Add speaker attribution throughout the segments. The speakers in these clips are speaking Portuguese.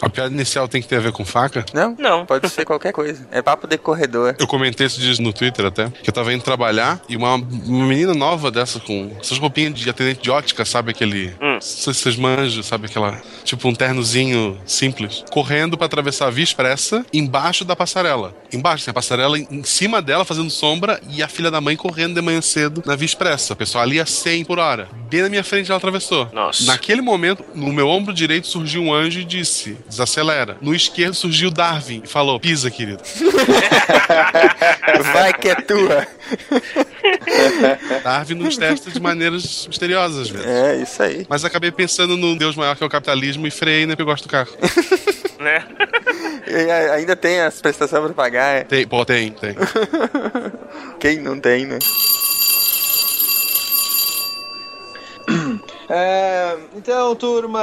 Speaker 1: A piada inicial tem que ter a ver com faca?
Speaker 2: Não?
Speaker 3: Não.
Speaker 2: Pode ser qualquer coisa. É papo de corredor.
Speaker 1: Eu comentei esse dia no Twitter até, que eu tava indo trabalhar e uma, uma menina nova dessa com essas roupinhas de atendente de ótica, sabe aquele.
Speaker 3: Hum.
Speaker 1: Vocês manjam, sabe aquela. Tipo um ternozinho simples. Correndo pra atravessar a Via Expressa embaixo da passarela. Embaixo, assim, a passarela em cima dela fazendo sombra e a filha da mãe correndo de manhã cedo na Via Expressa. Pessoal ali a 100 por hora. Bem na minha frente ela atravessou.
Speaker 3: Nossa.
Speaker 1: Naquele momento, no meu ombro direito surgiu um anjo e disse: desacelera. No esquerdo surgiu Darwin e falou: pisa, querido.
Speaker 2: Vai que é tua.
Speaker 1: Darwin nos testa de maneiras misteriosas, às vezes.
Speaker 2: É, isso aí.
Speaker 1: Mas acabei pensando no Deus maior que é o capitalismo e freiei, né? Porque eu gosto do carro.
Speaker 3: Né?
Speaker 2: E ainda tem as prestações pra pagar. é.
Speaker 1: Tem, pô, tem, tem.
Speaker 2: Quem não tem, né?
Speaker 4: É, então, turma.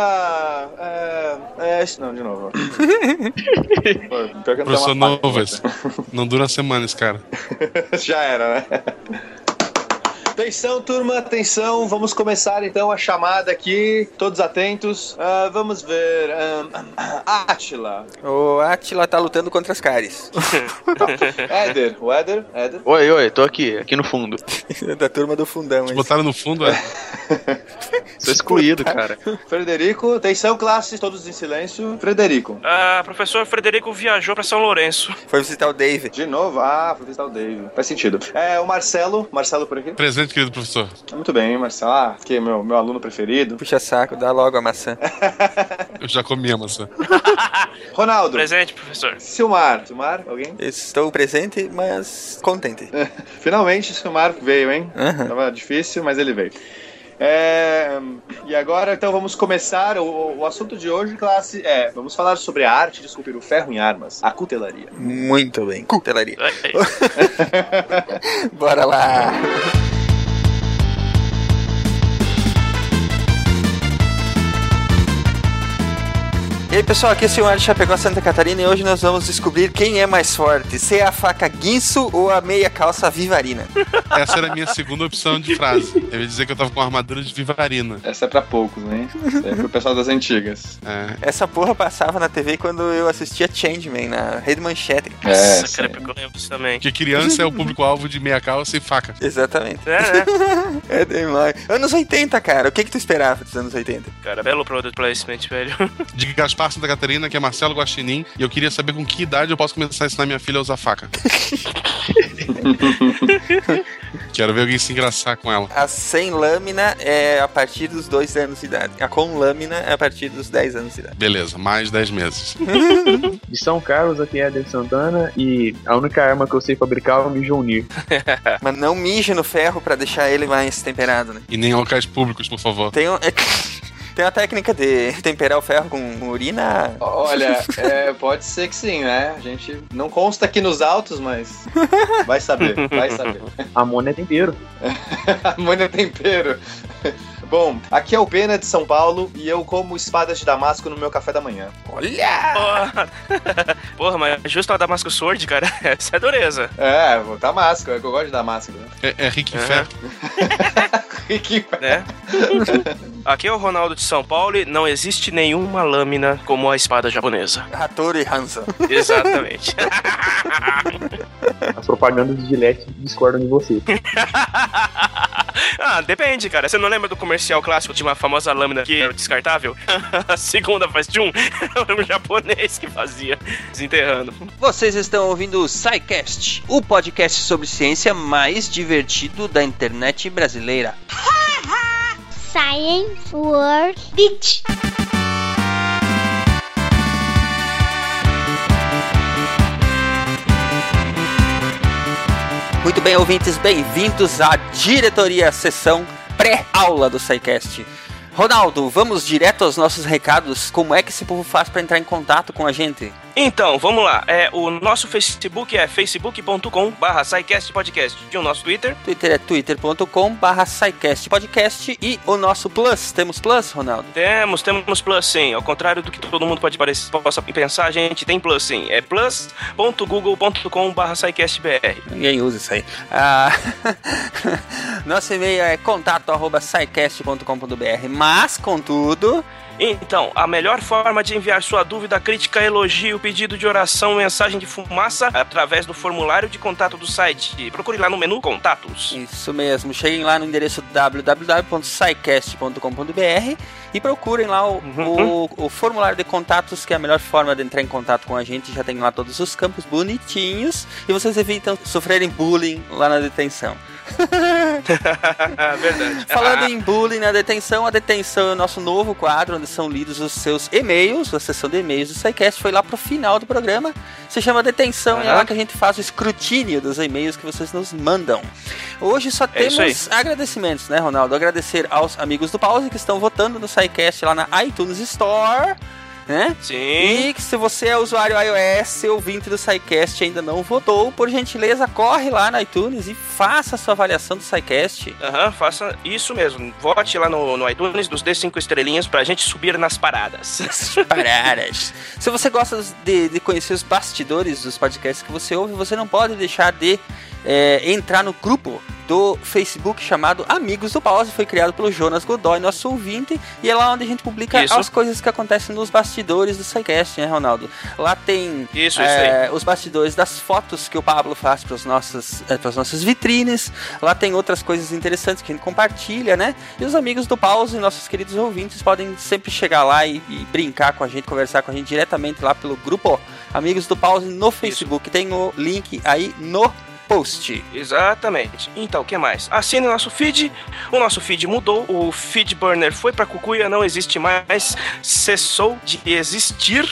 Speaker 4: É, é, não, de novo. Pô,
Speaker 1: Professor esse. Não dura uma semana esse cara.
Speaker 4: Já era, né? Atenção, turma, atenção. Vamos começar então a chamada aqui. Todos atentos. Ah, vamos ver. ah, Átila.
Speaker 2: O Atila tá lutando contra as caries.
Speaker 4: Éder. O Éder. Éder.
Speaker 5: Oi, oi, tô aqui, aqui no fundo.
Speaker 2: da turma do fundão. esse.
Speaker 1: Botaram no fundo, é.
Speaker 5: Tô excluído, cara.
Speaker 4: Frederico. Atenção, classes, todos em silêncio. Frederico.
Speaker 3: Ah, professor Frederico viajou pra São Lourenço.
Speaker 2: Foi visitar o Dave.
Speaker 4: De novo? Ah, foi visitar o Dave. Faz sentido. É, o Marcelo. Marcelo por aqui.
Speaker 1: Presente, querido professor.
Speaker 4: Muito bem, Marcelo. Ah, que é meu, meu aluno preferido.
Speaker 2: Puxa saco, dá logo a maçã.
Speaker 1: Eu já comi a maçã.
Speaker 4: Ronaldo.
Speaker 3: Presente, professor.
Speaker 4: Silmar. Silmar, alguém?
Speaker 2: Estou presente, mas contente.
Speaker 4: Finalmente, Silmar veio, hein?
Speaker 2: Aham.
Speaker 4: Tava difícil, mas ele veio. É, e agora, então, vamos começar. O, o assunto de hoje, classe, é: vamos falar sobre a arte de esculpir o ferro em armas, a cutelaria.
Speaker 2: Muito bem. Cutelaria. Bora lá. E aí pessoal, aqui é o Silmar de Chapecó, Santa Catarina e hoje nós vamos descobrir quem é mais forte, se é a faca guinso ou a meia calça vivarina.
Speaker 1: Essa era a minha segunda opção de frase. Eu ia dizer que eu tava com uma armadura de vivarina.
Speaker 4: Essa é pra poucos, né? É pro pessoal das antigas.
Speaker 1: É,
Speaker 2: Essa porra passava na TV quando eu assistia Changeman, na Rede Manchete.
Speaker 4: É,
Speaker 3: Nossa, cara, porque eu lembro disso também.
Speaker 1: porque criança é o público-alvo de meia calça e faca.
Speaker 2: Exatamente.
Speaker 3: É, né?
Speaker 2: É demais. Anos 80, cara. O que que tu esperava dos anos 80?
Speaker 3: Cara, belo product placement, velho.
Speaker 1: De Gaspar Santa Catarina, que é Marcelo Guaxinim, e eu queria saber com que idade eu posso começar a ensinar minha filha a usar faca. Quero ver alguém se engraçar com ela.
Speaker 2: A sem lâmina é a partir dos 2 anos de idade. A com lâmina é a partir dos 10 anos de idade.
Speaker 1: Beleza, mais 10 meses.
Speaker 5: De São Carlos, aqui é Eder Santana, e a única arma que eu sei fabricar é o Mijonir.
Speaker 2: Mas não mije no ferro pra deixar ele mais temperado, né?
Speaker 1: E nem em locais públicos, por favor.
Speaker 2: Tem, um, tem uma técnica de temperar o ferro com urina.
Speaker 4: Olha, é, pode ser que sim, né? A gente não consta aqui nos autos, mas vai saber, vai saber.
Speaker 5: Amônia é tempero.
Speaker 4: Amônia tempero. Bom, aqui é o Pena de São Paulo e eu como espadas de damasco no meu café da manhã.
Speaker 2: Olha!
Speaker 3: Porra. Porra, mas justo a Damasco Sword, cara, essa é dureza.
Speaker 4: É, damasco, é que eu gosto de damasco. Né?
Speaker 1: É, é rico em
Speaker 3: É.
Speaker 1: ferro.
Speaker 4: Que-
Speaker 3: né? Aqui é o Ronaldo de São Paulo e não existe nenhuma lâmina como a espada japonesa.
Speaker 2: Hattori Hanzo.
Speaker 3: Exatamente.
Speaker 5: As propagandas de Gillette discordam de você.
Speaker 3: ah, depende, cara. Você não lembra do comercial clássico de uma famosa lâmina que era descartável? a segunda faz de um. Era um japonês que fazia, desenterrando.
Speaker 6: Vocês estão ouvindo o SciCast, o podcast sobre ciência mais divertido da internet brasileira.
Speaker 7: Science World Beach.
Speaker 2: Muito bem, ouvintes, bem-vindos à diretoria, sessão pré-aula do SciCast. Ronaldo, vamos direto aos nossos recados. Como é que esse povo faz para entrar em contato com a gente?
Speaker 3: Então, vamos lá. É, o nosso Facebook é facebook.com barra Podcast e o nosso Twitter
Speaker 2: Twitter é twitter.com barra Podcast e o nosso Plus. Temos Plus, Ronaldo?
Speaker 3: Temos, temos Plus sim. Ao contrário do que todo mundo pode parecer, possa pensar, a gente tem Plus sim. É plus.google.com barra
Speaker 2: Ninguém usa isso aí. Ah, nosso e-mail é contato arroba mas, contudo,
Speaker 3: Então, a melhor forma de enviar sua dúvida, crítica, elogio, pedido de oração, mensagem de fumaça é através do formulário de contato do site. Procure lá no menu Contatos.
Speaker 2: Isso mesmo. Cheguem lá no endereço www.scicast.com.br e procurem lá o,
Speaker 3: Uhum.
Speaker 2: o, o formulário de contatos, que é a melhor forma de entrar em contato com a gente. Já tem lá todos os campos bonitinhos e vocês evitam sofrerem bullying lá na detenção.
Speaker 3: Verdade.
Speaker 2: Falando em bullying na detenção, a detenção é o nosso novo quadro onde são lidos os seus e-mails, a sessão de e-mails do SciCast foi lá pro final do programa. Se chama detenção e é lá que a gente faz o escrutínio dos e-mails que vocês nos mandam. Hoje só
Speaker 3: É
Speaker 2: temos agradecimentos, né, Ronaldo? Agradecer aos amigos do Pause que estão votando no SciCast lá na iTunes Store. Né?
Speaker 3: Sim.
Speaker 2: E que se você é usuário iOS, ouvinte do SciCast ainda não votou, por gentileza, corre lá na iTunes e faça a sua avaliação do SciCast.
Speaker 3: Aham, faça isso mesmo. Vote lá no, no iTunes, nos dê cinco estrelinhas pra gente subir nas paradas.
Speaker 2: paradas. Se você gosta de, de conhecer os bastidores dos podcasts que você ouve, você não pode deixar de é, entrar no grupo do Facebook chamado Amigos do Pause. Foi criado pelo Jonas Godoy, nosso ouvinte, e é lá onde a gente publica
Speaker 3: Isso.
Speaker 2: as coisas que acontecem nos bastidores do SciCast, né, Ronaldo? Lá tem
Speaker 3: Isso,
Speaker 2: é,
Speaker 3: isso
Speaker 2: os bastidores das fotos que o Pablo faz para as nossas, pras nossas vitrines. Lá tem outras coisas interessantes que a gente compartilha, né? E os amigos do Pause, nossos queridos ouvintes, podem sempre chegar lá e, e brincar com a gente, conversar com a gente diretamente lá pelo grupo Amigos do Pause no Facebook. Tem o link aí no post.
Speaker 3: Exatamente. Então, o que mais? Assine o nosso feed. O nosso feed mudou. O feed burner foi pra Cucuia, não existe mais. Cessou de existir.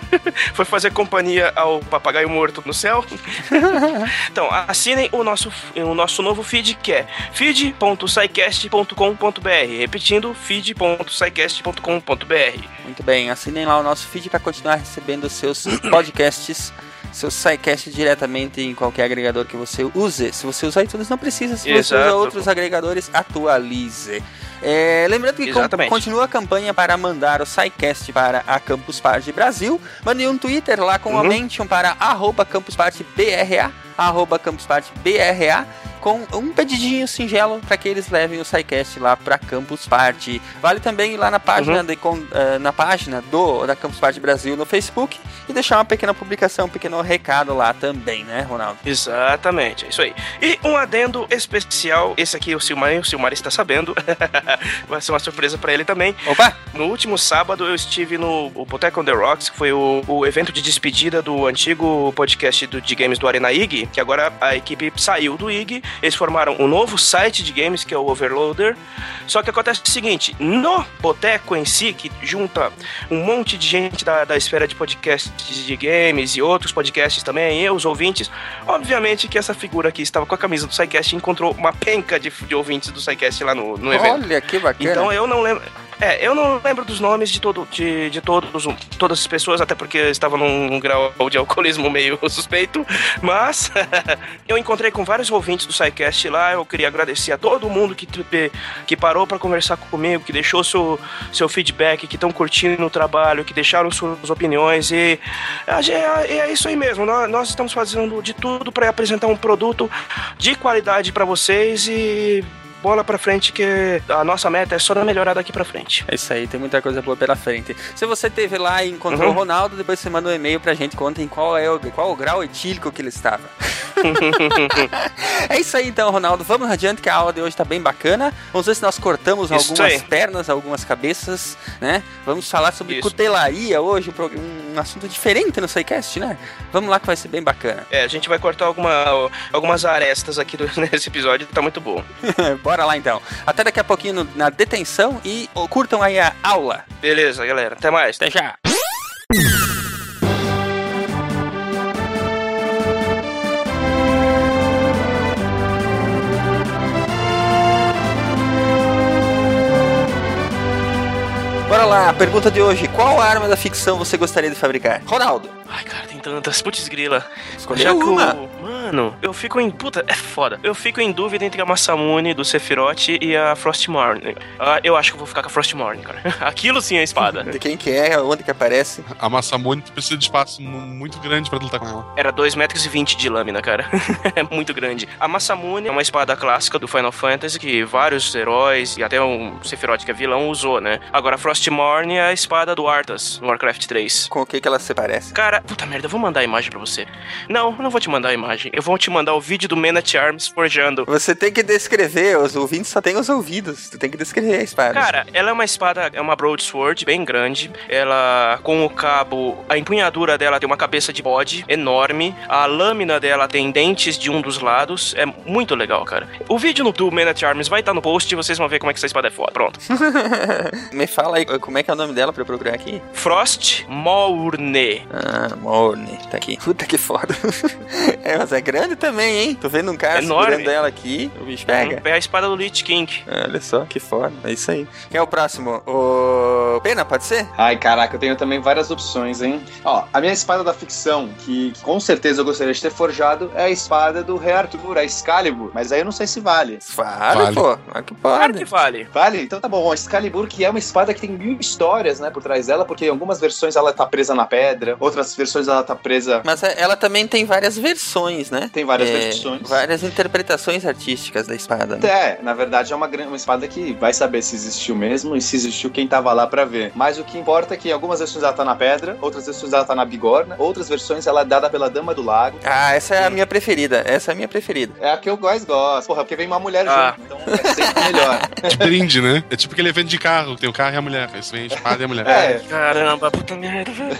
Speaker 3: foi fazer companhia ao papagaio morto no céu. então, assinem o nosso, o nosso novo feed que é feed.sicast.com.br. Repetindo, feed.sicast.com.br.
Speaker 2: Muito bem, assinem lá o nosso feed para continuar recebendo os seus podcasts. Seu SciCast diretamente em qualquer agregador que você use. Se você usar iTunes, não precisa. Se você usa
Speaker 3: Exato.
Speaker 2: outros agregadores, atualize. É, lembrando que
Speaker 3: Exatamente.
Speaker 2: continua a campanha para mandar o SciCast para a Campus Party Brasil. Mande um Twitter lá com a
Speaker 3: Uhum.
Speaker 2: mention para arroba Campus Party BRA, arroba com um pedidinho singelo para que eles levem o SciCast lá para Campus Party. Vale também ir lá na página,
Speaker 3: Uhum.
Speaker 2: de, con- eh, na página do, da Campus Party Brasil no Facebook e deixar uma pequena publicação, um pequeno recado lá também, né, Ronaldo?
Speaker 3: Exatamente, é isso aí. E um adendo especial, esse aqui o Silmar, o Silmar está sabendo, vai ser uma surpresa pra ele também.
Speaker 2: Opa!
Speaker 3: No último sábado eu estive no Boteco on the Rocks, que foi o, o evento de despedida do antigo podcast do, de games do Arena IG, que agora a equipe saiu do IG, eles formaram um novo site de games, que é o Overloader. Só que acontece o seguinte, no Boteco em si, que junta um monte de gente da, da esfera de podcasts de games e outros podcasts também, e os ouvintes, obviamente que essa figura aqui estava com a camisa do SciCast e encontrou uma penca de, de ouvintes do SciCast lá no, no evento.
Speaker 2: Olha que bacana.
Speaker 3: Então eu não lembro. É, eu não lembro dos nomes de, todo, de, de todos, todas as pessoas, até porque eu estava num grau de alcoolismo meio suspeito. Mas eu encontrei com vários ouvintes do SciCast lá. Eu queria agradecer a todo mundo que, que parou para conversar comigo, que deixou seu, seu feedback, que estão curtindo o trabalho, que deixaram suas opiniões. E é, é isso aí mesmo. Nós, nós estamos fazendo de tudo para apresentar um produto de qualidade para vocês e bola pra frente que a nossa meta é só dar melhorar daqui pra frente.
Speaker 2: É isso aí, tem muita coisa boa pela frente. Se você teve lá e encontrou
Speaker 3: Uhum.
Speaker 2: o Ronaldo, depois você manda um e-mail pra gente, conta em qual é o, qual o grau etílico que ele estava. é isso aí então, Ronaldo. Vamos adiante que a aula de hoje tá bem bacana. Vamos ver se nós cortamos
Speaker 3: Isso
Speaker 2: algumas
Speaker 3: aí.
Speaker 2: pernas, algumas cabeças, né? Vamos falar sobre
Speaker 3: Isso.
Speaker 2: cutelaria hoje, um um assunto diferente no SciCast, né? Vamos lá que vai ser bem bacana.
Speaker 3: É, a gente vai cortar alguma, algumas arestas aqui do- nesse episódio, tá muito bom.
Speaker 2: Bora lá então. Até daqui a pouquinho no- na detenção e curtam aí a aula.
Speaker 3: Beleza, galera. Até mais.
Speaker 2: Até já. Bora lá, a pergunta de hoje: qual arma da ficção você gostaria de fabricar? Ronaldo.
Speaker 3: Ai, cara, tem tantas. Putz, grila.
Speaker 2: Escolher
Speaker 3: Já que
Speaker 2: uma.
Speaker 3: o... Mano, eu fico em. Puta, é foda. Eu fico em dúvida entre a Masamune do Sephiroth e a Frostmourne. Ah, eu acho que eu vou ficar com a Frostmourne, cara. Aquilo sim é espada.
Speaker 2: De quem que é, onde que aparece.
Speaker 1: A Massamune precisa de espaço mu- muito grande pra lutar com ela.
Speaker 3: Era 2,20 metros e 20 de lâmina, cara. é muito grande. A Masamune é uma espada clássica do Final Fantasy que vários heróis e até o Sephiroth, que é vilão, usou, né? Agora, a Frostmourne é a espada do Arthas, no Warcraft 3.
Speaker 2: Com o que que ela se parece?
Speaker 3: Cara, puta merda, eu vou mandar a imagem pra você. Não, eu não vou te mandar a imagem. Eu vou te mandar o vídeo do Man at Arms forjando.
Speaker 2: Você tem que descrever, os ouvintes só têm os ouvidos. Tu tem que descrever a espada.
Speaker 3: Cara, ela é uma espada, é uma broadsword bem grande. Ela, com o cabo, a empunhadura dela tem uma cabeça de bode enorme. A lâmina dela tem dentes de um dos lados. É muito legal, cara. O vídeo no, do Man at Arms vai estar no post e vocês vão ver como é que essa espada é foda. Pronto.
Speaker 2: Me fala aí como é que é o nome dela pra eu procurar aqui.
Speaker 3: Frost Mourne.
Speaker 2: Ah, Morne, tá aqui. Puta que foda. é, mas é grande também, hein? Tô vendo um cara
Speaker 3: Enorme.
Speaker 2: segurando ela aqui, o bicho pega.
Speaker 3: É a espada do Lich King.
Speaker 2: Olha só, que foda. É isso aí. Quem é o próximo? O Pena, pode ser?
Speaker 4: Ai, caraca, eu tenho também várias opções, hein? Ó, a minha espada da ficção, que com certeza eu gostaria de ter forjado, é a espada do Rei Arthur, a Excalibur. Mas aí eu não sei se vale.
Speaker 2: Vale,
Speaker 1: Vale.
Speaker 2: pô. Mas que
Speaker 3: Claro
Speaker 2: pode.
Speaker 3: que vale.
Speaker 4: Vale? Então tá bom. A Excalibur, que é uma espada que tem mil histórias, né, por trás dela, porque em algumas versões ela tá presa na pedra, outras versões ela tá presa.
Speaker 2: Mas é- ela também tem várias versões, né?
Speaker 4: Tem várias
Speaker 2: É,
Speaker 4: versões.
Speaker 2: Várias interpretações artísticas da espada. né?
Speaker 4: É, na verdade é uma, uma espada que vai saber se existiu mesmo e se existiu quem tava lá pra ver. Mas o que importa é que algumas versões ela tá na pedra, outras versões ela tá na bigorna, outras versões ela é dada pela Dama do Lago.
Speaker 2: Ah, essa é a minha preferida. Essa é a minha preferida.
Speaker 4: É a que eu mais gosto. Porra, porque vem uma mulher
Speaker 3: Ah.
Speaker 4: junto, então é sempre melhor.
Speaker 1: De brinde, né? É tipo aquele evento de carro, tem o carro e a mulher. Isso vem a espada e a mulher.
Speaker 4: É,
Speaker 3: Caramba, puta merda, velho.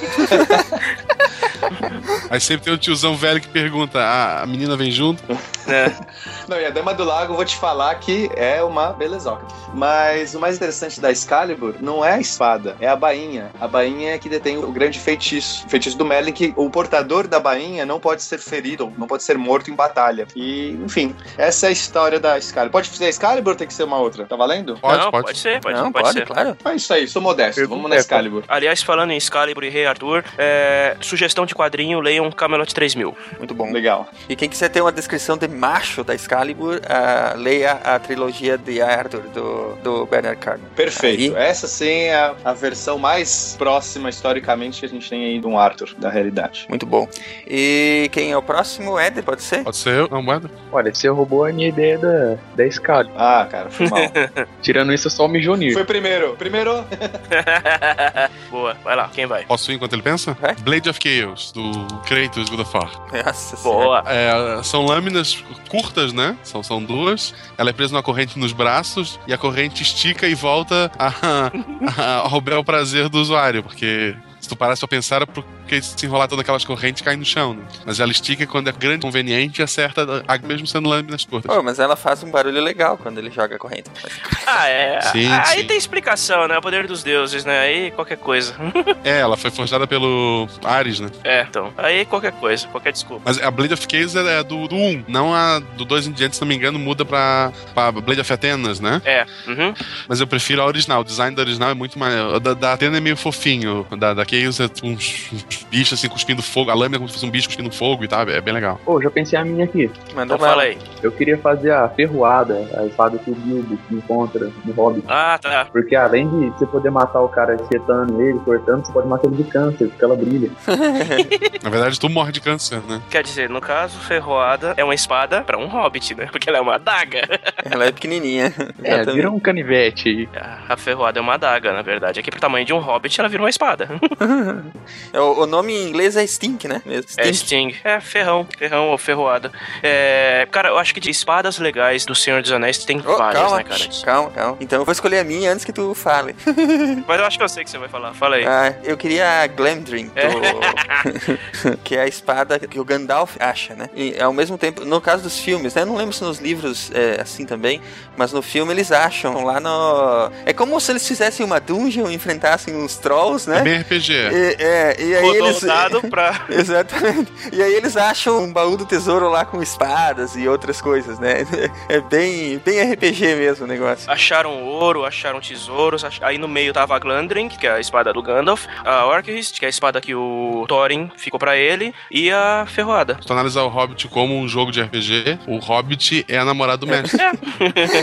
Speaker 1: Aí sempre tem o tiozão velho que pergunta: ah, a menina vem junto?
Speaker 3: É.
Speaker 4: Não, e a Dama do Lago, eu vou te falar que é uma belezoca. Mas o mais interessante da Excalibur não é a espada, é a bainha. A bainha é que detém o grande feitiço. O feitiço do Merlin, que o portador da bainha não pode ser ferido, não pode ser morto em batalha. E, enfim, essa é a história da Excalibur. Pode ser a Excalibur ou tem que ser uma outra? Tá valendo?
Speaker 1: Pode,
Speaker 3: não,
Speaker 1: pode.
Speaker 3: ser, pode,
Speaker 2: Não,
Speaker 3: pode,
Speaker 2: pode,
Speaker 3: ser.
Speaker 2: claro.
Speaker 4: É isso aí, sou modesto. Vamos na
Speaker 5: é,
Speaker 4: Excalibur.
Speaker 3: Aliás, falando em Excalibur e Rei Arthur, é, sugestão de quadrinho, leiam Camelot 3000.
Speaker 2: Muito bom.
Speaker 4: Legal.
Speaker 2: E quem quiser ter uma descrição de macho da Excalibur, ah, leia a trilogia de Arthur, do, do Bernard Carmen.
Speaker 4: Perfeito.
Speaker 2: Aí.
Speaker 4: Essa sim é a, a versão mais próxima historicamente que a gente tem aí de um Arthur, da realidade.
Speaker 2: Muito bom. E quem é o próximo? Éder, pode ser?
Speaker 1: Pode ser eu? Não, moeda?
Speaker 5: Olha, você roubou a minha ideia da, da escala.
Speaker 4: Ah, cara, foi mal.
Speaker 5: Tirando isso, só o Mijonir.
Speaker 4: foi primeiro. Primeiro.
Speaker 3: Boa, vai lá, quem vai?
Speaker 1: Posso ir enquanto ele pensa?
Speaker 2: Vai.
Speaker 1: Blade of Chaos, do Kratos God of War.
Speaker 2: Nossa senhora.
Speaker 3: Boa.
Speaker 1: É, são lâminas curtas, né? São, são duas. Ela é presa numa corrente nos braços e a corrente estica e volta a, a, ao bel prazer do usuário, porque se tu parasse pra pensar, é porque se enrolar todas aquelas correntes cai no chão, né? Mas ela estica e quando é grande, conveniente, acerta, a- mesmo sendo lâminas curtas.
Speaker 2: Pô, mas ela faz um barulho legal quando ele joga a corrente.
Speaker 3: Ah, é.
Speaker 1: Sim,
Speaker 3: Aí
Speaker 1: sim.
Speaker 3: tem explicação, né? O poder dos deuses, né? Aí qualquer coisa.
Speaker 1: É, ela foi forjada pelo Ares, né?
Speaker 3: É, então. Aí qualquer coisa, qualquer desculpa.
Speaker 1: Mas a Blade of Chaos é do, do 1, não a do 2 em diante, se não me engano, muda pra, pra Blade of Athenas, né?
Speaker 3: É. Uhum.
Speaker 1: Mas eu prefiro a original. O design da original é muito mais. o Da, da Athena é meio fofinho. o Da, da Chaos é uns, uns bichos assim cuspindo fogo. A lâmina é como se fosse um bicho cuspindo fogo e tal. É bem legal.
Speaker 5: Ô, já pensei a minha aqui.
Speaker 2: Manda
Speaker 3: Então fala aí.
Speaker 5: Eu queria fazer a ferroada, a espada que o Bilbo encontra no Hobbit.
Speaker 3: Ah, tá.
Speaker 5: Porque além de você poder matar o cara chetando ele, cortando, você pode matar ele de câncer, porque ela brilha.
Speaker 1: Na verdade, tu morre de câncer, né?
Speaker 3: Quer dizer, no caso, ferroada é uma espada pra um hobbit, né? Porque ela é uma adaga.
Speaker 2: Ela é pequenininha.
Speaker 5: É, vira um canivete aí.
Speaker 3: A ferroada é uma adaga, na verdade. Aqui pro tamanho de um hobbit, ela vira uma espada.
Speaker 2: É, o, o nome em inglês é Stink, né? Mesmo.
Speaker 3: É
Speaker 2: Stink.
Speaker 3: Sting. É ferrão. Ferrão ou ferroada. É, cara, eu acho que de espadas legais do Senhor dos Anéis tem
Speaker 2: Oh,
Speaker 3: várias,
Speaker 2: calma,
Speaker 3: né, cara?
Speaker 2: calma, calma. Então eu vou escolher a minha antes que tu fale.
Speaker 3: Mas eu acho que eu sei o que você vai falar. Fala aí.
Speaker 2: Ah, eu queria a Glamdring, do... que é a espada que o Gandalf acha, né? E ao mesmo tempo, no caso dos filmes, né? Eu não lembro se nos livros é assim também, mas no filme eles acham lá no. É como se eles fizessem uma dungeon e enfrentassem uns trolls,
Speaker 1: É
Speaker 2: né?
Speaker 1: bem RPG.
Speaker 2: E, é, e aí
Speaker 3: Roteiro
Speaker 2: eles.
Speaker 3: Pra...
Speaker 2: Exatamente. E aí eles acham um baú do tesouro lá com espadas e outras coisas, né? É bem, bem RPG mesmo o negócio.
Speaker 3: Acharam ouro, acharam tesouros. ach- Aí no meio tava a Glandring, que é a espada do Gandalf, a Orcrist, que é a espada que o Thorin ficou pra ele, e a Ferroada.
Speaker 1: Se tu analisar o Hobbit como um jogo de RPG, o Hobbit é a namorada do mestre.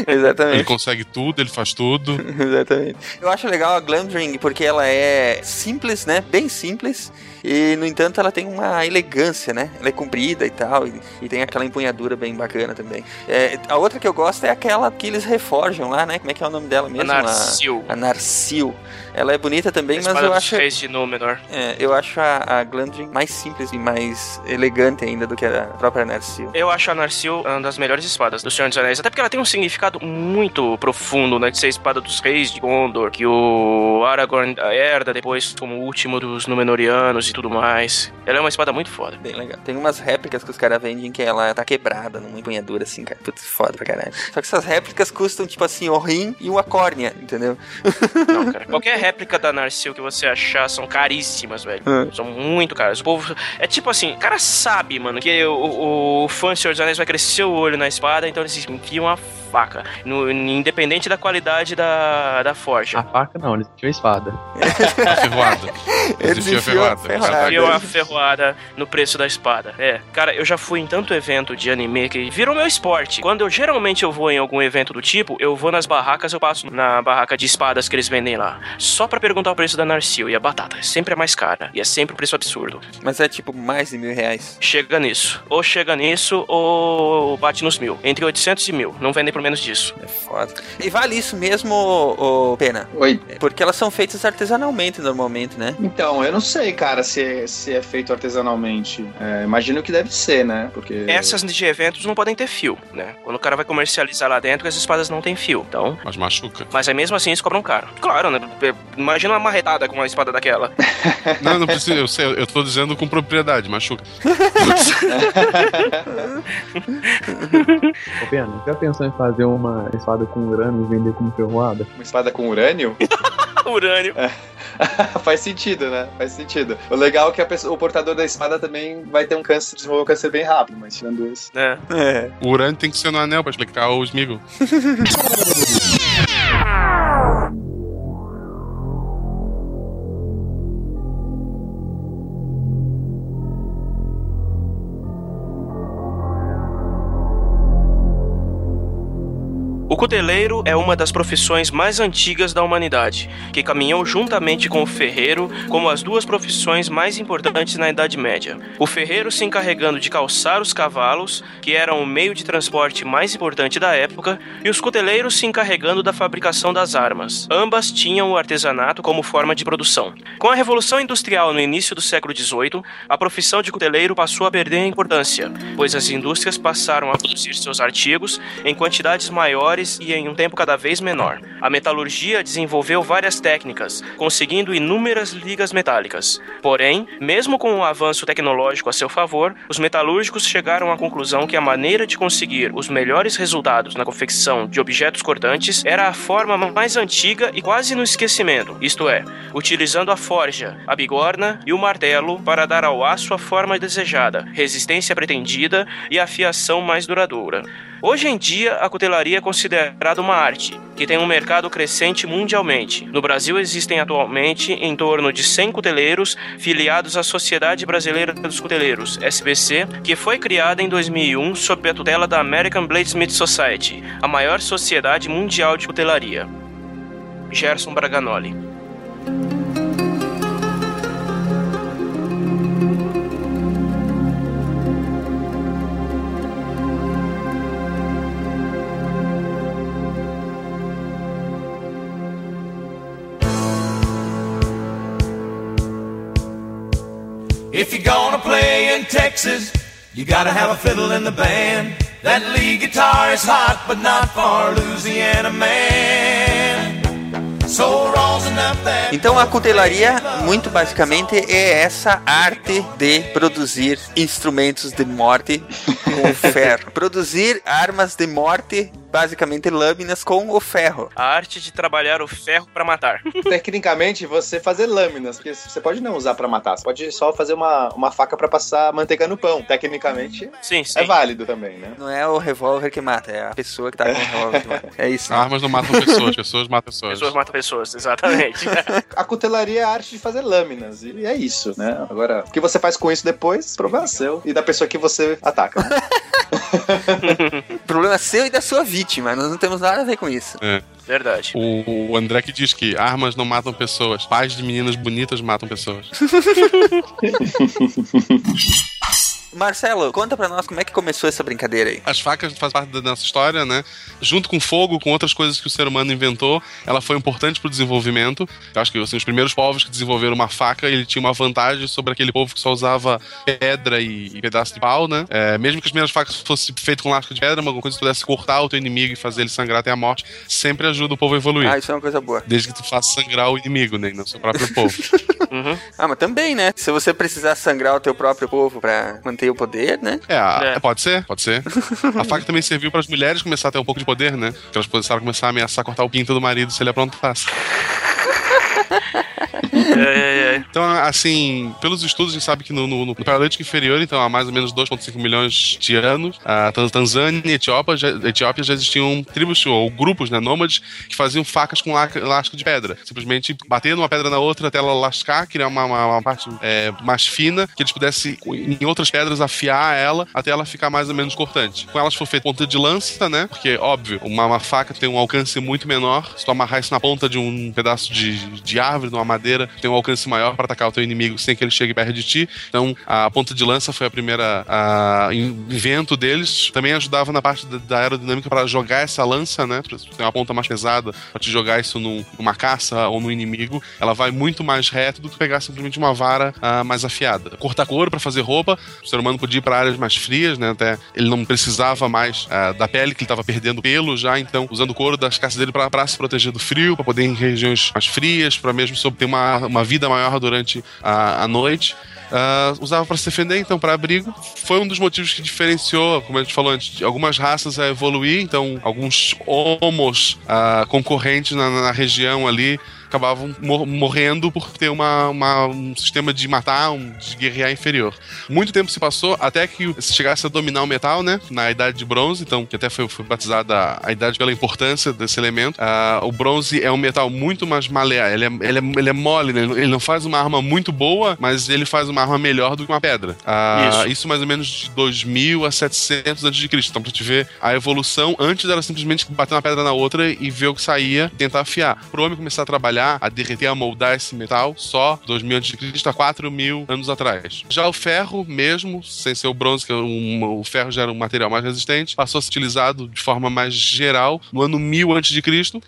Speaker 1: Ele
Speaker 2: Exatamente.
Speaker 1: consegue tudo, ele faz tudo.
Speaker 2: Exatamente. Eu acho legal a Glamdring porque ela é simples, né? Bem simples. E, no entanto, ela tem uma elegância, né? Ela é comprida e tal. E, e tem aquela empunhadura bem bacana também. É, a outra que eu gosto é aquela que eles reforjam lá, né? Como é que é o nome dela mesmo?
Speaker 3: A Narsil.
Speaker 2: A, a Narsil. Ela é bonita também, mas eu acho.
Speaker 3: reis de Númenor.
Speaker 2: É, eu acho a, a Glamdring mais simples e mais elegante ainda do que a própria Narsil.
Speaker 3: Eu acho a Narsil uma das melhores espadas do Senhor dos Anéis, até porque ela tem um significado muito profundo, né? De ser a espada dos reis de Gondor, que o Aragorn herda depois como o último dos Númenóreanos e tudo mais. Ela é uma espada muito foda.
Speaker 2: Bem legal. Tem umas réplicas que os caras vendem que ela tá quebrada numa empunhadura assim, cara. Putz, foda pra caralho. Só que essas réplicas custam, tipo assim, o rim e uma córnea, entendeu?
Speaker 3: Não, cara. Qualquer réplica da Narsil que você achar são caríssimas, velho.
Speaker 2: Hum.
Speaker 3: São muito caras. O povo. É tipo assim, o cara sabe, mano, que o, o fã do Senhor dos Anéis vai crescer o olho na espada, então eles enfiam a faca. No- independente da qualidade da, da forja.
Speaker 5: A faca não, eles tinham a espada.
Speaker 1: A ferroada.
Speaker 2: Eles
Speaker 1: enfiam a ferroada.
Speaker 2: Ferroada.
Speaker 3: Viu a ferroada no preço da espada. É, cara, eu já fui em tanto evento de anime que virou meu esporte. Quando eu geralmente eu vou em algum evento do tipo, eu vou nas barracas, eu passo na barraca de espadas que eles vendem lá. Só pra perguntar o preço da Narsil e a batata. Sempre é mais cara. E é sempre um preço absurdo.
Speaker 2: Mas é tipo mais de mil reais.
Speaker 3: Chega nisso. Ou chega nisso, ou bate nos mil. Entre 800 e mil. Não vendem por menos disso.
Speaker 2: É foda. E vale isso mesmo, ô, ô, Pena?
Speaker 4: Oi.
Speaker 2: Porque elas são feitas artesanalmente normalmente, né?
Speaker 4: Então, eu não sei, cara, se é, se é feito artesanalmente. É, imagino que deve ser, né? Porque.
Speaker 3: Essas de eventos não podem ter fio, né? Quando o cara vai comercializar lá dentro, as espadas não têm fio. Então,
Speaker 1: Mas machuca.
Speaker 3: Mas aí mesmo assim eles cobram caro. Claro, né? Imagina uma marretada com uma espada daquela.
Speaker 1: Não, não precisa. Eu sei, eu tô dizendo com propriedade, machuca.
Speaker 5: Ô, Pena, já pensou em fazer uma espada com urânio e vender como ferroada?
Speaker 4: Uma espada com urânio?
Speaker 3: Urânio.
Speaker 4: Faz sentido, né? Faz sentido. O legal é que a pessoa- o portador da espada também vai ter um câncer, desenvolver um câncer bem rápido, mas tirando isso.
Speaker 3: né?
Speaker 2: É.
Speaker 1: O urânio tem que ser no anel pra explicar o Smeagol.
Speaker 3: O cuteleiro é uma das profissões mais antigas da humanidade, que caminhou juntamente com o ferreiro como as duas profissões mais importantes na Idade Média. O ferreiro se encarregando de calçar os cavalos, que eram o meio de transporte mais importante da época, e os cuteleiros se encarregando da fabricação das armas. Ambas tinham o artesanato como forma de produção. Com a Revolução Industrial no início do século XVIII, a profissão de cuteleiro passou a perder a importância, pois as indústrias passaram a produzir seus artigos em quantidades maiores em um tempo cada vez menor. A metalurgia desenvolveu várias técnicas, conseguindo inúmeras ligas metálicas. Porém, mesmo com o avanço tecnológico a seu favor, os metalúrgicos chegaram à conclusão que a maneira de conseguir os melhores resultados na confecção de objetos cortantes era a forma mais antiga e quase no esquecimento, isto é, utilizando a forja, a bigorna e o martelo para dar ao aço a forma desejada, resistência pretendida e afiação mais duradoura. Hoje em dia, a cutelaria é considerada uma arte, que tem um mercado crescente mundialmente. No Brasil existem atualmente em torno de 100 cuteleiros filiados à Sociedade Brasileira dos Cuteleiros, SBC, que foi criada em 2001 sob a tutela da American Bladesmith Society, a maior sociedade mundial de cutelaria. Gerson Braganoli.
Speaker 8: If you're gonna play in Texas, you gotta have a fiddle in the band. That lead guitar is hot, but not for Louisiana man.
Speaker 2: Então a cutelaria, muito basicamente, é essa arte de produzir instrumentos de morte com ferro. produzir armas de morte basicamente lâminas com o ferro.
Speaker 3: A arte de trabalhar o ferro pra matar.
Speaker 4: Tecnicamente, você fazer lâminas, porque você pode não usar pra matar, você pode só fazer uma, uma faca pra passar manteiga no pão. Tecnicamente,
Speaker 3: Sim, sim.
Speaker 4: é válido também, né?
Speaker 2: Não é o revólver que mata, é a pessoa que tá com o revólver que mata. É isso. né?
Speaker 1: Armas não matam pessoas, pessoas matam pessoas.
Speaker 3: Pessoas matam pessoas, exatamente.
Speaker 4: A cutelaria é a arte de fazer lâminas, e é isso, né? Agora, o que você faz com isso depois, problema seu e da pessoa que você ataca. né?
Speaker 2: Problema seu e da sua vítima, nós não temos nada a ver com isso.
Speaker 3: Verdade.
Speaker 1: O, o André que diz que armas não matam pessoas, pais de meninas bonitas matam pessoas.
Speaker 2: Marcelo, conta pra nós como é que começou essa brincadeira aí.
Speaker 1: As facas fazem parte da nossa história, né? Junto com fogo, com outras coisas que o ser humano inventou, ela foi importante pro desenvolvimento. Eu acho que assim, os primeiros povos que desenvolveram uma faca, ele tinha uma vantagem sobre aquele povo que só usava pedra e, e pedaço de pau, né? É, mesmo que as primeiras facas fossem feitas com lasca de pedra, alguma coisa que pudesse cortar o teu inimigo e fazer ele sangrar até a morte, sempre ajuda o povo a evoluir.
Speaker 2: Ah, isso é uma coisa boa.
Speaker 1: Desde que tu faça sangrar o inimigo, né? Não o seu próprio povo.
Speaker 3: Uhum.
Speaker 2: Ah, mas também, né? Se você precisar sangrar o teu próprio povo pra manter o poder, né?
Speaker 1: É, a-
Speaker 3: É.
Speaker 1: pode ser, pode ser. A faca também serviu para as mulheres começar a ter um pouco de poder, né? Que elas começaram a começar a ameaçar cortar o pinto do marido se ele aprontasse.
Speaker 3: É, é, é.
Speaker 1: Então, assim, pelos estudos, a gente sabe que no, no, no Paleolítico Inferior, então há mais ou menos 2,5 milhões de anos, a Tan- Tanzânia e Etiópia já, Etiópia já existiam tribos ou grupos né, nômades que faziam facas com la- lasca de pedra. Simplesmente batendo uma pedra na outra até ela lascar, criar uma, uma, uma parte é, mais fina, que eles pudessem, em outras pedras, afiar ela até ela ficar mais ou menos cortante. Com elas foi feita ponta de lança, né? Porque, óbvio, uma, uma faca tem um alcance muito menor. Se tu amarrar isso na ponta de um pedaço de, de árvore, de uma madeira, tem um alcance maior para atacar o teu inimigo sem que ele chegue perto de ti. Então, a ponta de lança foi a primeira a, invento deles. Também ajudava na parte da, aerodinâmica para jogar essa lança, né? Pra ter uma ponta mais pesada, para te jogar isso num- numa caça ou no inimigo. Ela vai muito mais reto do que pegar simplesmente uma vara ah, mais afiada. Cortar couro para fazer roupa. O ser humano podia ir para áreas mais frias, né? Até ele não precisava mais ah, da pele, que ele estava perdendo pelo já. Então, usando couro das caças dele para se proteger do frio, para poder ir em regiões mais frias, para mesmo sob- ter uma, uma vida maior durante a, a noite. Ah, usava para se defender, então para abrigo. Foi um dos motivos que diferenciou, como a gente falou antes, algumas raças a evoluir. Então, alguns homos ah, concorrentes na, na região ali acabavam mor- morrendo por ter uma, uma- um sistema de matar, um, de guerrear inferior. Muito tempo se passou até que se chegasse a dominar o metal, né? Na Idade de Bronze, então, que até foi, foi batizada a, Idade pela importância desse elemento. Ah, o bronze é um metal muito mais maleável, ele é, ele é, ele é mole, né? Ele não- faz uma arma muito boa, mas ele faz uma arma melhor do que uma pedra. Ah,
Speaker 3: Isso.
Speaker 1: isso mais ou menos de 2000 a 700 a.C. Então, pra te ver a evolução, antes era simplesmente bater uma pedra na outra e ver o que saía, tentar afiar. Pro homem começar a trabalhar, a derreter, a moldar esse metal, só 2000 a.C. a 4 mil anos atrás. Já o ferro, mesmo, sem ser o bronze, que é um- o ferro já era um material mais resistente, passou a ser utilizado de forma mais geral no ano 1000 a.C.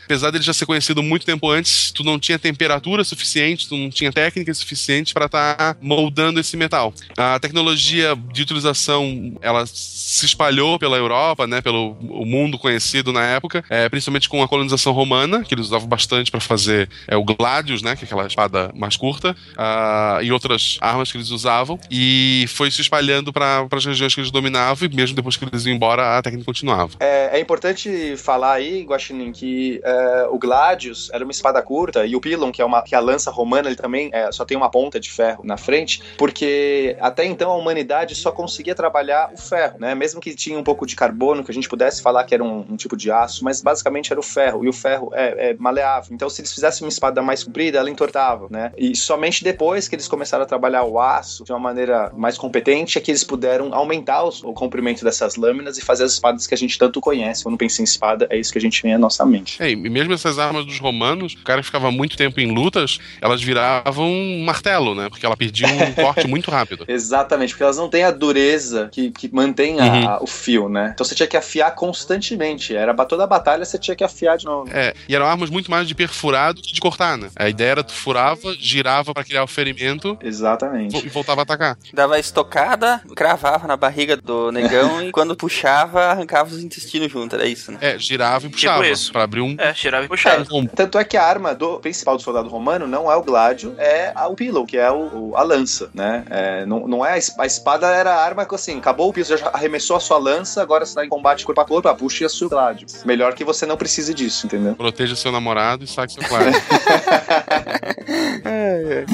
Speaker 1: Apesar dele já ser conhecido muito tempo antes, tu não tinha temperatura suficiente, tu não tinha técnica suficiente para estar moldando esse metal. A tecnologia de utilização ela se espalhou pela Europa, né, pelo mundo conhecido na época, é, principalmente com a colonização romana, que eles usavam bastante para fazer é, o gladius, né, que é aquela espada mais curta, ah, e outras armas que eles usavam, e foi se espalhando para as regiões que eles dominavam, e mesmo depois que eles iam embora, a técnica continuava.
Speaker 4: É, é importante falar aí, Guaxinim, que é, o Gladius era uma espada curta e o Pilon, que é, uma, que é a lança romana, ele também é, só tem uma ponta de ferro na frente, porque até então a humanidade só conseguia trabalhar o ferro, né? Mesmo que tinha um pouco de carbono, que a gente pudesse falar que era um, um tipo de aço, mas basicamente era o ferro, e o ferro é, é maleável. Então, se eles fizessem uma espada mais comprida, ela entortava, né? E somente depois que eles começaram a trabalhar o aço de uma maneira mais competente é que eles puderam aumentar os- o comprimento dessas lâminas e fazer as espadas que a gente tanto conhece. Quando pensa em espada, é isso que a gente vem à nossa mente.
Speaker 1: É, e mesmo essas armas dos romanos, o cara que ficava muito tempo em lutas, elas viravam um martelo, né? Porque ela perdia um corte muito rápido.
Speaker 4: Exatamente, porque elas não têm a dureza que, que mantém a- o fio, né? Então você tinha que afiar constantemente. Era toda a batalha você tinha que afiar de novo.
Speaker 1: É, e eram armas muito mais de perfurado que de cortar, né? A ideia era tu furava, girava pra criar o ferimento
Speaker 4: Exatamente.
Speaker 1: e voltava a atacar.
Speaker 2: Dava a estocada, cravava na barriga do negão e quando puxava, arrancava os intestinos junto, era isso, né?
Speaker 1: É, girava e puxava
Speaker 3: isso.
Speaker 1: pra abrir um
Speaker 3: É, tirava e puxava.
Speaker 1: combo.
Speaker 4: Tanto é que a arma do principal do soldado romano não é o gládio, é a- o pillow, que é o, o- a lança, né? É, não, não é a, es- a espada era a arma que assim, acabou o piso, já arremessou a sua lança, agora você tá em combate corpo a corpo, puxa o seu gládio. Melhor que você não precise disso, entendeu?
Speaker 1: Proteja seu namorado e saque seu claro.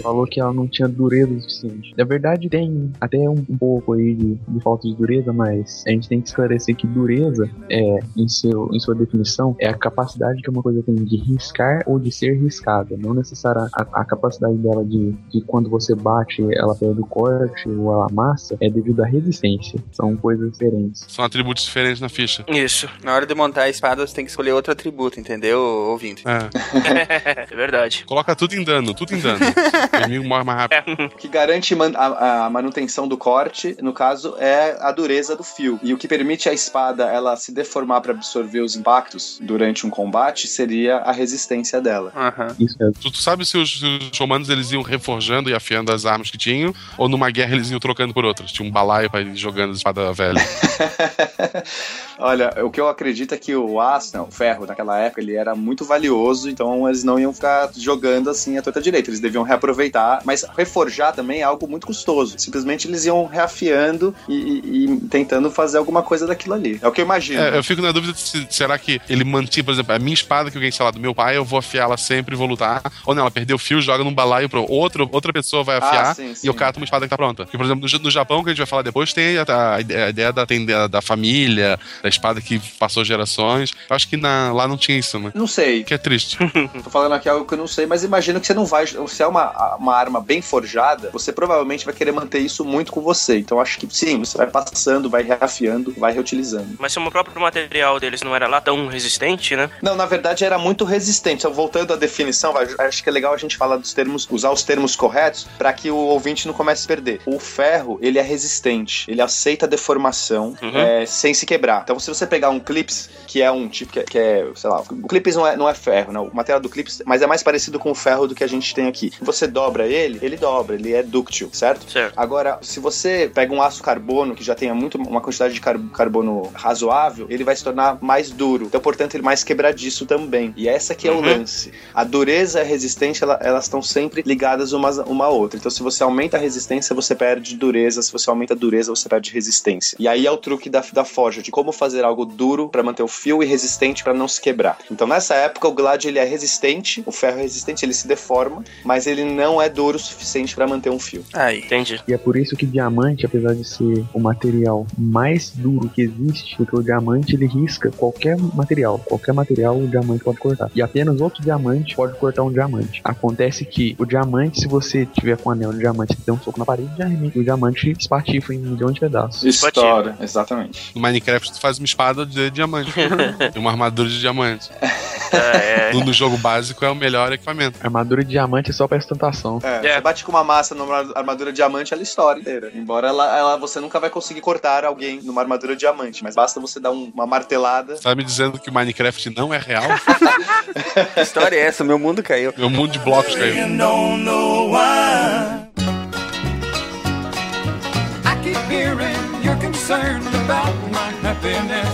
Speaker 5: Falou que ela não tinha dureza suficiente. Na verdade, tem até um, pouco aí de, de falta de dureza, mas a gente tem que esclarecer que dureza é, em, seu, em sua definição, é a capacidade que uma coisa tem de riscar ou de ser riscada. Não necessariamente a, a capacidade dela de, de quando você bate, ela perde o corte ou ela amassa, é devido à resistência. São coisas diferentes.
Speaker 1: São atributos diferentes na ficha.
Speaker 3: Isso.
Speaker 2: Na hora de montar a espada, você tem que escolher outro atributo, entendeu, ouvinte?
Speaker 1: É.
Speaker 3: É verdade.
Speaker 1: Coloca tudo em dano, tudo em dano. O inimigo morre mais rápido.
Speaker 4: O que garante man- a, a manutenção do corte, no caso, é a dureza do fio. E o que permite a espada ela se deformar para absorver os impactos durante um combate seria a resistência dela.
Speaker 5: Isso é
Speaker 1: Tu, tu sabe se os, se os romanos eles iam reforjando e afiando as armas que tinham, ou numa guerra eles iam trocando por outras? Tinha um balaio pra ir jogando espada velha.
Speaker 4: Olha, o que eu acredito é que o aço, não, o ferro, naquela época, ele era muito valioso, então eles não iam ficar jogando assim a torta direita, eles deviam reaproveitar, mas reforjar também é algo muito custoso. Simplesmente eles iam reafiando e, e- e tentando fazer alguma coisa daquilo ali. É o que eu imagino.
Speaker 1: É, eu fico na dúvida se será que ele mantinha, por exemplo, a minha espada que eu ganhei, sei lá, do meu pai, eu vou afiá-la sempre e vou lutar. Ou não, ela perdeu o fio, joga num balaio pro outro, outra pessoa vai afiar
Speaker 4: Ah, sim,
Speaker 1: e
Speaker 4: sim.
Speaker 1: eu cato uma espada que tá pronta. Porque, por exemplo, no, no Japão, que a gente vai falar depois, tem a, a ideia- a ideia da, tem da, da família, da espada que passou gerações. Eu acho que na- lá não tinha isso, né?
Speaker 4: Não sei.
Speaker 1: Que é triste.
Speaker 4: Tô falando aqui algo que eu não sei, mas imagino que você não vai. Se é uma, uma arma bem forjada, você provavelmente vai querer manter isso muito com você. Então acho que sim, você vai passando, vai reafiando, vai reutilizando.
Speaker 3: Mas se o próprio material deles não era lá tão resistente, né?
Speaker 4: Não, na verdade era muito resistente. Então, voltando à definição, acho que é legal a gente falar dos termos, usar os termos corretos para que o ouvinte não comece a perder. O ferro, ele é resistente, ele aceita a deformação
Speaker 3: Uhum.
Speaker 4: é, sem se quebrar. Então, se você pegar um clips, que é um tipo, que é, que é, sei lá, o clips não é, não é ferro, não. O material do clips, mas é mais parecido com o ferro do que a gente tem aqui. Você dobra ele, ele dobra, ele é dúctil, certo?
Speaker 3: Certo.
Speaker 4: Agora, se você pega um aço carbono que já tenha muito uma quantidade de car- carbono razoável, ele vai se tornar mais duro. Então, portanto, ele é mais quebradiço também. E essa que é o
Speaker 3: Uhum.
Speaker 4: lance. A dureza e a resistência, ela- elas estão sempre ligadas umas uma à outra. Então, se você aumenta a resistência, você perde dureza. Se você aumenta a dureza, você perde resistência. E aí é o truque da, da forja, de como fazer algo duro para manter o fio e resistente para não se quebrar. Então, nessa época, o Glad ele é resistente, o ferro é resistente, ele se deforma, mas ele não é duro o suficiente para manter um fio.
Speaker 2: Aí.
Speaker 3: Entendi.
Speaker 5: E é por isso que diamante, apesar de ser o material mais duro que existe, porque o diamante ele risca qualquer material. Qualquer material o diamante pode cortar. E apenas outro diamante pode cortar um diamante. Acontece que o diamante, se você tiver com um anel de diamante e der um soco na parede, o diamante espatifa em um milhão de pedaços.
Speaker 4: Estoura, exatamente.
Speaker 1: No Minecraft, tu faz uma espada de diamante. e uma armadura de diamante.
Speaker 3: É, é.
Speaker 1: No, jogo básico é o melhor equipamento.
Speaker 5: Armadura de diamante é só pra ostentação.
Speaker 4: É,
Speaker 3: É.
Speaker 4: Você bate com uma massa numa armadura diamante, ela estoura inteira. Embora ela, ela- você nunca vai conseguir cortar alguém numa armadura diamante, mas basta você dar um- uma martelada.
Speaker 1: Tá me dizendo que o Minecraft não é real?
Speaker 2: Que história é essa? Meu mundo caiu.
Speaker 1: Meu mundo de blocos caiu.
Speaker 8: Keep hearing you're concerned about my happiness.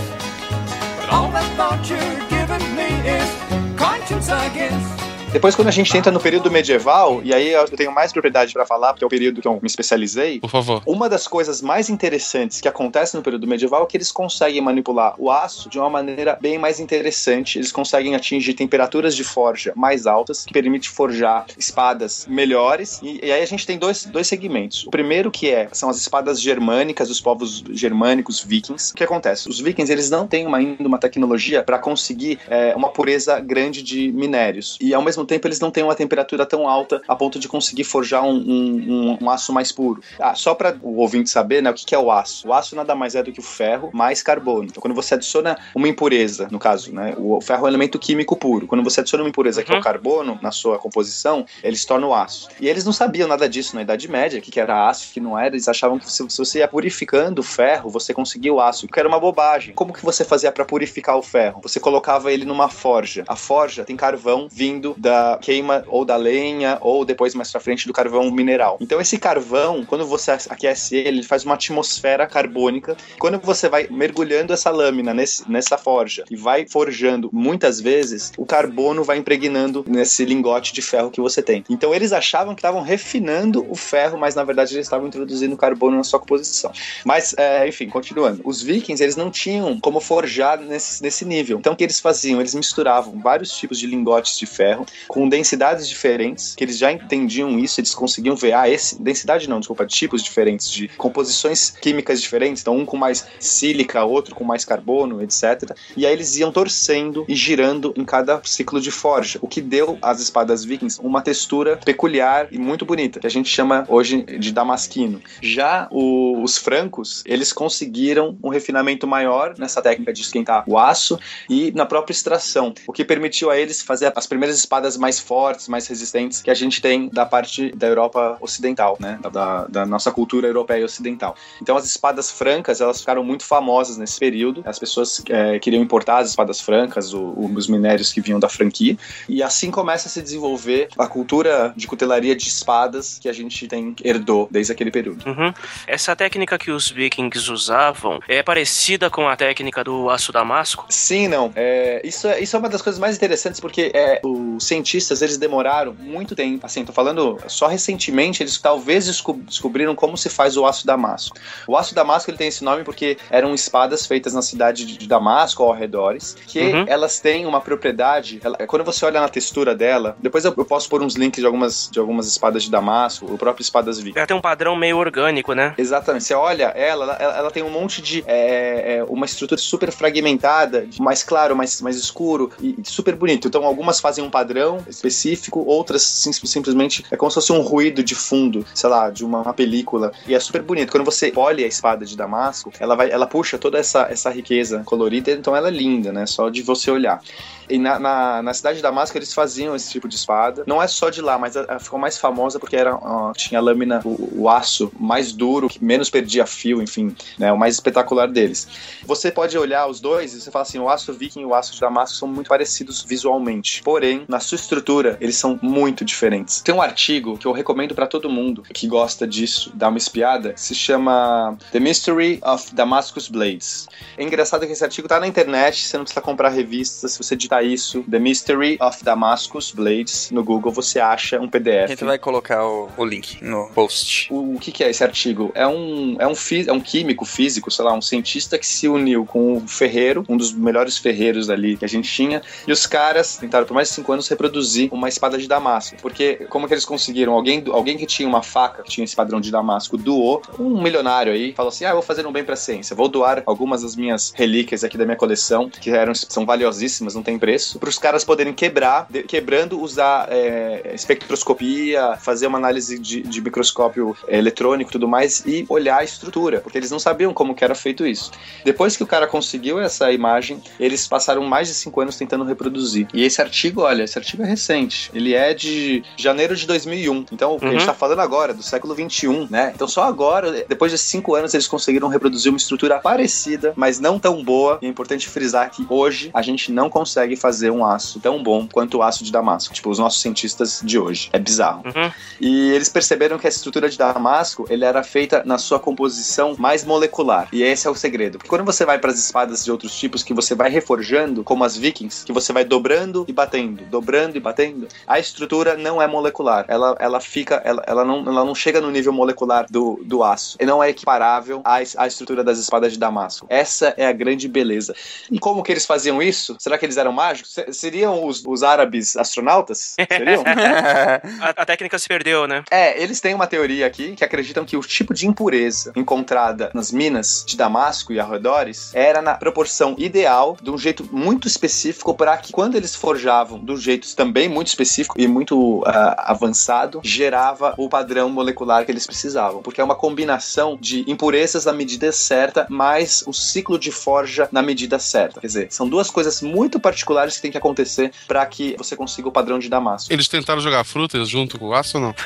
Speaker 8: But all that thought you're giving me is conscience, I guess.
Speaker 4: Depois, quando a gente entra no período medieval, e aí eu tenho mais propriedade pra falar, porque é o período que eu me especializei.
Speaker 1: Por favor.
Speaker 4: Uma das coisas mais interessantes que acontece no período medieval é que eles conseguem manipular o aço de uma maneira bem mais interessante. Eles conseguem atingir temperaturas de forja mais altas, que permite forjar espadas melhores. E, e aí a gente tem dois, dois segmentos. O primeiro que é são as espadas germânicas dos povos germânicos vikings. O que acontece? Os vikings eles não têm uma- ainda uma tecnologia para conseguir é, uma pureza grande de minérios. E ao mesmo mesmo tempo eles não têm uma temperatura tão alta a ponto de conseguir forjar um, um, um, aço mais puro. Ah, só para o ouvinte saber, né, o que, que é o aço? O aço nada mais é do que o ferro mais carbono. Então, quando você adiciona uma impureza, no caso, né, o ferro é um elemento químico puro. Quando você adiciona uma impureza que é o carbono na sua composição, ele se torna o aço. E eles não sabiam nada disso na Idade Média, que, que era aço, que não era. Eles achavam que se, se você ia purificando o ferro, você conseguia o aço, que era uma bobagem. Como que você fazia para purificar o ferro? Você colocava ele numa forja. A forja tem carvão vindo da queima ou da lenha ou depois mais pra frente do carvão mineral. Então esse carvão, quando você aquece ele, ele faz uma atmosfera carbônica. Quando você vai mergulhando essa lâmina nesse, nessa forja e vai forjando muitas vezes, o carbono vai impregnando nesse lingote de ferro que você tem. Então eles achavam que estavam refinando o ferro, mas na verdade eles estavam introduzindo carbono na sua composição. Mas, é, enfim, continuando. Os vikings, eles não tinham como forjar nesse, nesse nível. Então o que eles faziam? Eles misturavam vários tipos de lingotes de ferro com densidades diferentes, que eles já entendiam isso, eles conseguiam ver, ah, esse, densidade não, desculpa, tipos diferentes de composições químicas diferentes, então um com mais sílica, outro com mais carbono, etc. E aí eles iam torcendo e girando em cada ciclo de forja, o que deu às espadas vikings uma textura peculiar e muito bonita, que a gente chama hoje de damasquino. Já o, os francos, eles conseguiram um refinamento maior nessa técnica de esquentar o aço e na própria extração, o que permitiu a eles fazer as primeiras espadas mais fortes, mais resistentes que a gente tem da parte da Europa ocidental, né? Da, da nossa cultura europeia ocidental. Então as espadas francas, elas ficaram muito famosas nesse período. As pessoas é, queriam importar as espadas francas, o, o, os minérios que vinham da franquia. E assim começa a se desenvolver a cultura de cutelaria de espadas que a gente tem herdou desde aquele período.
Speaker 3: Uhum. Essa técnica que os vikings usavam é parecida com a técnica do aço damasco?
Speaker 4: Sim, não. É, isso, é, isso é uma das coisas mais interessantes porque é, os cientistas eles demoraram muito tempo. Assim, tô falando só recentemente eles talvez descobriram como se faz o aço damasco. O aço damasco ele tem esse nome porque eram espadas feitas na cidade de Damasco ou arredores, que uhum. elas têm uma propriedade. Ela, quando você olha na textura dela, depois eu, eu, posso pôr uns links de algumas, de algumas espadas de Damasco, o próprio espadas Vic.
Speaker 3: Ela tem um padrão meio orgânico, né?
Speaker 4: Exatamente. Você olha ela, ela, ela tem um monte de é, é, uma estrutura super fragmentada, mais claro, mais, mais escuro e super bonito. Então algumas fazem um padrão específico, outras sim, simplesmente é como se fosse um ruído de fundo, sei lá, de uma, uma película. E é super bonito. Quando você olha a espada de Damasco, ela vai, ela puxa toda essa, essa riqueza colorida, então ela é linda, né? Só de você olhar. E na, na, na, cidade de Damasco eles faziam esse tipo de espada. Não é só de lá, mas ela ficou mais famosa porque era, ó, tinha a lâmina, o, o, aço mais duro, que menos perdia fio, enfim, né? O mais espetacular deles. Você pode olhar os dois e você fala assim: o aço viking e o aço de Damasco são muito parecidos visualmente. Porém, na sua estrutura, eles são muito diferentes. Tem um artigo que eu recomendo para todo mundo que gosta disso, dar uma espiada, se chama The Mystery of Damascus Blades. É engraçado que esse artigo tá na internet, você não precisa comprar revistas, se você digitar isso, The Mystery of Damascus Blades, no Google você acha um PDF.
Speaker 2: A gente vai colocar o, o link no post.
Speaker 4: O, o que, que, é esse artigo? É um, é, um é um químico, físico, sei lá, um cientista que se uniu com o ferreiro, um dos melhores ferreiros ali que a gente tinha, e os caras tentaram por mais de cinco anos reproduzir uma espada de damasco. Porque como que eles conseguiram? Alguém, alguém que tinha uma faca, que tinha esse padrão de damasco, doou, um milionário aí, falou assim, ah, eu vou fazer um bem pra ciência, vou doar algumas das minhas relíquias aqui da minha coleção, que eram, são valiosíssimas, não tem preço, para os caras poderem quebrar, de, quebrando, usar é, espectroscopia, fazer uma análise de, de microscópio é, eletrônico e tudo mais e olhar a estrutura, porque eles não sabiam como que era feito isso. Depois que o cara conseguiu essa imagem, eles passaram mais de cinco anos tentando reproduzir. E esse artigo, olha, esse artigo é recente. Ele é de janeiro de 2001. Então, o que uhum. a gente uhum. tá falando agora, do século 21, né? Então, só agora, depois de cinco anos, eles conseguiram reproduzir uma estrutura parecida, mas não tão boa. E é importante frisar que hoje a gente não consegue fazer um aço tão bom quanto o aço de Damasco. Tipo, os nossos cientistas de hoje. É bizarro. Uhum. E eles perceberam que a estrutura de Damasco ele era feita na sua composição mais molecular. E esse é o segredo. Porque quando você vai para as espadas de outros tipos que você vai reforjando, como as vikings, que você vai dobrando e batendo, dobrando e batendo, a estrutura não é molecular. Ela, ela fica, ela, ela, não, ela não chega no nível molecular do, do aço. E não é equiparável à, à estrutura das espadas de Damasco. Essa é a grande beleza. E como que eles faziam isso? Será que eles eram mágicos? Mágicos? Seriam os, os árabes astronautas? Seriam?
Speaker 3: A, a técnica se perdeu, né?
Speaker 4: É, eles têm uma teoria aqui que acreditam que o tipo de impureza encontrada nas minas de Damasco e arredores era na proporção ideal, de um jeito muito específico, para que quando eles forjavam de um jeito também muito específico e muito ah, avançado, gerava o padrão molecular que eles precisavam. Porque é uma combinação de impurezas na medida certa, mais o ciclo de forja na medida certa. Quer dizer, são duas coisas muito particulares que tem que acontecer para que você consiga o padrão de Damasco.
Speaker 1: Eles tentaram jogar frutas junto com o aço ou não?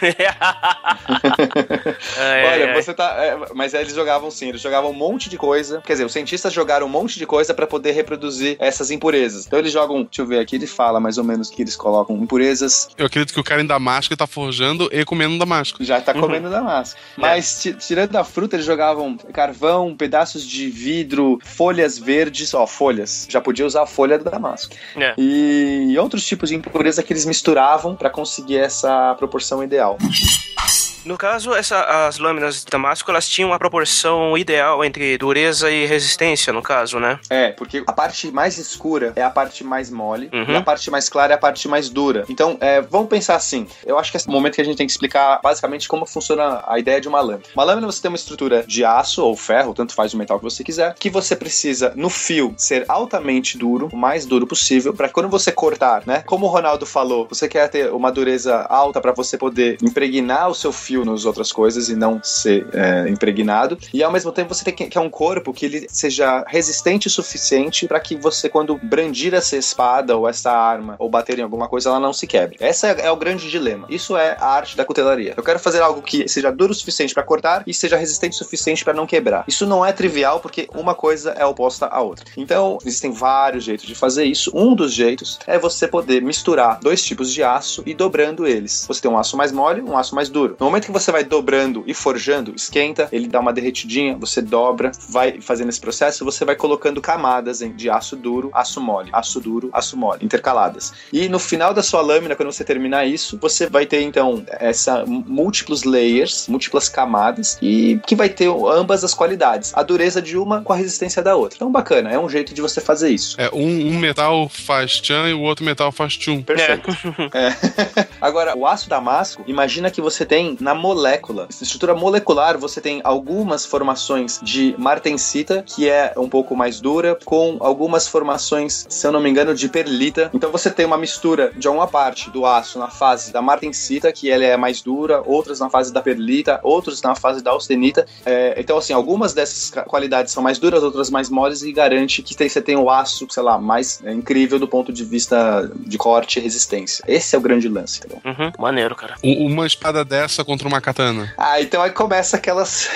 Speaker 3: Ai,
Speaker 4: Olha,
Speaker 3: ai.
Speaker 4: você tá. é, mas eles jogavam sim, eles jogavam um monte de coisa. Quer dizer, os cientistas jogaram um monte de coisa pra poder reproduzir essas impurezas. Então eles jogam. Deixa eu ver aqui, ele fala mais ou menos que eles colocam impurezas.
Speaker 1: Eu acredito que o cara em Damasco tá forjando e comendo Damasco.
Speaker 4: Já tá comendo damasco. Mas ti- tirando da fruta, eles jogavam carvão, pedaços de vidro, folhas verdes, ó, folhas. Já podia usar a folha do damasco.
Speaker 3: É.
Speaker 4: E outros tipos de impureza que eles misturavam pra conseguir essa proporção ideal.
Speaker 3: No caso, essa, as lâminas de Damasco, elas tinham uma proporção ideal entre dureza e resistência, no caso, né?
Speaker 4: É, porque a parte mais escura é a parte mais mole
Speaker 3: Uhum.
Speaker 4: e a parte mais clara é a parte mais dura. Então, é, vamos pensar assim. Eu acho que é o momento que a gente tem que explicar basicamente como funciona a ideia de uma lâmina. Uma lâmina você tem uma estrutura de aço ou ferro, tanto faz o metal que você quiser, que você precisa no fio ser altamente duro, o mais duro possível, para quando você cortar, né? Como o Ronaldo falou, você quer ter uma dureza alta para você poder impregnar o seu fio nas outras coisas e não ser é, impregnado. E ao mesmo tempo você tem que quer um corpo que ele seja resistente o suficiente para que você, quando brandir essa espada ou essa arma ou bater em alguma coisa, ela não se quebre. Essa é, é o grande dilema. Isso é a arte da cutelaria. Eu quero fazer algo que seja duro o suficiente para cortar e seja resistente o suficiente para não quebrar. Isso não é trivial porque uma coisa é oposta à outra. Então, existem vários jeitos de fazer isso. Um dos jeitos é você poder misturar dois tipos de aço e dobrando eles. Você tem um aço mais mole, um aço mais duro. No momento que você vai dobrando e forjando, esquenta, ele dá uma derretidinha, você dobra, vai fazendo esse processo, você vai colocando camadas de aço duro, aço mole, aço duro, aço mole, intercaladas. E no final da sua lâmina, quando você terminar isso, você vai ter então essa múltiplos layers, múltiplas camadas e que vai ter ambas as qualidades, a dureza de uma com a resistência da outra. Então bacana, é um jeito de você fazer isso.
Speaker 1: É, um, um metal faz tchan e o outro metal faz tchum.
Speaker 4: Perfeito. É. Agora, o aço damasco, imagina que você tem na molécula, essa estrutura molecular, você tem algumas formações de martensita, que é um pouco mais dura, com algumas formações, se eu não me engano, de perlita. Então você tem uma mistura de uma parte do aço na fase da martensita, que ela é mais dura, outras na fase da perlita, outros na fase da austenita. É, então, assim, algumas dessas qualidades são mais duras, outras mais moles, e garante que tem- você tem o aço, sei lá, mais é, incrível do ponto de vista de corte e resistência. Esse é o grande lance, entendeu?
Speaker 3: Uhum, maneiro, cara.
Speaker 1: Uma espada dessa contra uma katana.
Speaker 4: Ah, então aí começa aquelas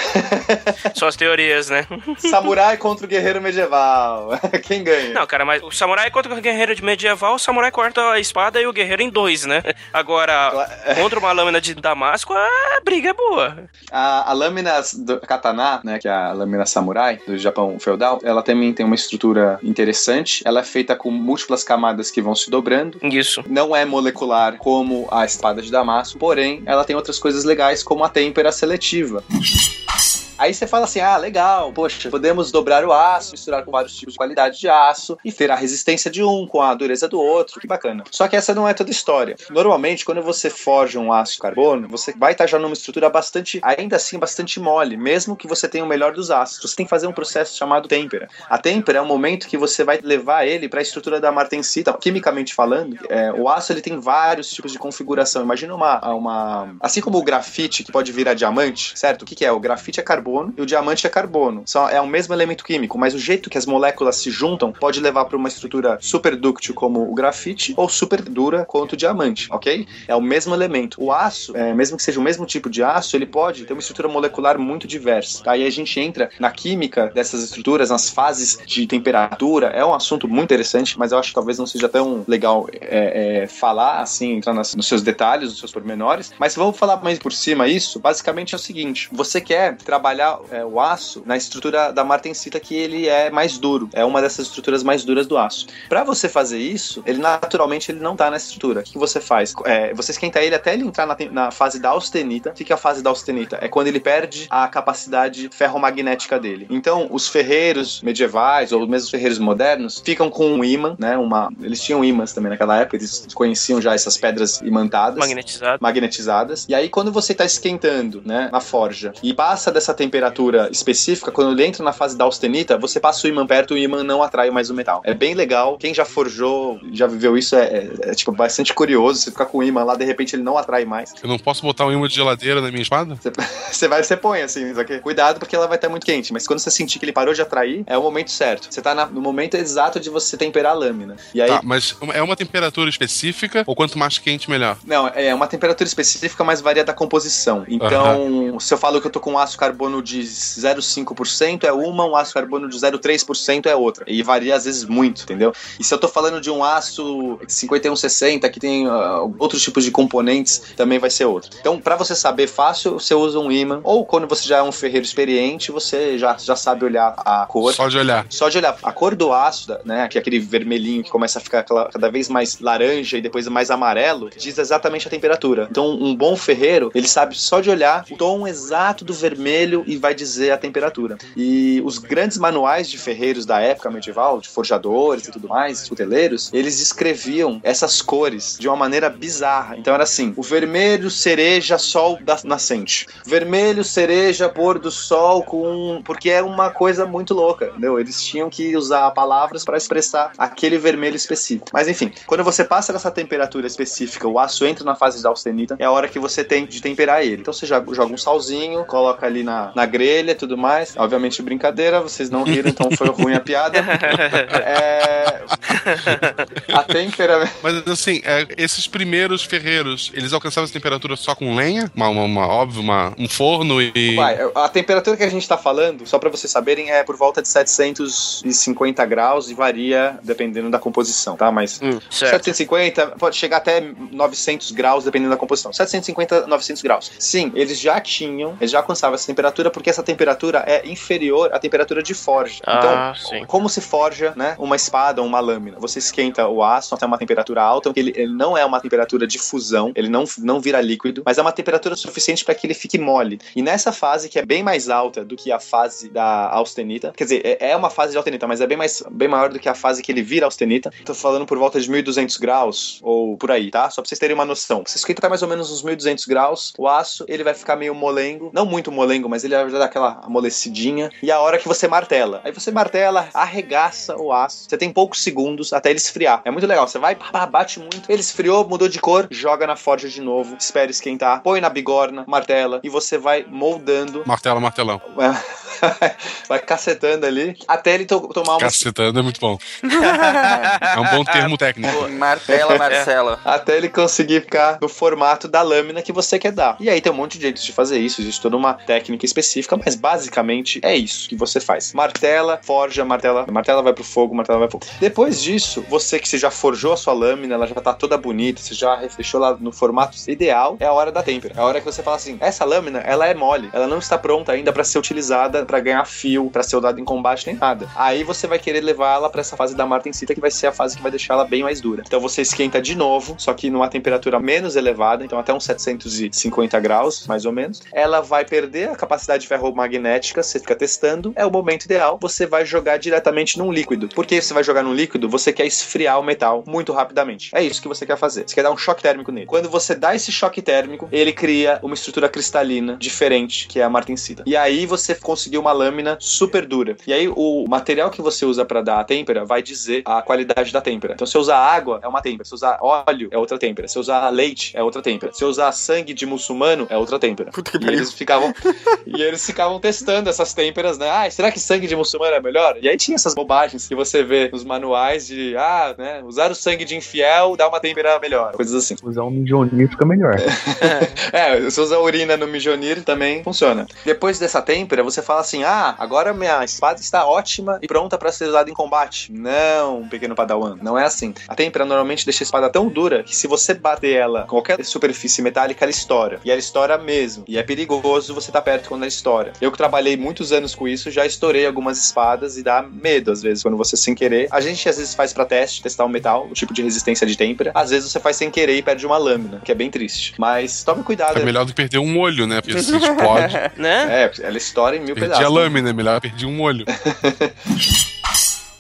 Speaker 3: Só as teorias, né?
Speaker 4: samurai contra o guerreiro medieval. Quem ganha?
Speaker 3: Não, cara, mas o samurai contra o guerreiro de medieval, o samurai corta a espada e o guerreiro em dois, né? Agora, contra uma lâmina de damasco, a briga é boa.
Speaker 4: A, a lâmina do katana, né, que é a lâmina samurai do Japão feudal, ela também tem uma estrutura interessante. Ela é feita com múltiplas camadas que vão se dobrando.
Speaker 3: Isso.
Speaker 4: Não é molecular como a espada de Damasco, porém, ela tem outras coisas legais como a têmpera seletiva. Aí você fala assim: ah, legal, poxa, podemos dobrar o aço, misturar com vários tipos de qualidade de aço e ter a resistência de um com a dureza do outro, que bacana. Só que essa não é toda a história. Normalmente, quando você forja um aço carbono, você vai estar já numa estrutura bastante, ainda assim, bastante mole, mesmo que você tenha o melhor dos aços. Você tem que fazer um processo chamado têmpera. A têmpera é o momento que você vai levar ele para a estrutura da martensita. Quimicamente falando, é, o aço ele tem vários tipos de configuração. Imagina uma, uma. Assim como o grafite, que pode virar diamante, certo? O que, que é? O grafite é carbono e o diamante é carbono. Só é o mesmo elemento químico, mas o jeito que as moléculas se juntam pode levar para uma estrutura super dúctil como o grafite ou super dura quanto o diamante, ok? É o mesmo elemento. O aço, é, mesmo que seja o mesmo tipo de aço, ele pode ter uma estrutura molecular muito diversa. Tá? E a gente entra na química dessas estruturas, nas fases de temperatura. É um assunto muito interessante, mas eu acho que talvez não seja tão legal é, é, falar assim, entrar nas- nos seus detalhes, nos seus pormenores. Mas vamos falar mais por cima isso. Basicamente é o seguinte: você quer trabalhar trabalhar é, o aço na estrutura da martensita que ele é mais duro. É uma dessas estruturas mais duras do aço. Para você fazer isso, ele naturalmente ele não tá nessa estrutura. O que, você faz? É, você esquenta ele até ele entrar na, na fase da austenita. O que, é a fase da austenita? É quando ele perde a capacidade ferromagnética dele. Então, os ferreiros medievais ou mesmo os ferreiros modernos ficam com um ímã, né? Uma, eles tinham ímãs também naquela época, eles conheciam já essas pedras imantadas
Speaker 3: Magnetizado.
Speaker 4: magnetizadas. E aí, quando você está esquentando, né, na forja, e passa dessa temperatura específica, quando ele entra na fase da austenita, você passa o imã perto e o imã não atrai mais o metal. É bem legal. Quem já forjou, já viveu isso, é, é- é, tipo bastante curioso. Você ficar com o imã lá, de repente ele não atrai mais.
Speaker 1: Eu não posso botar um imã de geladeira na minha espada?
Speaker 4: Você, você vai, você põe assim, só que cuidado porque ela vai estar muito quente. Mas quando você sentir que ele parou de atrair, é o momento certo. Você tá na- no momento exato de você temperar a lâmina. E aí,
Speaker 1: Tá, mas é uma temperatura específica ou quanto mais quente, melhor?
Speaker 4: Não, é uma temperatura específica, mas varia da composição. Então, se eu falo que eu tô com um ácido carbono de 0,5% é uma, um ácido carbono de 0,3% é outra. E varia às vezes muito, entendeu? E se eu tô falando de um ácido 5160 que tem ah, outros tipos de componentes, também vai ser outro. Então, para você saber fácil, você usa um ímã. Ou quando você já é um ferreiro experiente, você já, já sabe olhar a cor.
Speaker 1: Só de olhar.
Speaker 4: Só de olhar a cor do aço, né, que é aquele vermelhinho que começa a ficar cada vez mais laranja e depois mais amarelo, diz exatamente a temperatura. Então, um bom ferreiro, ele sabe só de olhar o tom exato do vermelho e vai dizer a temperatura. E os grandes manuais de ferreiros da época medieval, de forjadores e tudo mais, cuteleiros, eles descreviam essas cores de uma maneira bizarra. Então era assim: o vermelho cereja sol da nascente, vermelho cereja pôr do sol com porque é uma coisa muito louca, entendeu? Eles tinham que usar palavras para expressar aquele vermelho específico. Mas enfim, quando você passa dessa temperatura específica, o aço entra na fase da austenita, é a hora que você tem de temperar ele. Então você joga um salzinho, coloca ali na, na grelha e tudo mais. Obviamente brincadeira, vocês não riram, então foi ruim a piada. É... A temperatura.
Speaker 1: Mas assim, é, esses primeiros ferreiros, eles alcançavam essa temperatura só com lenha? Uma, uma, uma- óbvio, uma, um forno e.
Speaker 4: Vai, a temperatura que a gente tá falando, só pra vocês saberem, é por volta de 750 graus e varia dependendo da composição, tá? Mas
Speaker 3: Hum, certo.
Speaker 4: 750 pode chegar até 900 graus dependendo da composição. 750, 900 graus. Sim, eles já tinham, eles já alcançavam essa temperatura porque essa temperatura é inferior à temperatura de forja.
Speaker 3: Ah,
Speaker 4: então,
Speaker 3: sim.
Speaker 4: como se forja, né, uma espada ou uma lâmina? Você esquenta o aço até uma temperatura alta, ele, ele não é uma temperatura de fusão, ele não, não vira líquido, mas é uma temperatura suficiente para que ele fique mole. E nessa fase que é bem mais alta do que a fase da austenita, quer dizer, é, é uma fase de austenita, mas é bem mais bem maior do que a fase que ele vira austenita. Tô falando por volta de 1200 graus ou por aí, tá? Só pra vocês terem uma noção. Você esquenta até mais ou menos uns 1200 graus, o aço, ele vai ficar meio molengo, não muito molengo, mas ele vai dar aquela amolecidinha. E a hora que você martela, aí você martela, arregaça o aço. Você tem poucos segundos até ele esfriar. É muito legal. Você vai, bate muito, ele esfriou, mudou de cor, joga na forja de novo, espera esquentar, põe na bigorna, martela e você vai moldando,
Speaker 1: Martelo, martelão.
Speaker 4: vai cacetando ali até ele to- tomar uma
Speaker 1: Cacetando é muito bom. É um bom termo técnico.
Speaker 2: Martela, Marcela.
Speaker 4: até ele conseguir ficar no formato da lâmina que você quer dar. E aí tem um monte de jeitos de fazer isso, existe toda uma técnica específica, mas basicamente é isso que você faz. Martela, forja, martela, martela vai pro fogo, martela vai pro fogo. Depois disso, você que você já forjou a sua lâmina, ela já tá toda bonita, você já refechou lá no formato ideal, é a hora da têmpera. É a hora que você fala assim, essa lâmina, ela é mole, ela não está pronta ainda para ser utilizada para ganhar fio, para ser usada em combate nem nada. Aí você vai querer levar ela para essa fase da martensita que vai ser a fase que vai deixar ela bem mais dura. Então você esquenta de novo, só que numa temperatura menos elevada, então até uns 750 graus, mais ou menos. Ela vai perder a capacidade ferromagnética, você fica testando, é o momento ideal, você vai jogar diretamente num líquido. Por que você vai jogar num líquido? Você quer esfriar o metal muito rapidamente. É isso que você quer fazer. Você quer dar um choque térmico nele. Quando você dá esse choque térmico, ele cria uma estrutura cristalina diferente, que é a martensita. E aí você conseguiu uma lâmina super dura. E aí o material que você usa para dar a têmpera vai dizer a qualidade da têmpera. Então se eu usar água, é uma têmpera. Se usar óleo, é outra têmpera. Se eu usar leite, é outra têmpera. Se eu usar sangue de muçulmano, é outra têmpera. E eles ficavam e eles ficavam testando essas têmperas, né? Ah, será que sangue de muçulmano é melhor? E aí tinha essas bobagens que você vê nos manuais de, ah, né, usar o sangue de infiel dá uma têmpera melhor, coisas assim.
Speaker 5: Usar um mijonir fica melhor.
Speaker 4: É, se usa urina no mijonir também funciona. Depois dessa têmpera, você fala assim: ah, agora minha espada está ótima e pronta para ser usada em combate. Não, pequeno padawan, não é assim. A têmpera normalmente deixa a espada tão dura que se você bater ela com qualquer superfície metálica, ela estoura. E ela estoura mesmo. E é perigoso você estar tá perto quando estoura. Eu que trabalhei muitos anos com isso, já estourei algumas espadas e dá medo às vezes quando você sem querer. A gente às vezes faz para teste, testar o metal, o tipo de resistência de têmpera. Às vezes você faz sem querer e perde uma lâmina, que é bem triste. Mas tome cuidado.
Speaker 1: É melhor do que perder um olho, né? Porque se explode.
Speaker 3: né?
Speaker 4: É, ela estoura em mil
Speaker 1: Perdi
Speaker 4: pedaços.
Speaker 1: a lâmina, é melhor perdi um olho.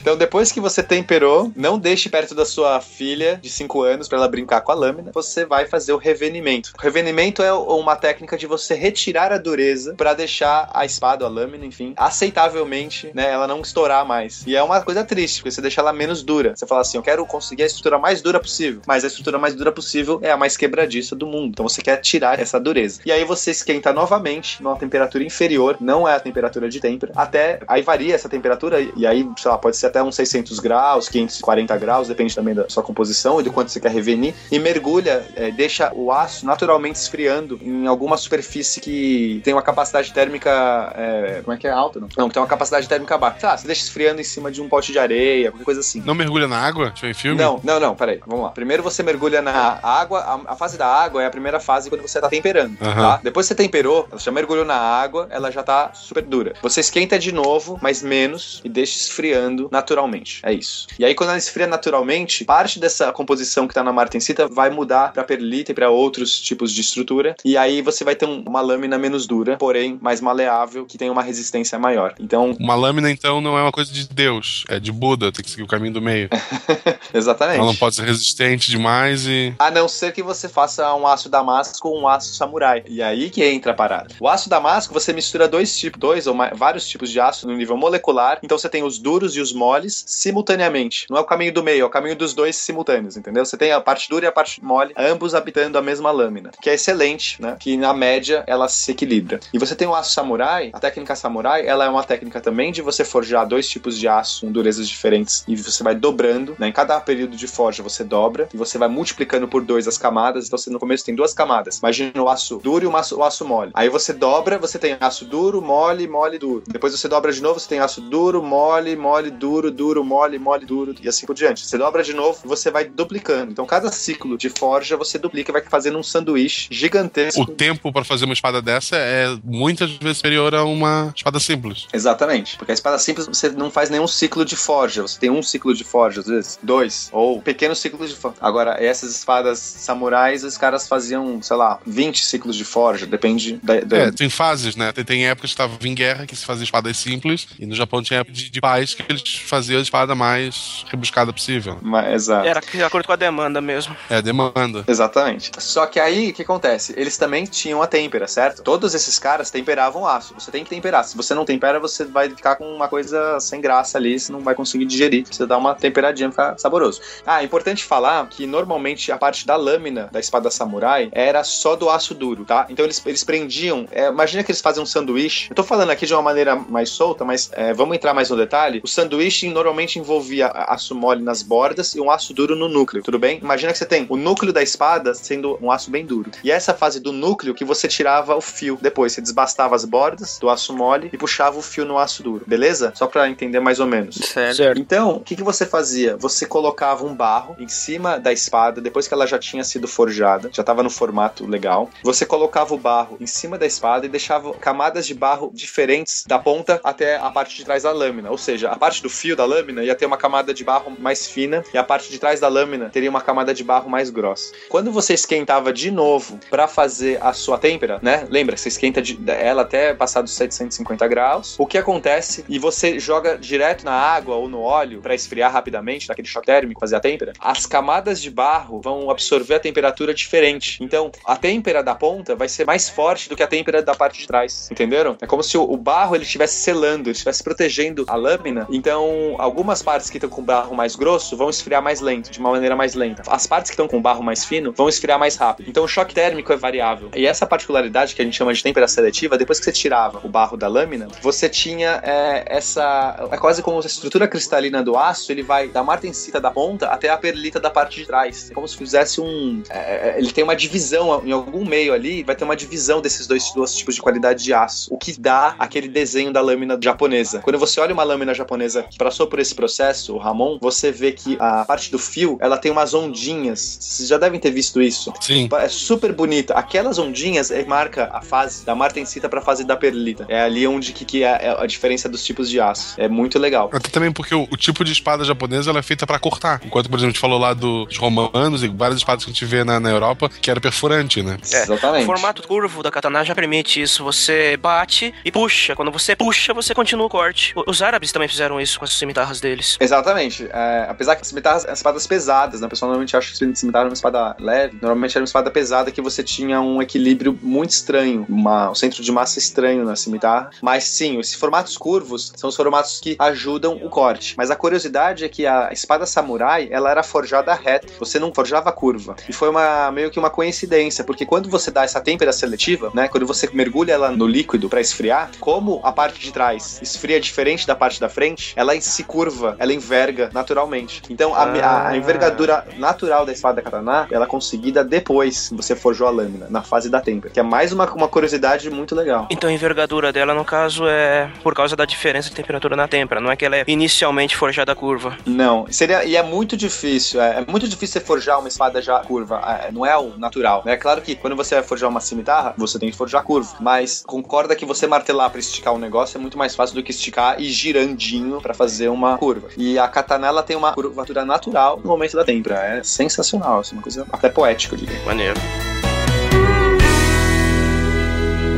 Speaker 4: Então, depois que você temperou, não deixe perto da sua filha de 5 anos para ela brincar com a lâmina. Você vai fazer o revenimento. O revenimento é uma técnica de você retirar a dureza para deixar a espada, a lâmina, enfim, aceitavelmente, né, ela não estourar mais. E é uma coisa triste, porque você deixa ela menos dura. Você fala assim, eu quero conseguir a estrutura mais dura possível, mas a estrutura mais dura possível é a mais quebradiça do mundo. Então você quer tirar essa dureza. E aí você esquenta novamente numa temperatura inferior, não é a temperatura de têmpera, até aí varia essa temperatura e aí, sei lá, pode ser até uns 600 graus, 540 graus, depende também da sua composição e do quanto você quer revenir, e mergulha, é, deixa o aço naturalmente esfriando em alguma superfície que tem uma capacidade térmica, é, como é que é alta? Não, não que tem uma capacidade térmica baixa. Tá, você deixa esfriando em cima de um pote de areia, qualquer coisa assim.
Speaker 1: Não mergulha na água? Foi em filme?
Speaker 4: Não, não, não, peraí, vamos lá. Primeiro você mergulha na água, a, a fase da água é a primeira fase quando você tá temperando,
Speaker 1: Aham.
Speaker 4: tá? Depois que você temperou, você já mergulhou na água, ela já tá super dura. Você esquenta de novo, mas menos, e deixa esfriando naturalmente. É isso. E aí, quando ela esfria naturalmente, parte dessa composição que tá na martensita vai mudar pra perlita e pra outros tipos de estrutura. E aí você vai ter um- uma lâmina menos dura, porém mais maleável, que tem uma resistência maior. Então,
Speaker 1: Uma lâmina, então, não é uma coisa de Deus, é de Buda, tem que seguir o caminho do meio.
Speaker 4: exatamente.
Speaker 1: Ela não pode ser resistente demais e.
Speaker 4: A não ser que você faça um aço damasco com um aço samurai. E aí que entra a parada. O aço damasco, você mistura dois tipos, dois ou mais, vários tipos de aço no nível molecular. Então você tem os duros e os moles simultaneamente. Não é o caminho do meio, é o caminho dos dois simultâneos, entendeu? Você tem a parte dura e a parte mole, ambos habitando a mesma lâmina. Que é excelente, né? Que na média ela se equilibra. E você tem o aço samurai, a técnica samurai, ela é uma técnica também de você forjar dois tipos de aço com durezas diferentes e você vai dobrando, né? Em cada período de forja você dobra e você vai multiplicando por dois as camadas. Então você no começo tem duas camadas. Imagina o aço duro e o aço, o aço mole. Aí você dobra, você tem aço duro, mole, mole, duro. Depois você dobra de novo, você tem aço duro, mole, mole, duro, duro, mole, mole, duro e assim por diante. Você dobra de novo você vai duplicando. Então cada ciclo de forja você duplica e vai fazendo um sanduíche gigantesco.
Speaker 1: O tempo pra fazer uma espada dessa é muitas vezes superior a uma espada simples.
Speaker 4: Exatamente. Porque a espada simples você não faz nenhum ciclo de forja. Você tem um ciclo de forja, às vezes. Dois. Ou pequenos ciclos de forja. Agora, essas espadas samurais, os caras faziam, sei lá, 20 ciclos de forja. Depende da. da-
Speaker 1: É, tem fases, né? Tem, tem épocas que estava em guerra que se fazia espadas simples, e no Japão tinha época de, de paz que eles faziam a espada mais rebuscada possível.
Speaker 4: Ma- Exato.
Speaker 3: Era de acordo com a demanda mesmo.
Speaker 1: É, demanda.
Speaker 4: Exatamente. Só que aí, o que acontece? Eles também tinham a têmpera, certo? Todos esses caras temperavam aço. Você tem que temperar. Se você não tempera, você vai ficar com uma coisa sem graça ali, você não vai conseguir digerir. Precisa dar uma temperadinha pra ficar saboroso. Ah, é importante falar que normalmente a parte da lâmina da espada samurai era só do aço duro, tá? Então eles, eles prendiam. é, imagina que eles fazem um sanduíche. Eu tô falando aqui de uma maneira mais solta, mas é, vamos entrar mais no detalhe. O sanduíche normalmente envolvia aço mole nas bordas e um aço duro no núcleo, tudo bem? Imagina que você tem o núcleo da espada sendo um aço bem duro. E essa fase do núcleo que você tirava o fio. Depois você desbastava as bordas do aço mole e puxava o fio no aço duro, beleza? Só pra entender mais ou menos.
Speaker 2: Certo.
Speaker 3: Certo.
Speaker 4: Então, o que, que você fazia? Você colocava um barro em cima da espada, depois que ela já tinha sido forjada, já estava no formato legal. Você colocava o barro em cima da espada e deixava camadas de barro diferentes da ponta até a parte de trás da lâmina. Ou seja, a parte do fio da lâmina ia ter uma camada de barro mais fina e a parte de trás da lâmina teria uma camada de barro mais grossa. Quando você esquentava de novo para fazer a sua têmpera, né? Lembra você esquenta de- ela até passar dos 750 graus. O que acontece? E você joga direto na água ou no óleo para esfriar rapidamente, daquele choque térmico, fazer a têmpera. As camadas de barro vão absorver a temperatura diferente. Então, a têmpera da ponta vai ser mais forte do que a têmpera da parte de trás. Entenderam? É como se o, barro ele estivesse selando, estivesse protegendo a lâmina. Então, Algumas partes que estão com barro mais grosso vão esfriar mais lento, de uma maneira mais lenta. As partes que estão com barro mais fino vão esfriar mais rápido. Então, o choque térmico é variável. E essa particularidade que a gente chama de têmpera seletiva, depois que você tirava o barro da lâmina, você tinha é, essa. É quase como a estrutura cristalina do aço, ele vai da martensita da ponta até a perlita da parte de trás. É como se fizesse um. é, ele tem uma divisão em algum meio ali, vai ter uma divisão desses dois, dois tipos de qualidade de aço, o que dá aquele desenho da lâmina japonesa. Quando você olha uma lâmina japonesa passou por esse processo, o Ramon, você vê que a parte do fio, ela tem umas ondinhas. Vocês já devem ter visto isso.
Speaker 1: Sim.
Speaker 4: É super bonita. Aquelas ondinhas é, marca a fase da martensita para a fase da perlita. É ali onde que, que é a diferença dos tipos de aço. É muito legal.
Speaker 1: Até também porque o, o tipo de espada japonesa ela é feita pra cortar. Enquanto, por exemplo, a gente falou lá do- dos romanos e várias espadas que a gente vê na, na Europa, que era perfurante, né?
Speaker 3: É,
Speaker 4: Exatamente.
Speaker 3: O formato curvo da katana já permite isso. Você bate e puxa. Quando você puxa, você continua o corte. Os árabes também fizeram isso com as cimitarras deles.
Speaker 4: Exatamente. É, apesar que as cimitarras são espadas pesadas, né? O pessoal normalmente acha que cimitarra é uma espada leve. Normalmente era uma espada pesada que você tinha um equilíbrio muito estranho, uma- um centro de massa estranho na cimitarra. Mas sim, esses formatos curvos são os formatos que ajudam o corte. Mas a curiosidade é que a espada samurai, ela era forjada reta. Você não forjava curva. E foi uma meio que uma coincidência, porque quando você dá essa têmpera seletiva, né? Quando você mergulha ela no líquido para esfriar, como a parte de trás esfria diferente da parte da frente, ela se curva, ela enverga naturalmente. Então a, a- a envergadura natural da espada katana, ela é conseguida depois que você forjou a lâmina, na fase da têmpera, que é mais uma, uma curiosidade muito legal.
Speaker 3: Então a envergadura dela, no caso, é por causa da diferença de temperatura na têmpera. Não é que ela é inicialmente forjada curva.
Speaker 4: Não, seria e é muito difícil, é, é muito difícil você forjar uma espada já curva, é, não é o natural. É claro que quando você vai forjar uma cimitarra, você tem que forjar curva, mas concorda que você martelar pra esticar um negócio é muito mais fácil do que esticar e girandinho pra fazer uma curva. E a katana ela tem uma curvatura natural no momento da têmpera, é sensacional, assim, uma coisa até poética, eu diria.
Speaker 3: Maneiro.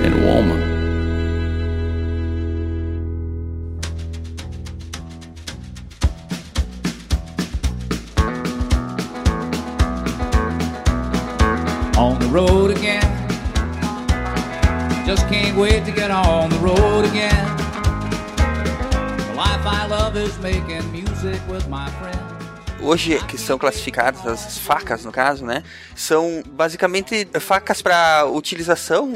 Speaker 8: and woman. On the road again. Just can't wait to get on the road again. Love is making music with my friends.
Speaker 2: Hoje, que são classificadas as facas, no caso, né? São basicamente facas para utilização,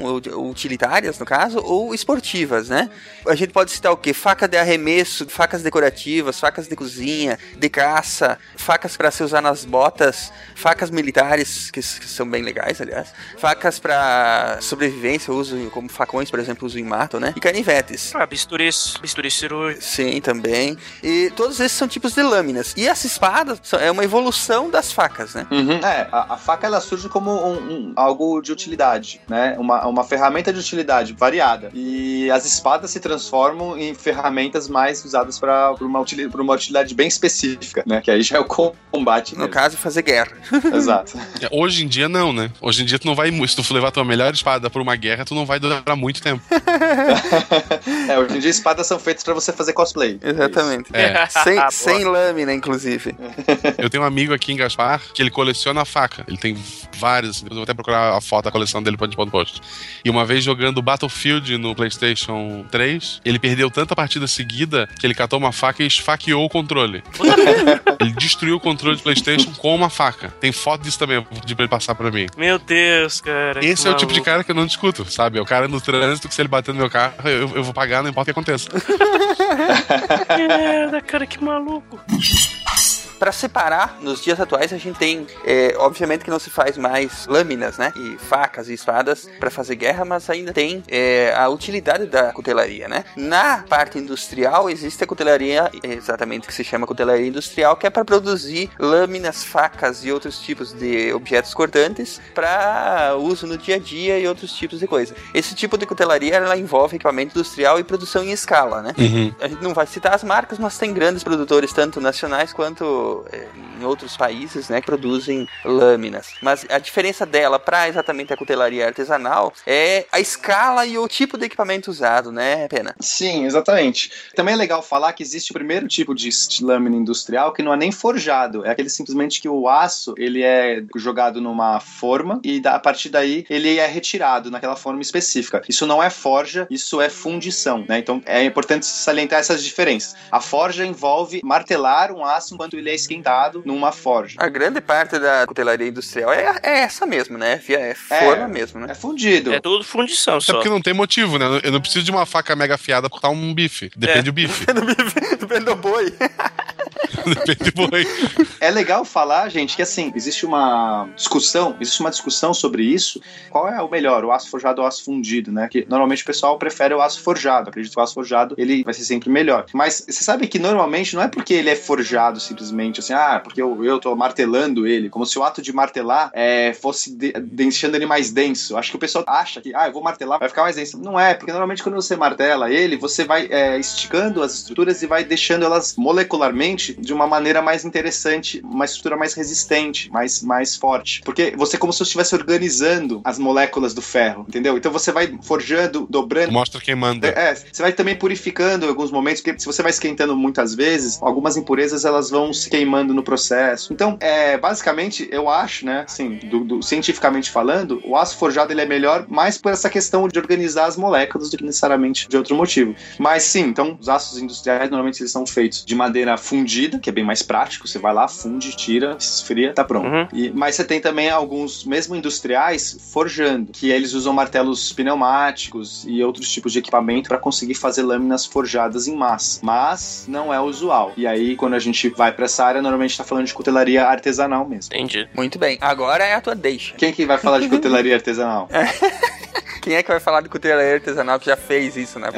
Speaker 2: utilitárias, no caso, ou esportivas, né? A gente pode citar o quê? Faca de arremesso, facas decorativas, facas de cozinha, de caça, facas para se usar nas botas, facas militares, que, que são bem legais, aliás, facas para sobrevivência, uso como facões, por exemplo, uso em mato, né? E canivetes.
Speaker 3: Ah, bisturis, bisturis cirúrgicos.
Speaker 2: Sim, também. E todos esses são tipos de lâminas. E essa espada é uma evolução das facas, né?
Speaker 4: É, a, a faca ela surge como um, um- algo de utilidade, né? Uma, uma ferramenta de utilidade variada. E as espadas se transformam em ferramentas mais usadas para uma, utili- pra uma utilidade bem específica, né? Que aí já é o combate.
Speaker 2: No
Speaker 4: mesmo.
Speaker 2: caso, fazer guerra.
Speaker 4: Exato.
Speaker 1: É, Hoje em dia, não, né? Hoje em dia, tu não vai. Se tu for levar tua melhor espada pra uma guerra, tu não vai durar muito tempo.
Speaker 4: é, hoje em dia espadas são feitas para você fazer cosplay.
Speaker 2: Exatamente.
Speaker 1: É.
Speaker 2: Sem,
Speaker 3: Boa.
Speaker 2: sem lâmina, inclusive.
Speaker 1: Eu tenho um amigo aqui em Gaspar que ele coleciona faca. Ele tem várias. Depois eu vou até procurar a foto da coleção dele pra gente pôr no post. E uma vez jogando Battlefield no PlayStation 3, ele perdeu tanta partida seguida que ele catou uma faca e esfaqueou o controle. ele destruiu o controle do PlayStation com uma faca. Tem foto disso também, pedir pra ele passar pra mim.
Speaker 3: Meu Deus, cara.
Speaker 1: Esse é o tipo de
Speaker 3: maluco.
Speaker 1: cara que eu não discuto, sabe? É o cara no trânsito que se ele bater no meu carro, eu, eu vou pagar, não importa o que aconteça.
Speaker 3: Que merda, cara, que maluco.
Speaker 2: Pra separar, nos dias atuais a gente tem, é, obviamente que não se faz mais lâminas, né? E facas e espadas pra fazer guerra, mas ainda tem é, a utilidade da cutelaria, né? Na parte industrial existe a cutelaria, exatamente que se chama cutelaria industrial, que é para produzir lâminas, facas e outros tipos de objetos cortantes para uso no dia a dia e outros tipos de coisa. Esse tipo de cutelaria ela envolve equipamento industrial e produção em escala, né? A gente não vai citar as marcas, mas tem grandes produtores, tanto nacionais quanto é, em outros países, né, que produzem lâminas. Mas a diferença dela para exatamente a cutelaria artesanal é a escala e o tipo de equipamento usado, né, Pena?
Speaker 4: Sim, exatamente. Também é legal falar que existe o primeiro tipo de lâmina industrial que não é nem forjado, é aquele simplesmente que o aço ele é jogado numa forma e a partir daí ele é retirado naquela forma específica. Isso não é forja, isso é fundição, né? Então é importante salientar essas diferenças. A forja envolve martelar um aço enquanto ele é esquentado numa forja.
Speaker 2: A grande parte da cutelaria industrial é, é essa mesmo, né? É forma
Speaker 4: É.
Speaker 2: mesmo, né?
Speaker 4: É fundido.
Speaker 3: É tudo fundição
Speaker 1: Até
Speaker 3: só.
Speaker 1: porque não tem motivo, né? Eu não preciso de uma faca mega afiada pra cortar um bife. Depende
Speaker 3: É.
Speaker 1: do bife.
Speaker 2: Depende do boi.
Speaker 1: Depende do boi.
Speaker 4: É legal falar, gente, que assim, existe uma discussão, existe uma discussão sobre isso. Qual é o melhor, o aço forjado ou o aço fundido, né? Que normalmente o pessoal prefere o aço forjado. Acredito que o aço forjado ele vai ser sempre melhor. Mas você sabe que normalmente não é porque ele é forjado simplesmente assim, ah, porque eu, eu tô martelando ele, como se o ato de martelar é, fosse de- deixando ele mais denso. Acho que o pessoal acha que, ah, eu vou martelar, vai ficar mais denso. Não é, porque normalmente quando você martela ele, você vai é, esticando as estruturas e vai deixando elas molecularmente de uma maneira mais interessante, uma estrutura mais resistente, mais, mais forte. Porque você é como se você estivesse organizando as moléculas do ferro, entendeu? Então você vai forjando, dobrando.
Speaker 1: Mostra quem manda.
Speaker 4: É, você vai também purificando em alguns momentos, porque se você vai esquentando muitas vezes, algumas impurezas elas vão se queimando no processo. Então, é, basicamente, eu acho, né, assim, do- do- cientificamente falando, o aço forjado ele é melhor mais por essa questão de organizar as moléculas do que necessariamente de outro motivo. Mas sim, então, os aços industriais normalmente eles são feitos de madeira fundida, que é bem mais prático, você vai lá, funde, tira, esfria, tá pronto.
Speaker 3: Uhum.
Speaker 4: E- mas você tem também alguns, mesmo industriais, forjando, que eles usam martelos pneumáticos e outros tipos de equipamento para conseguir fazer lâminas forjadas em massa. Mas não é usual. E aí, quando a gente vai para essa área, normalmente tá falando de cutelaria artesanal mesmo.
Speaker 3: Entendi.
Speaker 2: Muito bem. Agora é a tua deixa.
Speaker 4: Quem que vai falar de cutelaria artesanal?
Speaker 2: Quem é que vai falar de cutelaria artesanal que já fez isso, né?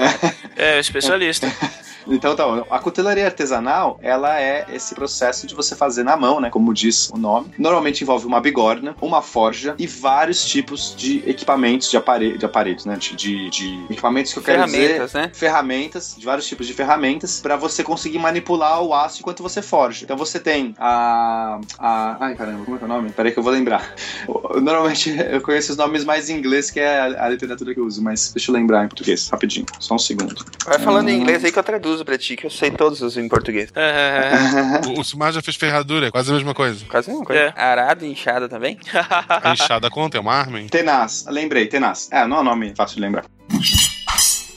Speaker 3: É, especialista.
Speaker 4: Então tá, a cutelaria artesanal, ela é esse processo de você fazer na mão, né, como diz o nome. Normalmente envolve uma bigorna, uma forja e vários tipos de equipamentos de, de aparelhos, né, de, de, de equipamentos que eu quero dizer...
Speaker 2: Ferramentas, né?
Speaker 4: ferramentas, de vários tipos de ferramentas, para você conseguir manipular o aço enquanto você forja. Então você tem a. a ai caramba, como é que é o nome? Peraí que eu vou lembrar. Normalmente eu conheço os nomes mais em inglês, que é a, a literatura que eu uso, mas deixa eu lembrar em português, rapidinho, só um segundo.
Speaker 2: Vai falando em
Speaker 4: Hum.
Speaker 2: inglês aí que eu traduzo pra ti, que eu sei todos os em português.
Speaker 3: É,
Speaker 1: O, o Sumar já fez ferradura, é quase a mesma coisa.
Speaker 2: Quase a mesma coisa.
Speaker 3: É.
Speaker 2: Arado e inchada também?
Speaker 1: A enxada conta, é uma arma, hein?
Speaker 4: Tenaz, lembrei, Tenaz. É, não é um nome fácil de lembrar.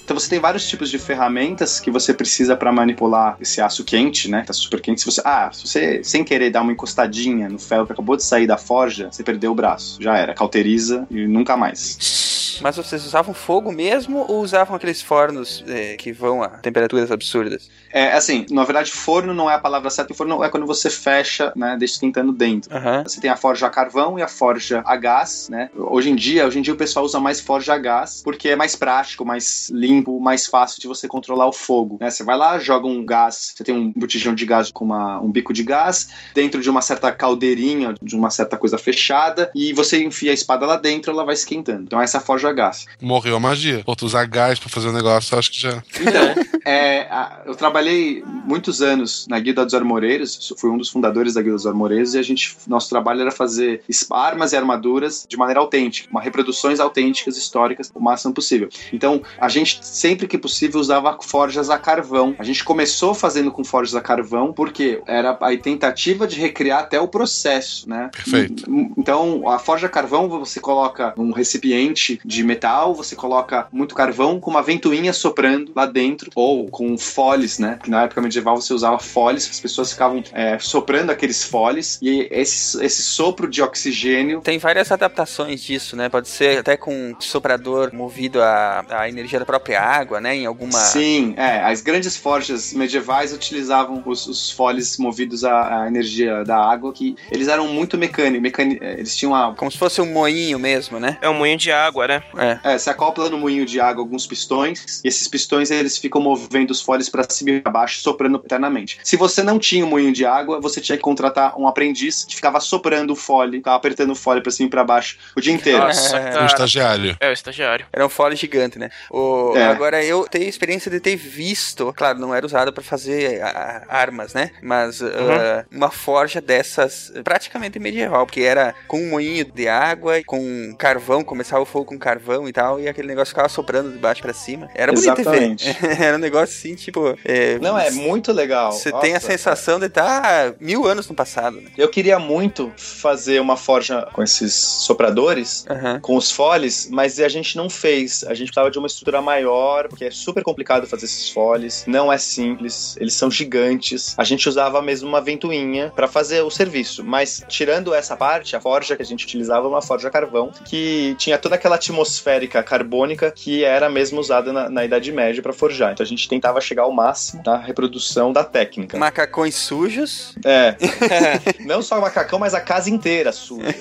Speaker 4: Então você tem vários tipos de ferramentas que você precisa para manipular esse aço quente, né? Tá super quente. Se você, ah, se você sem querer dar uma encostadinha no ferro que acabou de sair da forja, você perdeu o braço. Já era, cauteriza e nunca mais.
Speaker 2: Mas vocês usavam fogo mesmo ou usavam aqueles fornos eh, que vão a temperaturas absurdas?
Speaker 4: É assim, na verdade, forno não é a palavra certa. Forno é quando você fecha, né? Deixa esquentando dentro.
Speaker 2: Aham.
Speaker 4: Você tem a forja a carvão e a forja a gás, né? Hoje em dia, hoje em dia o pessoal usa mais forja a gás porque é mais prático, mais limpo, mais fácil de você controlar o fogo, né? Você vai lá, joga um gás, você tem um botijão de gás com uma- um bico de gás dentro de uma certa caldeirinha, de uma certa coisa fechada e você enfia a espada lá dentro, ela vai esquentando. Então essa é a forja a gás.
Speaker 1: Morreu a magia. Pô, tu usar gás pra fazer o negócio, eu acho que já.
Speaker 4: Então, é, a- eu trabalhei muitos anos na Guilda dos Armoreiros, fui um dos fundadores da Guilda dos Armoreiros, e a gente, nosso trabalho era fazer armas e armaduras de maneira autêntica, uma reproduções autênticas, históricas, o máximo possível. Então, a gente, sempre que possível, usava forjas a carvão. A gente começou fazendo com forjas a carvão, porque era a tentativa de recriar até o processo, né?
Speaker 1: Perfeito.
Speaker 4: Então, a forja a carvão, você coloca um recipiente de metal, você coloca muito carvão com uma ventoinha soprando lá dentro, ou com foles, né? Que na época medieval você usava foles, as pessoas ficavam é, soprando aqueles foles, e esse, esse sopro de oxigênio.
Speaker 2: Tem várias adaptações disso, né? Pode ser até com um soprador movido à, à energia da própria água, né? Em alguma.
Speaker 4: Sim, é, as grandes forjas medievais utilizavam os, os foles movidos à, à energia da água, que eles eram muito mecânicos, é, eles tinham a,
Speaker 2: Como se fosse um moinho mesmo, né?
Speaker 3: É um moinho de água, né?
Speaker 2: É.
Speaker 4: É, você acopla no moinho de água alguns pistões, e esses pistões eles ficam movendo os foles para cima e pra baixo, soprando eternamente. Se você não tinha um moinho de água, você tinha que contratar um aprendiz que ficava soprando o fole, ficava apertando o fole pra cima e pra baixo o dia inteiro.
Speaker 3: Nossa,
Speaker 1: O
Speaker 3: cara.
Speaker 1: estagiário.
Speaker 3: É, o estagiário.
Speaker 2: Era um fole gigante, né? O,
Speaker 4: É.
Speaker 2: Agora, eu tenho experiência de ter visto, claro, não era usada pra fazer a- a- armas, né? Mas ah, uma forja dessas praticamente medieval, porque era com um moinho de água, com carvão, começava o fogo com carvão e tal, e aquele negócio ficava soprando de baixo pra cima. Era bonito
Speaker 4: Exatamente.
Speaker 2: ver. era um negócio assim, tipo. é,
Speaker 4: Não, é muito legal.
Speaker 2: Você
Speaker 4: Nossa,
Speaker 2: tem a sensação de estar mil anos no passado, né?
Speaker 4: Eu queria muito fazer uma forja com esses sopradores,
Speaker 2: Aham.
Speaker 4: com os foles, mas a gente não fez. A gente precisava de uma estrutura maior, porque é super complicado fazer esses foles. Não é simples, eles são gigantes. A gente usava mesmo uma ventoinha para fazer o serviço. Mas tirando essa parte, a forja que a gente utilizava é uma forja carvão, que tinha toda aquela atmosférica carbônica que era mesmo usada na, na Idade Média para forjar. Então a gente tentava chegar ao máximo da reprodução da técnica.
Speaker 2: Macacões sujos.
Speaker 4: É. Não só o macacão, mas a casa inteira suja.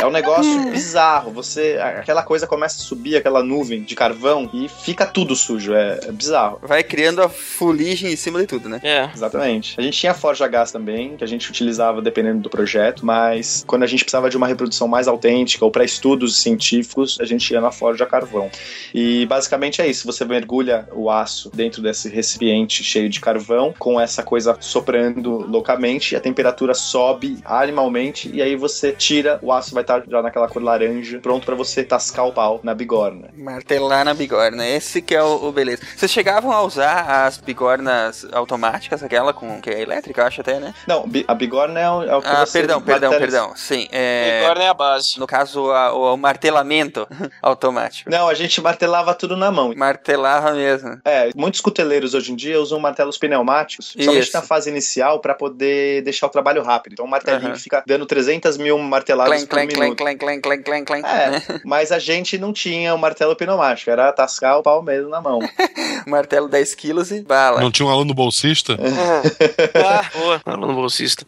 Speaker 4: É um negócio bizarro. Você. Aquela coisa começa a subir, aquela nuvem de carvão, e fica tudo sujo. É, é bizarro.
Speaker 2: Vai criando a fuligem em cima de tudo, né?
Speaker 3: É.
Speaker 4: Exatamente. A gente tinha forja a gás também, que a gente utilizava dependendo do projeto, mas quando a gente precisava de uma reprodução mais autêntica ou para estudos científicos, a gente ia na forja a carvão. E basicamente é isso: você mergulha o aço dentro desse recipiente cheio de carvão, com essa coisa soprando loucamente, a temperatura sobe animalmente, e aí você tira, o aço vai estar já naquela cor laranja, pronto para você tascar o pau na bigorna.
Speaker 2: Martelar na bigorna, esse que é o, o beleza. Vocês chegavam a usar as bigornas automáticas, aquela com que é elétrica, eu acho até, né?
Speaker 4: Não, a bigorna é o, é o que
Speaker 2: Ah,
Speaker 4: você
Speaker 2: perdão, perdão, perdão. Sim, é.
Speaker 3: Agora é a base.
Speaker 2: No caso, a- o, o martelamento automático.
Speaker 4: Não, a gente martelava tudo na mão.
Speaker 2: Martelava mesmo.
Speaker 4: É, muitos cuteleiros hoje em dia usam martelos pneumáticos, somente na fase inicial, pra poder deixar o trabalho rápido. Então, um martelinho que fica dando 300 mil marteladas
Speaker 2: Clank,
Speaker 4: por
Speaker 2: clank, clank,
Speaker 4: minuto.
Speaker 2: clank, clank, clank, clank, clank.
Speaker 4: É, mas a gente não tinha o martelo pneumático, era tascar o pau mesmo na mão.
Speaker 2: Martelo 10 quilos e bala.
Speaker 1: Não tinha um aluno bolsista?
Speaker 3: Ah, boa. Aluno bolsista.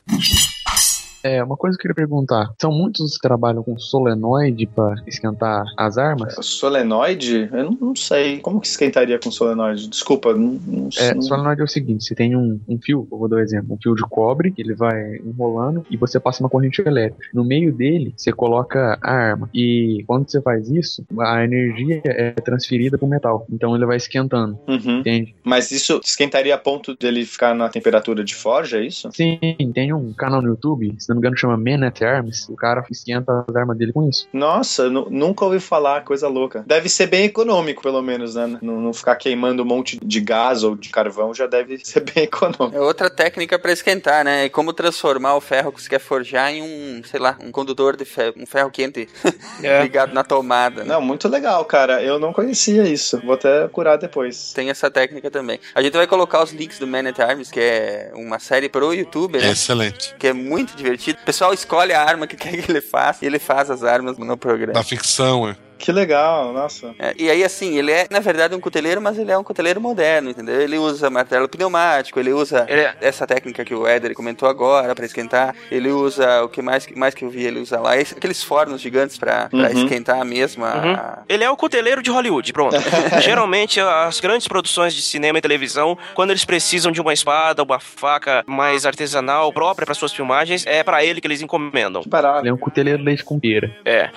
Speaker 5: É, uma coisa que eu queria perguntar. São muitos que trabalham com solenoide pra esquentar as armas?
Speaker 4: Solenoide? Eu não, não sei. Como que esquentaria com solenoide? Desculpa, não, não sei.
Speaker 5: É, solenoide é o seguinte, você tem um, um fio, eu vou dar um exemplo, um fio de cobre, que ele vai enrolando e você passa uma corrente elétrica. No meio dele, você coloca a arma. E quando você faz isso, a energia é transferida pro metal. Então ele vai esquentando,
Speaker 4: Uhum.
Speaker 5: entende?
Speaker 4: Mas isso esquentaria a ponto dele ficar na temperatura de forja, é isso?
Speaker 5: Sim, tem um canal no YouTube, se não me engano chama Man at Arms, o cara esquenta as armas dele com isso.
Speaker 4: Nossa, nu- nunca ouvi falar, coisa louca. Deve ser bem econômico, pelo menos, né? Não, não ficar queimando um monte de gás ou de carvão já deve ser bem econômico.
Speaker 2: É outra técnica pra esquentar, né? É como transformar o ferro que você quer forjar em um, sei lá, um condutor de ferro, um ferro quente
Speaker 3: É.
Speaker 2: ligado na tomada. né?
Speaker 4: Não, muito legal, cara. Eu não conhecia isso. Vou até curar depois.
Speaker 2: Tem essa técnica também. A gente vai colocar os links do Man at Arms, que é uma série pro YouTube, né?
Speaker 1: Excelente.
Speaker 2: Que é muito divertido. O pessoal escolhe a arma que quer que ele faça e ele faz as armas no programa.
Speaker 1: Da ficção, é.
Speaker 4: Que legal, nossa.
Speaker 2: É, e aí, assim, ele é, na verdade, um cuteleiro, mas ele é um cuteleiro moderno, entendeu? Ele usa martelo pneumático, ele usa
Speaker 3: Ele é-
Speaker 2: essa técnica que o Éder comentou agora pra esquentar. Ele usa o que mais, mais que eu vi ele usa lá, esse- aqueles fornos gigantes pra, pra
Speaker 4: Uhum.
Speaker 2: esquentar mesmo a-
Speaker 3: Uhum.
Speaker 2: a,
Speaker 3: Ele é o cuteleiro de Hollywood, pronto. Geralmente, as grandes produções de cinema e televisão, quando eles precisam de uma espada, uma faca mais artesanal própria para suas filmagens, é pra ele que eles encomendam.
Speaker 4: Que barato.
Speaker 5: Ele é um cuteleiro leite com pera.
Speaker 3: É.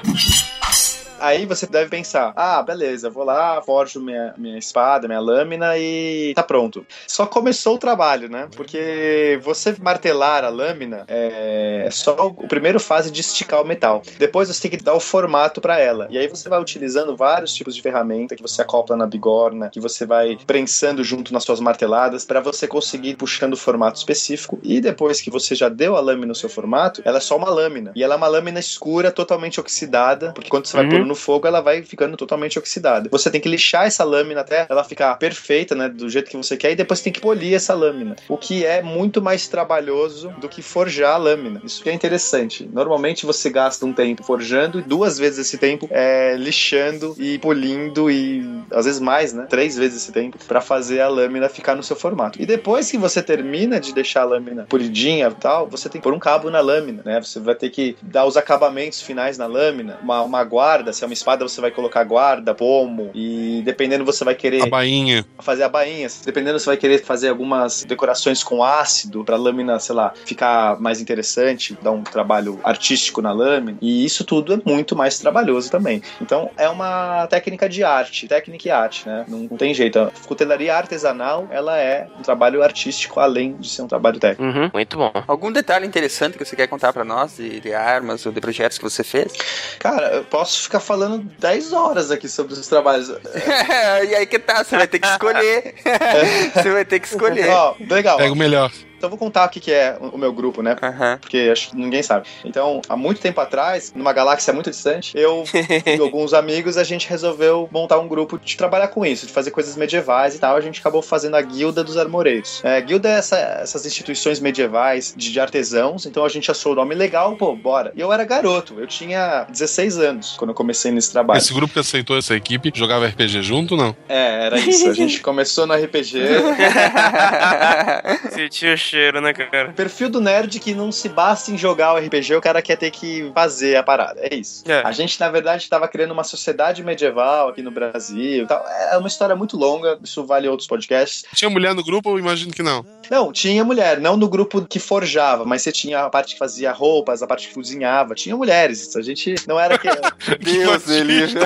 Speaker 4: Aí você deve pensar: ah, beleza, vou lá, forjo minha, minha espada, minha lâmina e tá pronto. Só começou o trabalho, né? Porque você martelar a lâmina é só o primeiro fase de esticar o metal. Depois você tem que dar o formato pra ela. E aí você vai utilizando vários tipos de ferramenta que você acopla na bigorna, que você vai prensando junto nas suas marteladas pra você conseguir ir puxando o formato específico. E depois que você já deu a lâmina no seu formato, ela é só uma lâmina. E ela é uma lâmina escura, totalmente oxidada, porque quando você vai
Speaker 3: Uhum.
Speaker 4: No fogo, ela vai ficando totalmente oxidada. Você tem que lixar essa lâmina até ela ficar perfeita, né, do jeito que você quer, e depois tem que polir essa lâmina. O que é muito mais trabalhoso do que forjar a lâmina. Isso que é interessante. Normalmente você gasta um tempo forjando e duas vezes esse tempo é lixando e polindo e às vezes mais, né? Três vezes esse tempo pra fazer a lâmina ficar no seu formato. E depois que você termina de deixar a lâmina polidinha e tal, você tem que pôr um cabo na lâmina, né? Você vai ter que dar os acabamentos finais na lâmina, uma, uma guarda, Se é uma espada, você vai colocar guarda, pomo, e dependendo você vai querer
Speaker 1: A bainha.
Speaker 4: fazer a bainha. Dependendo, você vai querer fazer algumas decorações com ácido pra lâmina, sei lá, ficar mais interessante, dar um trabalho artístico na lâmina. E isso tudo é muito mais trabalhoso também. Então, é uma técnica de arte, técnica e arte, né? Não, não tem jeito. A cutelaria artesanal, ela é um trabalho artístico além de ser um trabalho técnico.
Speaker 3: Uhum, muito bom.
Speaker 2: Algum detalhe interessante que você quer contar pra nós de, de armas ou de projetos que você fez?
Speaker 4: Cara, eu posso ficar falando 10 horas aqui sobre os trabalhos.
Speaker 2: e aí que tá, você vai ter que escolher. você vai ter que escolher.
Speaker 4: Ó, legal.
Speaker 1: Pega o melhor.
Speaker 4: Então eu vou contar o que que é o meu grupo, né?
Speaker 2: Aham.
Speaker 4: Porque acho que ninguém sabe. Então, há muito tempo atrás, numa galáxia muito distante, eu e alguns amigos, a gente resolveu montar um grupo de trabalhar com isso, de fazer coisas medievais e tal. A gente acabou fazendo a Guilda dos Armoreiros. É, guilda é essa- essas instituições medievais de, de artesãos, então a gente achou o nome legal, pô, bora. E eu era garoto, eu tinha 16 anos quando eu comecei nesse trabalho.
Speaker 1: Esse grupo que aceitou essa equipe jogava RPG junto não?
Speaker 4: É, era isso. A gente começou no RPG.
Speaker 3: Sentiu cheiro, né, cara?
Speaker 4: Perfil do nerd que não se basta em jogar o RPG, o cara quer ter que fazer a parada. É isso.
Speaker 3: É.
Speaker 4: A gente, na verdade, estava criando uma sociedade medieval aqui no Brasil. tal. É uma história muito longa, isso vale outros podcasts.
Speaker 1: Tinha mulher no grupo? Eu imagino que não.
Speaker 4: Não, tinha mulher, não no grupo que forjava, mas você tinha a parte que fazia roupas, a parte que cozinhava. Tinha mulheres. A gente não era que.
Speaker 2: Deus, ele.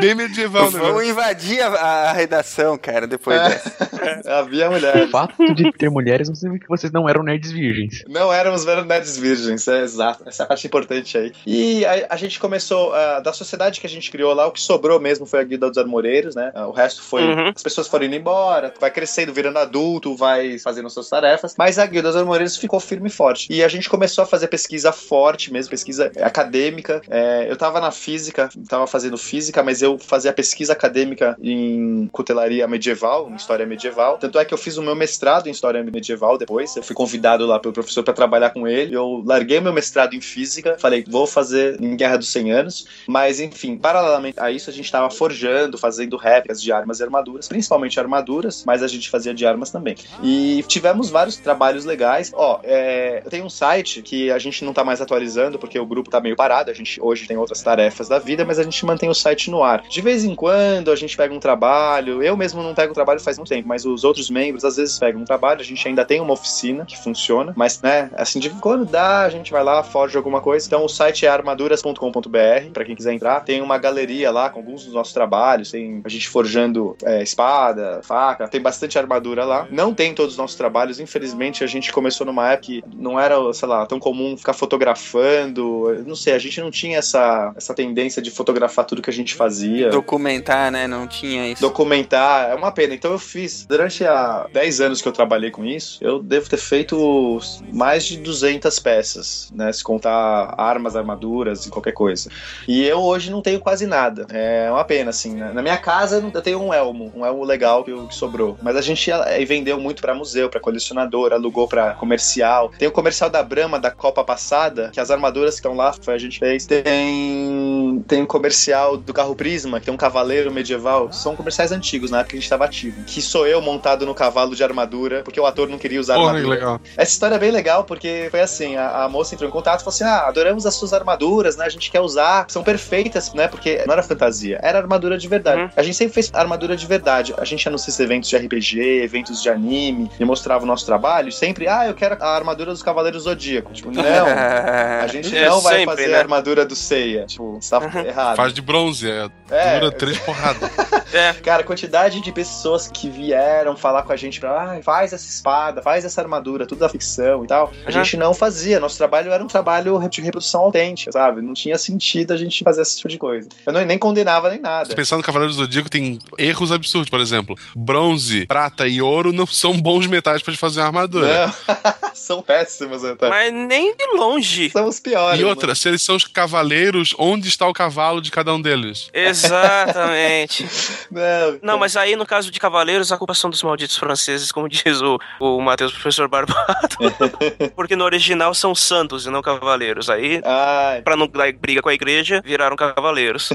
Speaker 1: Bem medieval, né?
Speaker 2: Vamos invadir a, a redação, cara, depois
Speaker 4: É.
Speaker 2: dessa.
Speaker 4: Havia mulher.
Speaker 5: O fato de ter mulheres não significa que vocês não eram nerds virgens.
Speaker 4: Não éramos nerds virgens, é exato. Essa é parte importante aí. E a, a gente começou, ah, da sociedade que a gente criou lá, o que sobrou mesmo foi a Guilda dos Armoreiros, né? Ah, o resto foi.
Speaker 3: Uhum.
Speaker 4: As pessoas foram indo embora, vai crescendo, virando adulto, vai fazendo suas tarefas. Mas a Guilda dos Armoreiros ficou firme e forte. E a gente começou a fazer pesquisa forte mesmo, pesquisa acadêmica. É, eu tava na física, tava fazendo física, mas eu fazia pesquisa acadêmica em cutelaria medieval, em história medieval. Tanto é que eu fiz o meu mestrado em história medieval depois. Eu fui convidado lá pelo professor para trabalhar com ele. Eu larguei meu mestrado em física, falei, vou fazer em Guerra dos 100 Anos. Mas, enfim, paralelamente a isso, a gente tava forjando, fazendo réplicas de armas e armaduras, principalmente armaduras, mas a gente fazia de armas também. E tivemos vários trabalhos legais. Ó, é, tenho um site que a gente não tá mais atualizando porque o grupo tá meio parado. A gente hoje tem outras tarefas da vida, mas a gente mantém o site no ar. De vez em quando a gente pega um trabalho. Eu mesmo não pego trabalho faz muito tempo, mas os outros membros às vezes pegam um trabalho. A gente ainda tem uma oficina que funciona, mas né, assim, de quando dá, a gente vai lá, forja alguma coisa. Então o site é armaduras.com.br, pra quem quiser entrar. Tem uma galeria lá com alguns dos nossos trabalhos. Tem a gente forjando é, espada, faca, tem bastante armadura lá. Não tem todos os nossos trabalhos, infelizmente a gente começou numa época que não era, sei lá, tão comum ficar fotografando. Não sei, a gente não tinha essa, essa tendência de fotografar tudo que a gente fazia.
Speaker 2: Documentar, né? Não tinha isso.
Speaker 4: Documentar, é uma pena. Então eu fiz, durante a 10 anos que eu trabalhei com isso, eu devo ter feito mais de 200 peças, né? Se contar armas, armaduras e qualquer coisa. E eu hoje não tenho quase nada. É uma pena, assim. né? Na minha casa eu tenho um elmo, um elmo legal que, sobrou. Mas a gente eh, vendeu muito pra museu, pra colecionador, alugou pra comercial. Tem o comercial da Brahma da Copa passada, que as armaduras que estão lá foi a gente fez. Tem tem o comercial do carro Prisma, que tem um cavaleiro medieval. São comerciais antigos, na época que a gente tava ativo. Que sou eu montado no cavalo de armadura, porque o ator não queria usar
Speaker 1: Porra, que
Speaker 4: armadura.
Speaker 1: legal.
Speaker 4: Essa história é bem legal, porque foi assim, a, a moça entrou em contato e falou assim, ah, adoramos as suas armaduras, né, a gente quer usar, são perfeitas, né, porque não era fantasia, era armadura de verdade.
Speaker 3: Uhum.
Speaker 4: A gente sempre fez armadura de verdade. A gente anuncia esses eventos de RPG, eventos de anime, e mostrava o nosso trabalho, sempre, ah, eu quero a armadura dos Cavaleiros Zodíaco. Tipo, não, a gente
Speaker 3: É,
Speaker 4: não vai
Speaker 3: sempre,
Speaker 4: fazer
Speaker 3: né?
Speaker 4: a armadura do Seiya. Tipo, você tá errado.
Speaker 1: Faz de bronze, é.
Speaker 4: É,
Speaker 1: Dura três porradas.
Speaker 3: É.
Speaker 4: Cara, a quantidade de pessoas que vieram falar com a gente pra, ah, faz essa espada, faz essa armadura, tudo da ficção e tal. A
Speaker 3: Uhum.
Speaker 4: gente não fazia. Nosso trabalho era um trabalho de reprodução autêntica, sabe? Não tinha sentido a gente fazer esse tipo de coisa. Eu não, nem condenava nem nada.
Speaker 1: Pensar no Cavaleiro do Zodíaco, tem erros absurdos. Por exemplo, bronze, prata e ouro não são bons metais pra fazer uma armadura.
Speaker 4: Não, são péssimos, então.
Speaker 3: Mas nem de longe.
Speaker 4: São os piores.
Speaker 1: E outra, se eles são os cavaleiros, onde está o cavalo de cada um deles?
Speaker 3: Exatamente.
Speaker 4: Não,
Speaker 3: Não, mas aí no caso de Cavaleiros, a culpa são dos malditos franceses, como diz o, o Matheus, professor Barbado. Porque no original são santos e não cavaleiros. Aí,
Speaker 4: Ai,
Speaker 3: pra não dar briga com a igreja, viraram cavaleiros.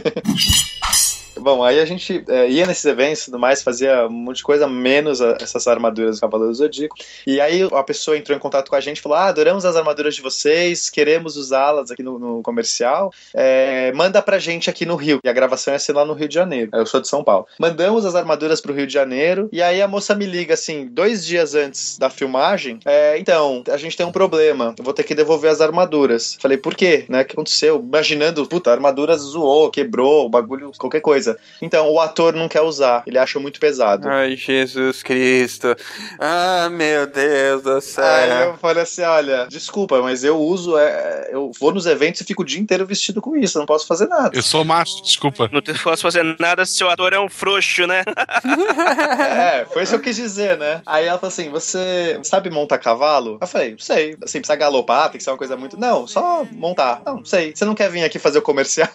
Speaker 4: Bom, aí a gente é, ia nesses eventos e tudo mais, fazia um monte de coisa, menos a- essas armaduras do Cavaleiro Zodíaco. E aí a pessoa entrou em contato com a gente e falou: Ah, adoramos as armaduras de vocês, queremos usá-las aqui no, no comercial. É, manda pra gente aqui no Rio. E a gravação ia ser lá no Rio de Janeiro. Eu sou de São Paulo. Mandamos as armaduras pro Rio de Janeiro. E aí a moça me liga assim, dois dias antes da filmagem. é, então, a gente tem um problema. Eu vou ter que devolver as armaduras. Falei, por quê? Né? O que aconteceu? Imaginando, puta, a armadura zoou, quebrou, bagulho, qualquer coisa. Então, o ator não quer usar. Ele acha muito pesado.
Speaker 2: Ai, Jesus Cristo. Ah, meu Deus do céu.
Speaker 4: Aí eu falei assim: olha, desculpa, mas eu uso, é, eu vou nos eventos e fico o dia inteiro vestido com isso, eu não posso fazer nada.
Speaker 1: Eu sou macho, desculpa.
Speaker 3: Não posso fazer nada se seu ator é um frouxo, né?
Speaker 4: É, foi isso que eu quis dizer, né? Aí ela falou assim: você sabe montar cavalo? Eu falei, sei. Assim, precisa galopar, tem que ser uma coisa muito. Não, só montar. Não, sei. Você não quer vir aqui fazer o comercial?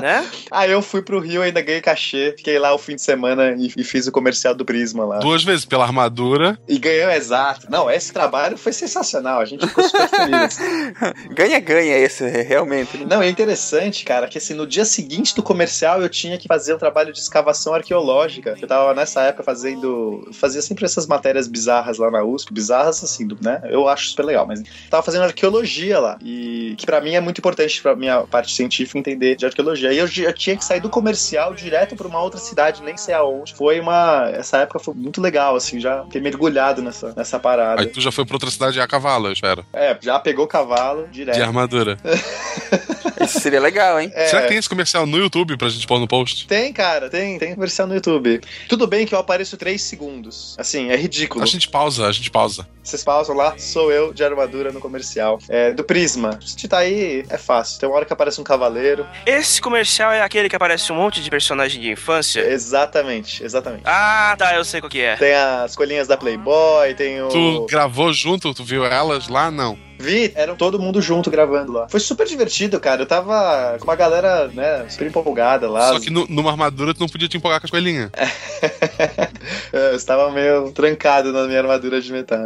Speaker 3: né?
Speaker 4: Aí eu fui pro Rio, ainda ganhei cachê, fiquei lá o fim de semana e, e fiz o comercial do Prisma lá.
Speaker 1: Duas vezes pela armadura.
Speaker 4: E ganhou exato. Não, esse trabalho foi sensacional, a gente ficou super feliz.
Speaker 2: Ganha-ganha esse, realmente.
Speaker 4: Não, é interessante, cara, que assim, no dia seguinte do comercial eu tinha que fazer um trabalho de escavação arqueológica. Eu tava nessa época fazendo. Fazia sempre essas matérias bizarras lá na USP. Bizarras, assim, do- né? Eu acho super legal, mas tava fazendo arqueologia lá. E que pra mim é muito importante pra minha parte científica entender de arqueologia. E eu já tinha que sair do comercial direto pra uma outra cidade, nem sei aonde. Foi uma. Essa época foi muito legal, assim, já fiquei mergulhado nessa, nessa parada.
Speaker 1: Aí tu já foi pra outra cidade a cavalo, eu espero.
Speaker 4: É, já pegou o cavalo direto.
Speaker 1: De armadura.
Speaker 2: Isso seria legal, hein?
Speaker 4: É.
Speaker 1: Será que tem esse comercial no YouTube pra gente pôr no post?
Speaker 4: Tem, cara, tem, tem versão no YouTube. Tudo bem que eu apareço 3 segundos. Assim, é ridículo.
Speaker 1: A gente pausa, a gente pausa.
Speaker 4: Vocês pausam lá, sou eu de armadura no comercial. É, do Prisma. Se digitar aí, é fácil. Tem uma hora que aparece um cavaleiro.
Speaker 3: Esse comercial é aquele que aparece um monte de personagem de infância?
Speaker 4: Exatamente, exatamente.
Speaker 3: Ah, tá, eu sei qual que é.
Speaker 4: Tem as colinhas da Playboy, tem o.
Speaker 1: Tu gravou junto, tu viu elas lá? Não.
Speaker 4: Vi, eram todo mundo junto gravando lá. Foi super divertido, cara. Eu tava com uma galera, né, super empolgada lá.
Speaker 1: Só que nu- numa armadura tu não podia te empolgar com as coelhinhas.
Speaker 4: eu estava meio trancado na minha armadura de metal.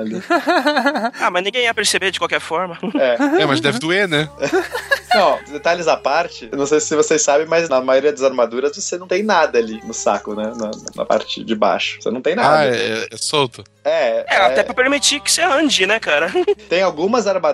Speaker 3: Ah, mas ninguém ia perceber de qualquer forma.
Speaker 4: É.
Speaker 1: É, mas deve doer, né?
Speaker 4: Não, detalhes à parte, eu não sei se vocês sabem, mas na maioria das armaduras você não tem nada ali no saco, né? Na, na parte de baixo. Você não tem nada.
Speaker 1: Ah, é, é solto.
Speaker 4: É,
Speaker 3: É, até pra permitir que você ande, né, cara?
Speaker 4: Tem algumas armaduras,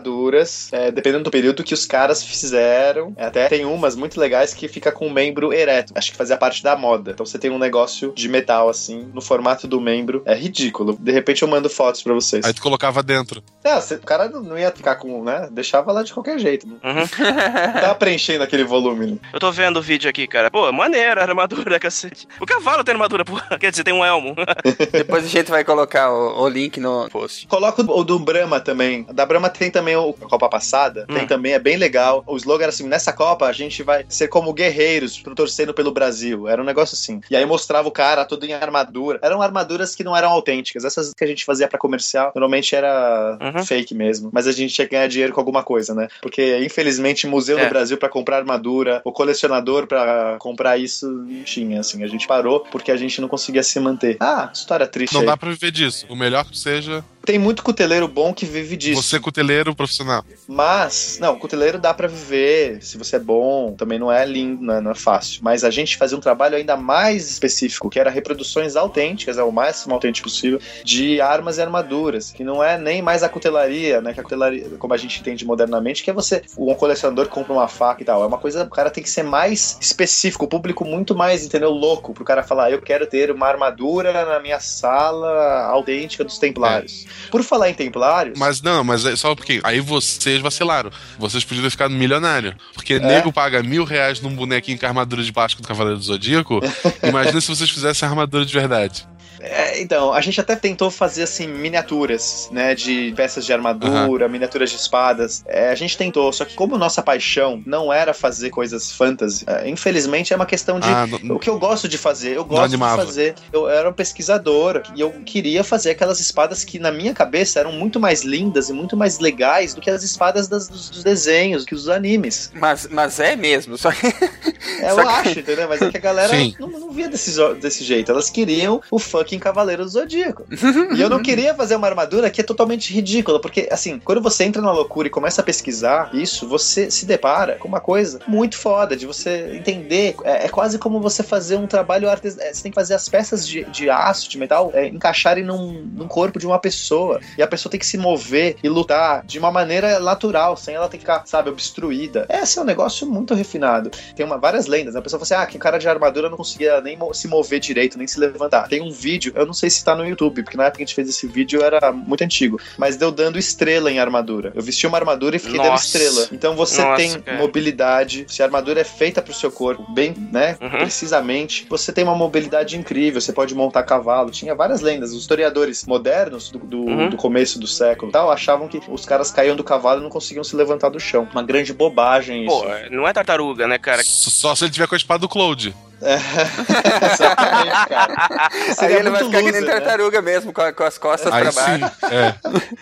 Speaker 4: é, dependendo do período que os caras fizeram. é, Até tem umas muito legais que fica com o membro ereto. Acho que fazia parte da moda. Então você tem um negócio de metal assim, no formato do membro. É ridículo. De repente eu mando fotos pra vocês.
Speaker 1: Aí tu colocava dentro.
Speaker 4: Não, você- o cara não ia ficar com, né? Deixava lá de qualquer jeito. Não
Speaker 3: Uhum.
Speaker 4: tava preenchendo aquele volume. né?
Speaker 3: Eu tô vendo o vídeo aqui, cara. Pô, maneira a armadura, cacete. O cavalo tem armadura, pô. Quer dizer, tem um elmo.
Speaker 2: Depois a gente vai colocar o, o link no post.
Speaker 4: Coloca o do Brahma também. Da Brahma tem também o a Copa Passada. Tem
Speaker 3: Hum.
Speaker 4: também, é bem legal. O slogan era assim: nessa Copa a gente vai ser como guerreiros pro- torcendo pelo Brasil. Era um negócio assim. E aí mostrava o cara todo em armadura. Eram armaduras que não eram autênticas. Essas que a gente fazia pra comercial, normalmente era
Speaker 3: Uhum.
Speaker 4: fake mesmo. Mas a gente tinha que ganhar dinheiro com alguma coisa, né? Porque infelizmente museu
Speaker 3: É.
Speaker 4: no Brasil pra comprar armadura, o colecionador pra comprar isso não tinha, assim. A gente parou porque a gente não conseguia se manter. Ah, história triste
Speaker 1: Não
Speaker 4: aí.
Speaker 1: dá pra viver disso. O melhor que seja
Speaker 4: Tem muito cuteleiro bom que vive disso.
Speaker 1: você cuteleiro profissional.
Speaker 4: Mas, não, cuteleiro dá pra viver, se você é bom, também não é lindo, não é, não é fácil. Mas a gente fazia um trabalho ainda mais específico, que era reproduções autênticas, é o máximo autêntico possível, de armas e armaduras, que não é nem mais a cutelaria, né, que a cutelaria, como a gente entende modernamente, que é você, um colecionador que compra uma faca e tal, é uma coisa, o cara tem que ser mais específico, o público muito mais, entendeu, louco, pro cara falar, eu quero ter uma armadura na minha sala autêntica dos templários. Por falar em templários...
Speaker 1: Mas não, mas é só porque aí vocês vacilaram. Vocês podiam ter ficado milionário. Porque nego paga mil reais num bonequinho com armadura de plástico do Cavaleiro do Zodíaco. Imagina se vocês fizessem armadura de verdade.
Speaker 4: É, então, a gente até tentou fazer assim miniaturas, né, de peças de armadura, miniaturas de espadas. É, a gente tentou, só que como nossa paixão não era fazer coisas fantasy, é, infelizmente é uma questão de
Speaker 1: Ah, não-
Speaker 4: o que eu gosto de fazer. Eu gosto de fazer. Eu era um pesquisador e eu queria fazer aquelas espadas que na minha cabeça eram muito mais lindas e muito mais legais do que as espadas das- dos, dos desenhos, que os animes.
Speaker 2: Mas, mas é mesmo, só que.
Speaker 4: É, eu
Speaker 2: Só que-
Speaker 4: acho, entendeu? Mas é que a galera não, não via desse, desse jeito. Elas queriam o fucking Tolkien Cavaleiro do Zodíaco. e eu não queria fazer uma armadura que é totalmente ridícula, porque, assim, quando você entra na loucura e começa a pesquisar isso, você se depara com uma coisa muito foda, de você entender. É, é quase como você fazer um trabalho artesanal. Você tem que fazer as peças de, de aço, de metal, é, encaixarem num, num corpo de uma pessoa. E a pessoa tem que se mover e lutar de uma maneira natural, sem ela ter que ficar, sabe, obstruída. Esse é um negócio muito refinado. Tem uma, várias lendas. né? A pessoa fala assim: ah, que o cara de armadura não conseguia nem se mover direito, nem se levantar. Tem um vídeo, eu não sei se tá no YouTube, porque na época que a gente fez esse vídeo era muito antigo, mas deu dando estrela em armadura. Eu vesti uma armadura e fiquei dando
Speaker 3: Nossa.
Speaker 4: estrela. Então você
Speaker 3: Nossa,
Speaker 4: tem
Speaker 3: cara.
Speaker 4: mobilidade, se a armadura é feita pro seu corpo, bem, né,
Speaker 3: Uhum.
Speaker 4: precisamente, você tem uma mobilidade incrível, você pode montar cavalo. Tinha várias lendas. Os historiadores modernos do, do,
Speaker 3: Uhum.
Speaker 4: do começo do século e tal achavam que os caras caíam do cavalo e não conseguiam se levantar do chão. Uma grande bobagem isso.
Speaker 3: Pô, não é tartaruga, né, cara?
Speaker 1: S- Só se ele tiver com a espada do Cloud.
Speaker 4: Exatamente, cara.
Speaker 2: Aí
Speaker 4: Seria
Speaker 2: ele vai ficar que nem
Speaker 4: loser, né?
Speaker 2: tartaruga mesmo, com, com as costas
Speaker 1: Aí
Speaker 2: pra
Speaker 1: sim.
Speaker 2: baixo.
Speaker 1: É.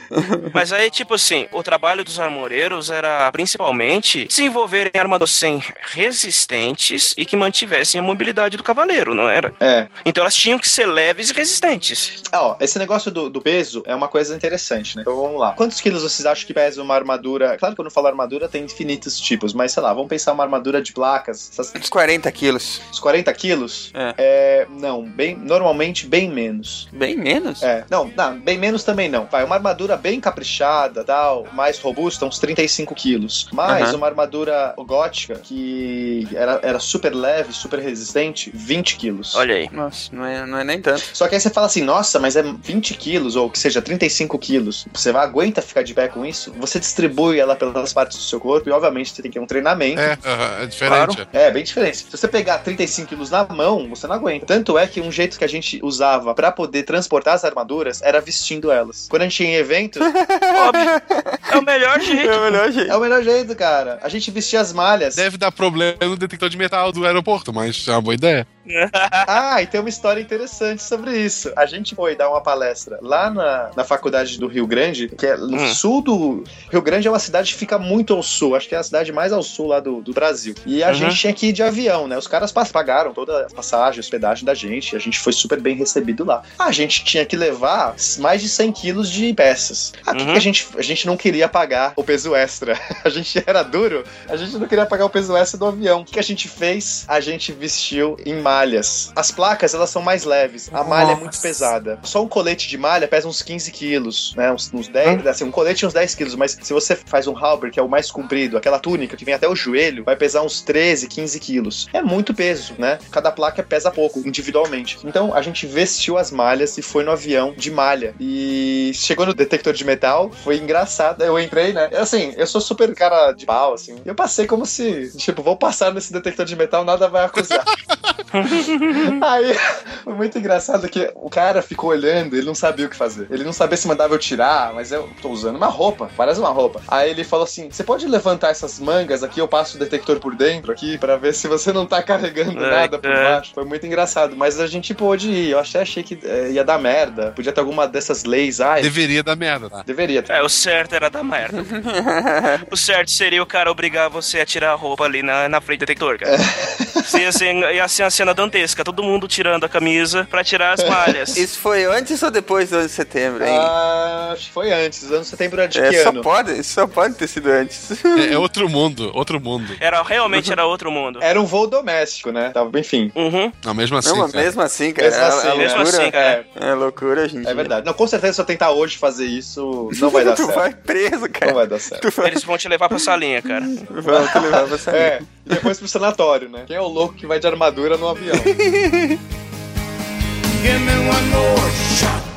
Speaker 3: Mas aí, tipo assim, o trabalho dos armoreiros era principalmente desenvolverem armaduras sem resistentes e que mantivessem a mobilidade do cavaleiro, não era?
Speaker 4: É.
Speaker 3: Então elas tinham que ser leves e resistentes.
Speaker 4: Ah, ó, esse negócio do, do peso é uma coisa interessante, né? Então vamos lá. Quantos quilos vocês acham que pesa uma armadura? Claro que quando eu falo armadura tem infinitos tipos, mas sei lá, vamos pensar uma armadura de placas, essas,
Speaker 2: Uns 40 quilos.
Speaker 4: uns 40 quilos?
Speaker 2: É.
Speaker 4: É, não, bem, normalmente bem menos.
Speaker 2: Bem menos.
Speaker 4: É, não, não, bem menos também não. Vai, uma armadura bem caprichada, tal, mais robusta, uns 35 quilos. Mas
Speaker 2: Aham.
Speaker 4: uma armadura gótica que era, era super leve, super resistente, 20 quilos.
Speaker 3: Olha aí.
Speaker 2: Nossa, não é, não é nem tanto.
Speaker 4: Só que aí você fala assim, nossa, mas é 20 quilos, ou que seja, 35 quilos. Você vai, aguenta ficar de pé com isso? Você distribui ela pelas partes do seu corpo e, obviamente, você tem que ter um treinamento.
Speaker 1: É, aham, é diferente.
Speaker 4: É, bem diferente. Se você pegar 35 quilos na mão, você não aguenta. Tanto é que um jeito que a gente usava pra poder transportar as armaduras era vestindo elas. Quando a gente ia em evento,
Speaker 3: Óbvio. É o melhor jeito.
Speaker 2: É o melhor jeito.
Speaker 4: é o melhor jeito, cara. A gente vestia as malhas.
Speaker 1: Deve dar problema no detector de metal do aeroporto, mas é uma boa ideia.
Speaker 4: Ah, e tem uma história interessante sobre isso. A gente foi dar uma palestra lá na, na faculdade do Rio Grande, que é no
Speaker 3: Hum.
Speaker 4: sul do. Rio Grande é uma cidade que fica muito ao sul, acho que é a cidade mais ao sul lá do, do Brasil. E a
Speaker 3: Uhum.
Speaker 4: gente tinha que ir de avião, né? Os caras pa- pagaram toda a passagem, hospedagem da gente, e a gente foi super bem recebido lá. A gente tinha que levar mais de 100 quilos de peças. Ah,
Speaker 3: Uhum.
Speaker 4: que a gente, a gente não queria pagar o peso extra. A gente era duro, a gente não queria pagar o peso extra do avião. O que a gente fez? A gente vestiu em malhas. As placas, elas são mais leves. A malha é muito pesada. Só um colete de malha pesa uns 15 quilos, né? Uns, uns 10, assim, um colete uns 10 quilos. Mas se você faz um halber, que é o mais comprido, aquela túnica que vem até o joelho, vai pesar uns 13, 15 quilos. É muito peso, né? Cada placa pesa pouco, individualmente. Então, a gente vestiu as malhas e foi no avião de malha. E chegou no detector de metal, foi engraçado. Eu entrei, né? Assim, eu sou super cara de pau, assim. Eu passei como se, tipo, vou passar nesse detector de metal, nada vai acusar. Aí, foi muito engraçado que o cara ficou olhando, ele não sabia o que fazer. Ele não sabia se mandava eu tirar, mas eu tô usando uma roupa, parece uma roupa. Aí ele falou assim: Você pode levantar essas mangas aqui? Eu passo o detector por dentro aqui pra ver se você não tá carregando
Speaker 3: Ai,
Speaker 4: nada por
Speaker 3: cara.
Speaker 4: baixo. Foi muito engraçado, mas a gente pôde ir. Eu achei, achei que eh, ia dar merda. Podia ter alguma dessas leis. Ai,
Speaker 1: Deveria dar merda, tá?
Speaker 4: deveria ter.
Speaker 3: É, o certo era da merda. o certo seria o cara obrigar você a tirar a roupa ali na, na frente do detector, cara. Ia ser, ia ser uma cena dantesca, todo mundo tirando a camisa pra tirar as malhas.
Speaker 2: Isso foi antes ou depois do 11 de setembro, hein?
Speaker 4: Ah, acho que foi antes. Ano setembro é de que
Speaker 2: é, só
Speaker 4: ano?
Speaker 2: pode, isso só pode ter sido antes.
Speaker 1: É, é outro mundo, outro mundo.
Speaker 3: Era, realmente era outro mundo.
Speaker 4: Era um voo doméstico, né? Tava, enfim.
Speaker 3: Uhum.
Speaker 1: Não, mesmo assim.
Speaker 2: não,
Speaker 1: cara.
Speaker 2: mesmo assim, cara.
Speaker 4: Mesmo
Speaker 2: é-
Speaker 4: assim,
Speaker 2: é,
Speaker 3: mesmo
Speaker 2: loucura.
Speaker 3: assim, cara.
Speaker 2: É loucura, gente.
Speaker 4: É verdade. Não, com certeza se eu tentar hoje fazer isso, não vai dar
Speaker 2: tu
Speaker 4: certo.
Speaker 2: vai preso, cara.
Speaker 4: Não vai dar certo.
Speaker 2: Tu vai,
Speaker 3: Eles vão te levar pra salinha, cara.
Speaker 2: vão te levar pra sair.
Speaker 4: É, e depois pro sanatório, né? Quem é o louco que vai de armadura no avião?
Speaker 8: Give me one more shot.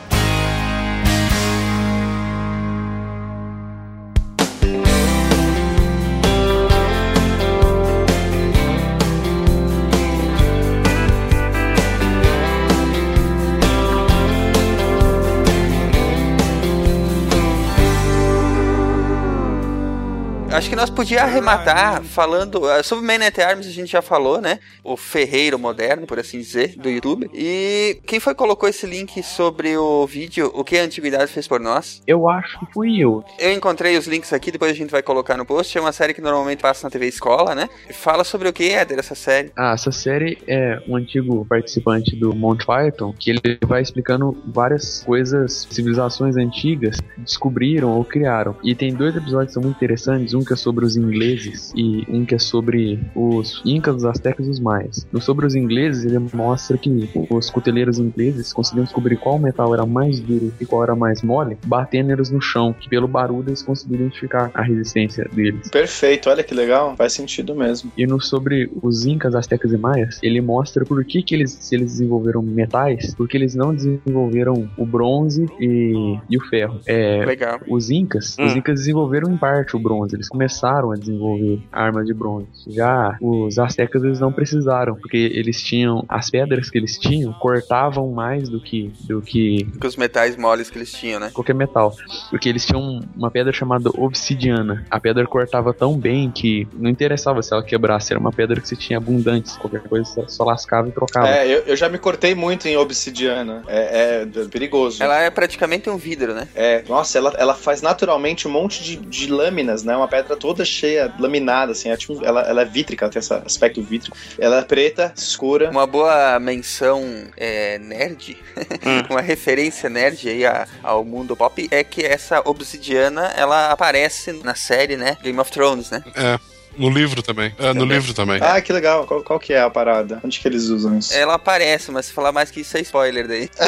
Speaker 2: Acho que nós podíamos arrematar falando uh, sobre Man at Arms, a gente já falou, né? O ferreiro moderno, por assim dizer, do YouTube. E quem foi que colocou esse link sobre o vídeo O que a Antiguidade fez por nós?
Speaker 5: Eu acho que fui eu.
Speaker 2: Eu encontrei os links aqui, depois a gente vai colocar no post. É uma série que normalmente passa na TV Escola, né? Fala sobre o que, Éder, essa série?
Speaker 5: Ah, essa série é um antigo participante do Monty Python que ele vai explicando várias coisas, civilizações antigas descobriram ou criaram. E tem dois episódios que são muito interessantes, um que é sobre os ingleses e um que é sobre os incas, os astecas e os maias. No sobre os ingleses, ele mostra que os coteleiros ingleses conseguiam descobrir qual metal era mais duro e qual era mais mole, batendo eles no chão, que pelo barulho eles conseguiam identificar a resistência deles.
Speaker 4: Perfeito, olha que legal, faz sentido mesmo.
Speaker 5: E no sobre os incas, astecas e maias, ele mostra por que, que eles, se eles desenvolveram metais, porque eles não desenvolveram o bronze e, e o ferro. É,
Speaker 2: Legal.
Speaker 5: os incas, os
Speaker 3: Hum.
Speaker 5: incas desenvolveram em parte o bronze, eles começaram a desenvolver armas de bronze. Já os astecas eles não precisaram, porque eles tinham as pedras que eles tinham cortavam mais do que do que
Speaker 2: Com os metais moles que eles tinham, né?
Speaker 5: qualquer metal, porque eles tinham uma pedra chamada obsidiana. A pedra cortava tão bem que não interessava se ela quebrasse, era uma pedra que você tinha abundante, qualquer coisa você só lascava e trocava.
Speaker 4: É, eu, eu já me cortei muito em obsidiana. É, é perigoso.
Speaker 2: Ela é praticamente um vidro, né?
Speaker 4: É, nossa, ela, ela faz naturalmente um monte de, de lâminas, né? Uma pedra toda cheia, laminada, assim. É tipo, ela, ela é vítrica, ela tem esse aspecto vítrico. Ela é preta, escura.
Speaker 2: Uma boa menção é, nerd,
Speaker 3: Hum.
Speaker 2: uma referência nerd aí a- ao mundo pop é que essa obsidiana ela aparece na série, né? Game of Thrones, né?
Speaker 1: É. No livro também. É, no livro também.
Speaker 4: Ah, que legal. Qual, qual que é a parada? Onde que eles usam isso?
Speaker 2: Ela aparece, mas se falar mais que isso é spoiler daí.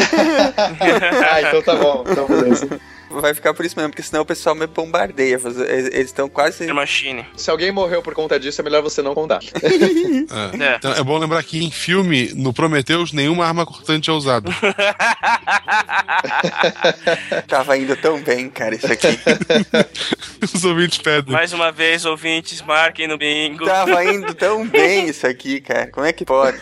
Speaker 4: ah, então tá bom. Então beleza.
Speaker 2: Vai ficar por isso mesmo, porque senão o pessoal me bombardeia. Eles estão quase.
Speaker 3: The Machine.
Speaker 4: Se alguém morreu por conta disso, é melhor você não contar.
Speaker 1: É.
Speaker 3: É.
Speaker 1: Então, é bom lembrar que em filme, no Prometheus, nenhuma arma cortante é usada.
Speaker 2: Tava indo tão bem, cara, isso aqui.
Speaker 1: Os ouvintes pedem.
Speaker 3: Mais uma vez, ouvintes, marquem no bingo.
Speaker 2: Tava indo tão bem isso aqui, cara. Como é que pode?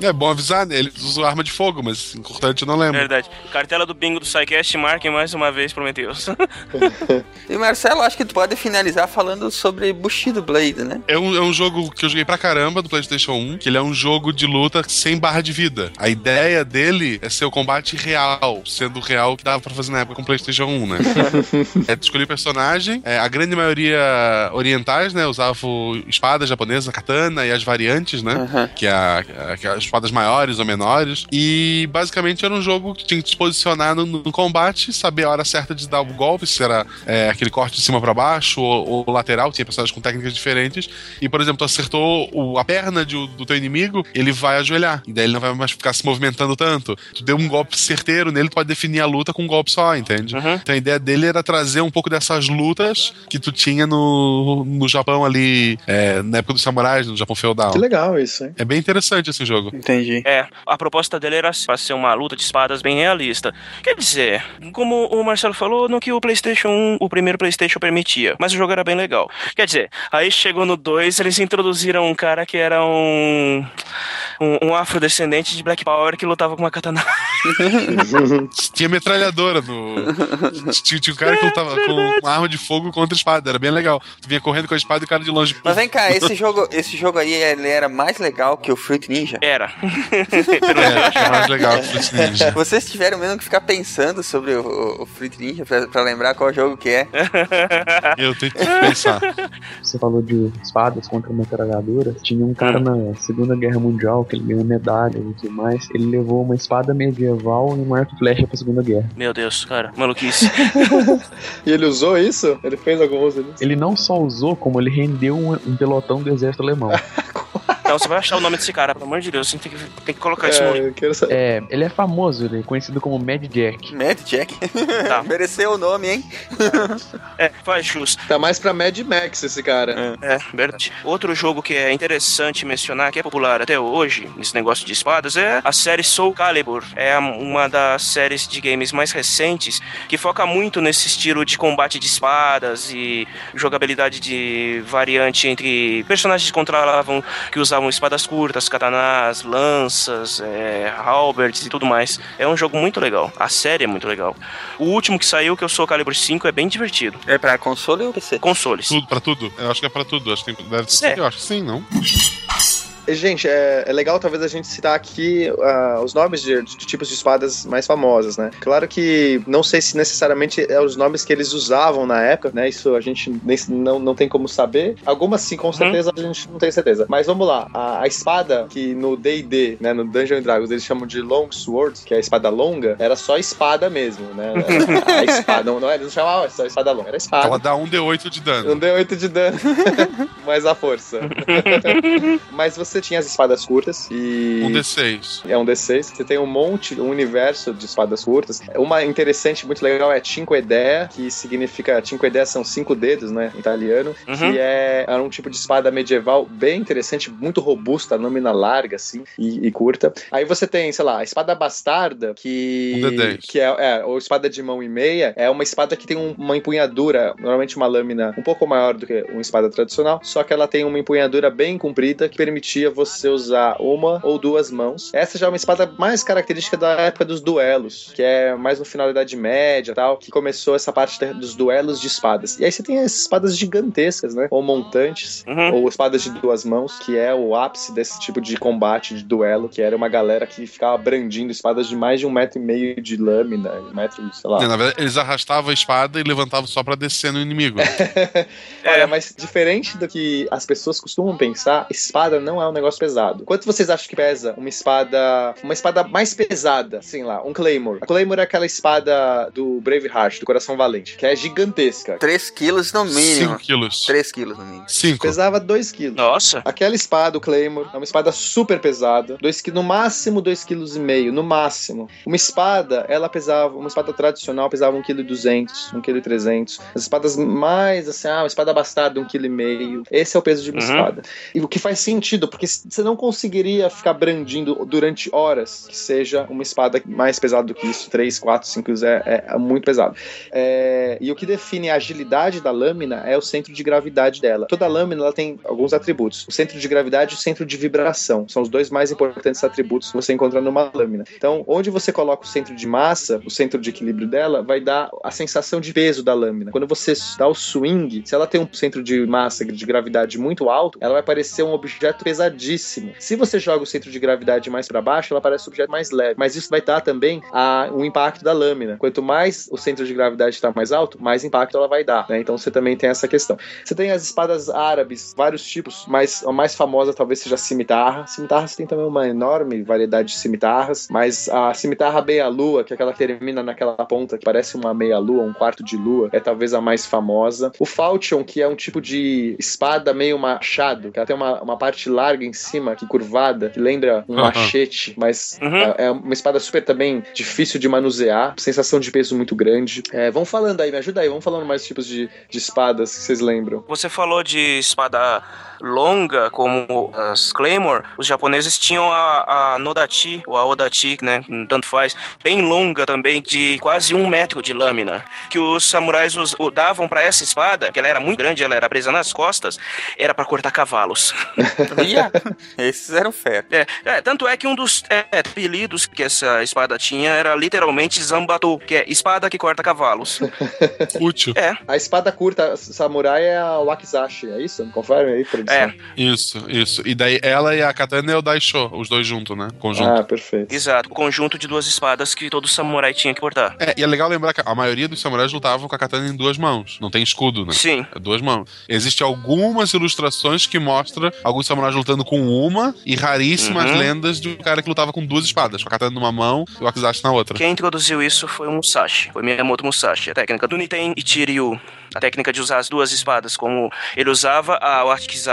Speaker 1: É bom avisar, né? Eles usam arma de fogo, mas cortante eu não lembro.
Speaker 3: Verdade. Cartela do bingo do SciCast, marquem mais uma vez, Prometheus.
Speaker 2: E Marcelo, acho que tu pode finalizar falando sobre Bushido Blade, né?
Speaker 1: É um, é um jogo que eu joguei pra caramba do PlayStation 1, que ele é um jogo de luta sem barra de vida. A ideia dele é ser o combate real, sendo real que dava pra fazer na época com o PlayStation 1, né? é, tu o personagem, é, a grande maioria orientais, né? Usavam espadas japonesas, katana e as variantes, né?
Speaker 2: Aham.
Speaker 1: que é, a- que é as espadas maiores ou menores. E basicamente era um jogo que tinha que se posicionar no, no combate, saber a hora certa de dar o golpe, se era é, aquele corte de cima pra baixo ou, ou lateral, tinha personagens com técnicas diferentes. E, por exemplo, tu acertou o- a perna de- do teu inimigo, ele vai ajoelhar. E daí ele não vai mais ficar se movimentando tanto. Tu deu um golpe certeiro nele, tu pode definir a luta com um golpe só, entende?
Speaker 3: Uhum.
Speaker 1: Então a ideia dele era trazer um pouco dessas lutas que tu tinha no, no Japão ali, é, na época dos samurais, no Japão feudal.
Speaker 4: que legal isso, hein?
Speaker 1: É bem interessante esse jogo.
Speaker 2: Entendi.
Speaker 3: É, a proposta dele era pra ser uma luta de espadas bem realista. Quer dizer, como o Marcelo falou, no que o PlayStation 1, o primeiro PlayStation permitia, mas o jogo era bem legal. Quer dizer, aí chegou no 2, eles introduziram um cara que era um um, um afrodescendente de Black Power que lutava com uma katana.
Speaker 1: Tinha metralhadora no. tinha, tinha um cara que lutava com uma arma de fogo contra espada. Era bem legal. Tu vinha correndo com a espada e o cara de longe.
Speaker 2: Mas vem cá, esse jogo, esse jogo aí ele era mais legal que o Fruit Ninja?
Speaker 3: Era.
Speaker 1: É, achei mais legal que o Fruit Ninja.
Speaker 2: Vocês tiveram mesmo que ficar pensando sobre o, o Fruit Ninja pra, pra lembrar qual jogo que é?
Speaker 1: Eu tenho que pensar.
Speaker 5: Você falou de espadas contra metralhadoras. Tinha um cara na Segunda Guerra Mundial que ele ganhou medalha e tudo mais. Ele levou uma espada medieval e um arco e flecha pra Segunda Guerra.
Speaker 3: Meu Deus, cara, maluquice.
Speaker 4: E ele usou isso? Ele fez algum uso disso?
Speaker 5: Ele não só usou, como ele rendeu um, um pelotão do exército alemão.
Speaker 3: Então você vai achar o nome desse cara, pelo amor de Deus, você tem que, tem que colocar isso no
Speaker 4: É, eu quero saber.
Speaker 5: É, ele é famoso, ele é conhecido como Mad Jack.
Speaker 2: Mad Jack?
Speaker 3: Tá.
Speaker 2: Mereceu o nome, hein?
Speaker 3: É, faz jus.
Speaker 4: Tá mais pra Mad Max esse cara.
Speaker 3: É, verdade. Outro jogo que é interessante mencionar, que é popular até hoje, nesse negócio de espadas, é a série Soul Calibur. É uma das séries de games mais recentes que foca muito nesse estilo de combate de espadas e jogabilidade de variante entre personagens que controlavam, que usavam usavam espadas curtas, katanas, lanças, é, halberds e tudo mais. É um jogo muito legal. A série é muito legal. O último que saiu, que eu sou Calibur 5, é bem divertido.
Speaker 2: É pra console ou PC?
Speaker 3: Consoles.
Speaker 1: Tudo, pra tudo. Eu acho que é pra tudo. Acho que tem- deve ser.
Speaker 3: É.
Speaker 1: Eu acho que sim, não?
Speaker 4: Gente, é, é legal talvez a gente citar aqui ah, os nomes de, de tipos de espadas mais famosas, né? Claro que não sei se necessariamente é os nomes que eles usavam na época, né? Isso a gente nem- não, não tem como saber. Algumas sim, com certeza a gente não tem certeza. Mas vamos lá, a, a espada que no D&D, né, no Dungeons and Dragons, eles chamam de Long Sword, que é a espada longa, era só espada mesmo, né? A espada, não, não, eles não chamavam só espada longa, era espada.
Speaker 1: Ela dá um D8 de dano.
Speaker 4: Não deu 8 de dano, mas a força. mas você tinha as espadas curtas e.
Speaker 1: Um D6.
Speaker 4: É um D6. Você tem um monte, um universo de espadas curtas. Uma interessante, muito legal, é Cinque Idea, que significa. Cinque Idea são cinco dedos, né? Em italiano.
Speaker 3: Uhum.
Speaker 4: Que é, era um tipo de espada medieval bem interessante, muito robusta, lâmina larga, assim, e, e curta. Aí você tem, sei lá, a espada bastarda, que.
Speaker 1: Um D10.
Speaker 4: Que é, é, ou espada de mão e meia, é uma espada que tem um- uma empunhadura, normalmente uma lâmina um pouco maior do que uma espada tradicional, só que ela tem uma empunhadura bem comprida que permitia você usar uma ou duas mãos. Essa já é uma espada mais característica da época dos duelos, que é mais no final da Idade Média e tal, que começou essa parte dos duelos de espadas. E aí você tem as espadas gigantescas, né? Ou montantes,
Speaker 3: Uhum.
Speaker 4: ou espadas de duas mãos, que é o ápice desse tipo de combate, de duelo, que era uma galera que ficava brandindo espadas de mais de um metro e meio de lâmina, um metro, sei lá.
Speaker 1: É, na verdade, eles arrastavam a espada e levantavam só pra descer no inimigo.
Speaker 4: Olha, mas diferente do que as pessoas costumam pensar, espada não é um negócio pesado. Quanto vocês acham que pesa uma espada, uma espada mais pesada, assim lá, um Claymore? A Claymore é aquela espada do Braveheart, do Coração Valente, que é gigantesca.
Speaker 2: 3 quilos no mínimo.
Speaker 1: 5 quilos.
Speaker 2: 3 quilos no mínimo.
Speaker 1: 5.
Speaker 4: Pesava 2 quilos.
Speaker 3: Nossa.
Speaker 4: Aquela espada, o Claymore, é uma espada super pesada. Dois, no máximo 2,5 kg, no máximo. Uma espada, ela pesava, uma espada tradicional pesava 1,2 kg, 1,3 kg. As espadas mais, assim, ah, uma espada bastarda, 1,5 kg. Esse é o peso de uma
Speaker 3: Uhum.
Speaker 4: espada. E o que faz sentido, porque você não conseguiria ficar brandindo durante horas que seja uma espada mais pesada do que isso. 3, 4, 5 quilos é, é- é muito pesado. É, e o que define a agilidade da lâmina é o centro de gravidade dela. Toda lâmina ela tem alguns atributos: o centro de gravidade e o centro de vibração. São os dois mais importantes atributos que você encontra numa lâmina. Então, onde você coloca o centro de massa, o centro de equilíbrio dela, vai dar a sensação de peso da lâmina. Quando você dá o swing, se ela tem um centro de massa, de gravidade muito alto, ela vai parecer um objeto pesadíssimo. Se você joga o centro de gravidade mais para baixo, ela parece um objeto mais leve. Mas isso vai dar também a, o impacto da lâmina. Quanto mais o centro de gravidade está mais alto, mais impacto ela vai dar. né? Então você também tem essa questão. Você tem as espadas árabes, vários tipos, mas a mais famosa talvez seja a cimitarra. Cimitarra você tem também uma enorme variedade de cimitarras, mas a cimitarra meia-lua, que é aquela que termina naquela ponta que parece uma meia-lua, um quarto de lua, é talvez a mais famosa. O falchion, que é um tipo de espada meio machado, que ela tem uma, uma parte larga em cima, que curvada, que lembra um machete, mas
Speaker 3: Uhum.
Speaker 4: é, é uma espada super também difícil de manusear, sensação de peso muito grande. É, vão falando aí, me ajuda aí, vamos falando mais tipos de, de espadas que vocês lembram.
Speaker 3: Você falou de espada longa, como as Claymore. Os japoneses tinham a, a Nodachi, ou a Odachi, né? Tanto faz. Bem longa também, de quase um metro de lâmina. Que os samurais us- o- davam pra essa espada, que ela era muito grande, ela era presa nas costas, era pra cortar cavalos.
Speaker 2: Ia. Esses eram fera.
Speaker 3: É, é, tanto é que um dos é, apelidos que essa espada tinha era literalmente Zambato, que é espada que corta cavalos.
Speaker 1: Útil.
Speaker 3: É,
Speaker 4: A espada curta samurai é a Wakizashi, é isso? Confere aí, produção.
Speaker 3: É,
Speaker 1: Isso, isso. E daí ela e a katana é o Daisho, os dois juntos, né? Conjunto.
Speaker 4: Ah, perfeito.
Speaker 3: exato. O conjunto de duas espadas que todo samurai tinha que cortar.
Speaker 1: É, e é legal lembrar que a maioria dos samurais lutavam com a katana em duas mãos. Não tem escudo, né?
Speaker 3: Sim.
Speaker 1: É duas mãos. Existem algumas ilustrações que mostram alguns samurais lutando com uma e raríssimas
Speaker 3: Uhum.
Speaker 1: lendas de um cara que lutava com duas espadas, com a katana numa mão e o Akizashi na outra.
Speaker 3: Quem introduziu isso foi o Musashi, foi Miyamoto Musashi, a técnica do Niten Ichiryu. A técnica de usar as duas espadas, como ele usava a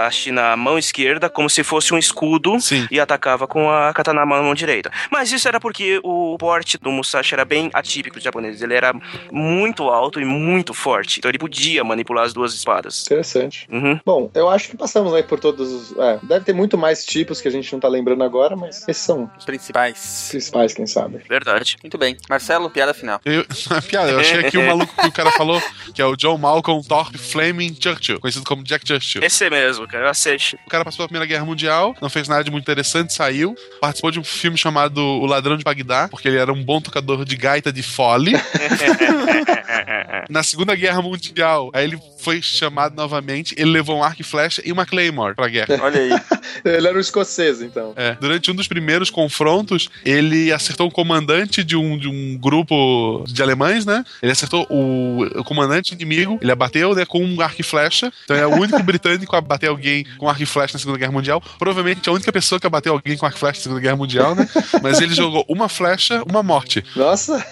Speaker 3: Wakizashi na mão esquerda, como se fosse um escudo,
Speaker 1: Sim.
Speaker 3: e atacava com a katana na mão direita. Mas isso era porque o porte do Musashi era bem atípico dos japoneses. Ele era muito alto e muito forte, então ele podia manipular as duas espadas.
Speaker 4: Interessante.
Speaker 3: Uhum.
Speaker 4: Bom, eu acho que passamos aí por todos os. É, deve ter muito mais tipos que a gente não tá lembrando agora, mas esses são
Speaker 2: Os
Speaker 4: os
Speaker 2: principais.
Speaker 4: principais, quem sabe.
Speaker 3: Verdade.
Speaker 2: Muito bem. Marcelo, piada final.
Speaker 1: Eu, piada, eu achei aqui o maluco que o cara falou, que é o John Malcolm Thorpe Fleming Churchill, conhecido como Jack Churchill.
Speaker 3: Esse mesmo, cara, eu aceito.
Speaker 1: O cara passou pela Primeira Guerra Mundial, não fez nada de muito interessante, saiu. Participou de um filme chamado O Ladrão de Bagdá, porque ele era um bom tocador de gaita de fole. Na Segunda Guerra Mundial, aí ele foi chamado novamente, ele levou um arco e flecha e uma Claymore pra guerra.
Speaker 2: Olha aí.
Speaker 4: Ele era um escocês, então.
Speaker 1: É, durante um dos primeiros confrontos, ele acertou um comandante de um, de um grupo de alemães, né? Ele acertou o, o comandante inimigo, ele abateu né, com um arco e flecha. Então é o único britânico a bater alguém com arco e flecha na Segunda Guerra Mundial. Provavelmente a única pessoa que abateu alguém com arco e flecha na Segunda Guerra Mundial, né? Mas ele jogou uma flecha, uma morte.
Speaker 4: Nossa,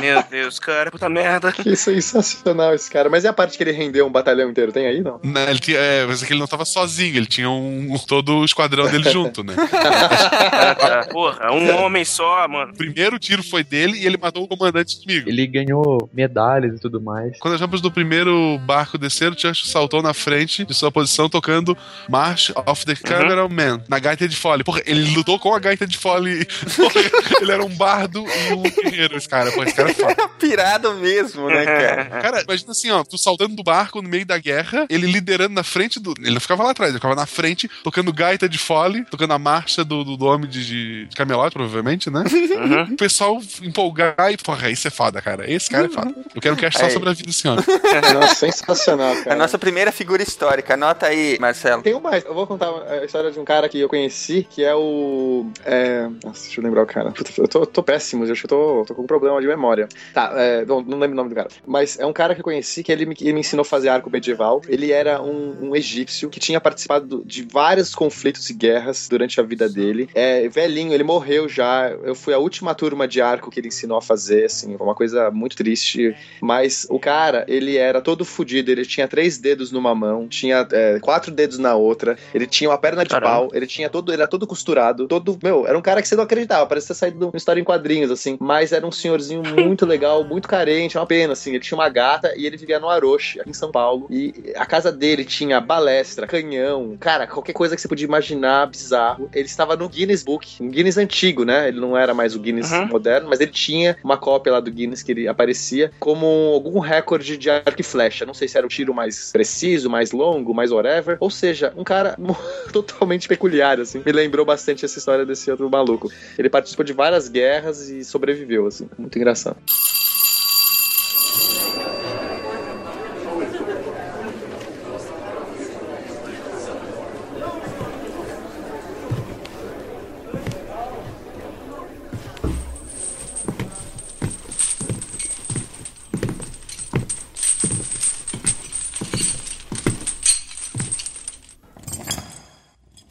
Speaker 3: Meu Deus, cara, puta merda.
Speaker 4: que sensacional esse cara. Mas e a parte que ele rendeu um batalhão inteiro? Tem aí, não?
Speaker 1: Né, Ele tinha, é, mas é que ele não tava sozinho, ele tinha um, todo o esquadrão dele junto, né?
Speaker 3: Ah, tá. Porra, um homem só, mano.
Speaker 1: O primeiro tiro foi dele e ele matou o comandante inimigo.
Speaker 5: Ele ganhou medalhas e tudo mais.
Speaker 1: Quando as rampas do primeiro barco desceram, Churchill saltou na frente de sua posição tocando March of the Cameron Man, na gaita de fole. Porra, ele lutou com a gaita de fole. Porra, ele era um bardo e um guerreiro, esse cara. Esse cara é foda.
Speaker 2: Pirado mesmo, né, cara?
Speaker 1: Cara, imagina assim, ó, tu saltando do barco no meio da guerra, ele liderando na frente do. Ele não ficava lá atrás, ele ficava na frente, tocando gaita de fole, tocando a marcha do, do, do homem de, de, provavelmente, né? O pessoal empolgar e, porra, isso é foda, cara. Esse cara é foda. Eu quero um cast só sobre a vida desse homem.
Speaker 4: Nossa, sensacional,
Speaker 2: A
Speaker 4: cara.
Speaker 2: nossa primeira figura histórica. Anota aí, Marcelo.
Speaker 4: Tem um mais. Eu vou contar a história de um cara que eu conheci, que é o. É... Nossa, deixa eu lembrar o cara. Puta, eu tô, tô péssimo, eu acho que eu tô, tô com um problema de memória. Tá, é, não, não lembro o nome do cara. Mas é um cara que eu conheci que ele me, ele me ensinou a fazer arco medieval. Ele era um, um egípcio que tinha participado do- de vários conflitos e guerras durante a vida dele. É velhinho, ele morreu já. Eu fui a última turma de arco que ele ensinou a fazer, assim, uma coisa muito triste. Mas o cara, ele era todo fudido. Ele tinha três dedos numa mão, tinha é, quatro dedos na outra. Ele tinha uma perna de
Speaker 3: Caramba.
Speaker 4: pau. Ele tinha todo, ele era todo costurado. Todo, meu, era um cara que você não acreditava. Parecia ter saído de uma história em quadrinhos, assim. Mas era um senhorzinho muito legal, muito carente. É uma pena, assim. Ele tinha uma gata e ele vivia no Aroche, aqui em São Paulo. E a casa dele tinha balestra, canhão, cara, qualquer coisa que você podia imaginar bizarro. Ele estava no Guinness Book, um Guinness antigo, né? Ele não era mais o Guinness
Speaker 3: Uhum.
Speaker 4: moderno, mas ele tinha uma cópia lá do Guinness que ele aparecia como algum recorde de arco e flecha. Não sei se era o tiro mais preciso, mais longo, mais whatever. Ou seja, um cara totalmente peculiar, assim. Me lembrou bastante essa história desse outro maluco. Ele participou de várias guerras e sobreviveu, assim. Muito engraçado.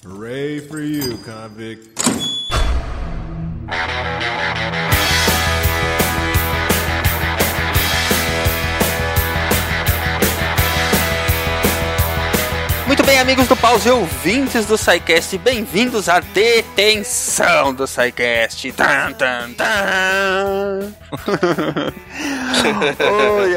Speaker 8: Hooray for you, convict.
Speaker 2: Amigos do Pause e ouvintes do SciCast, bem-vindos à detenção do SciCast. Tan, tan, tan.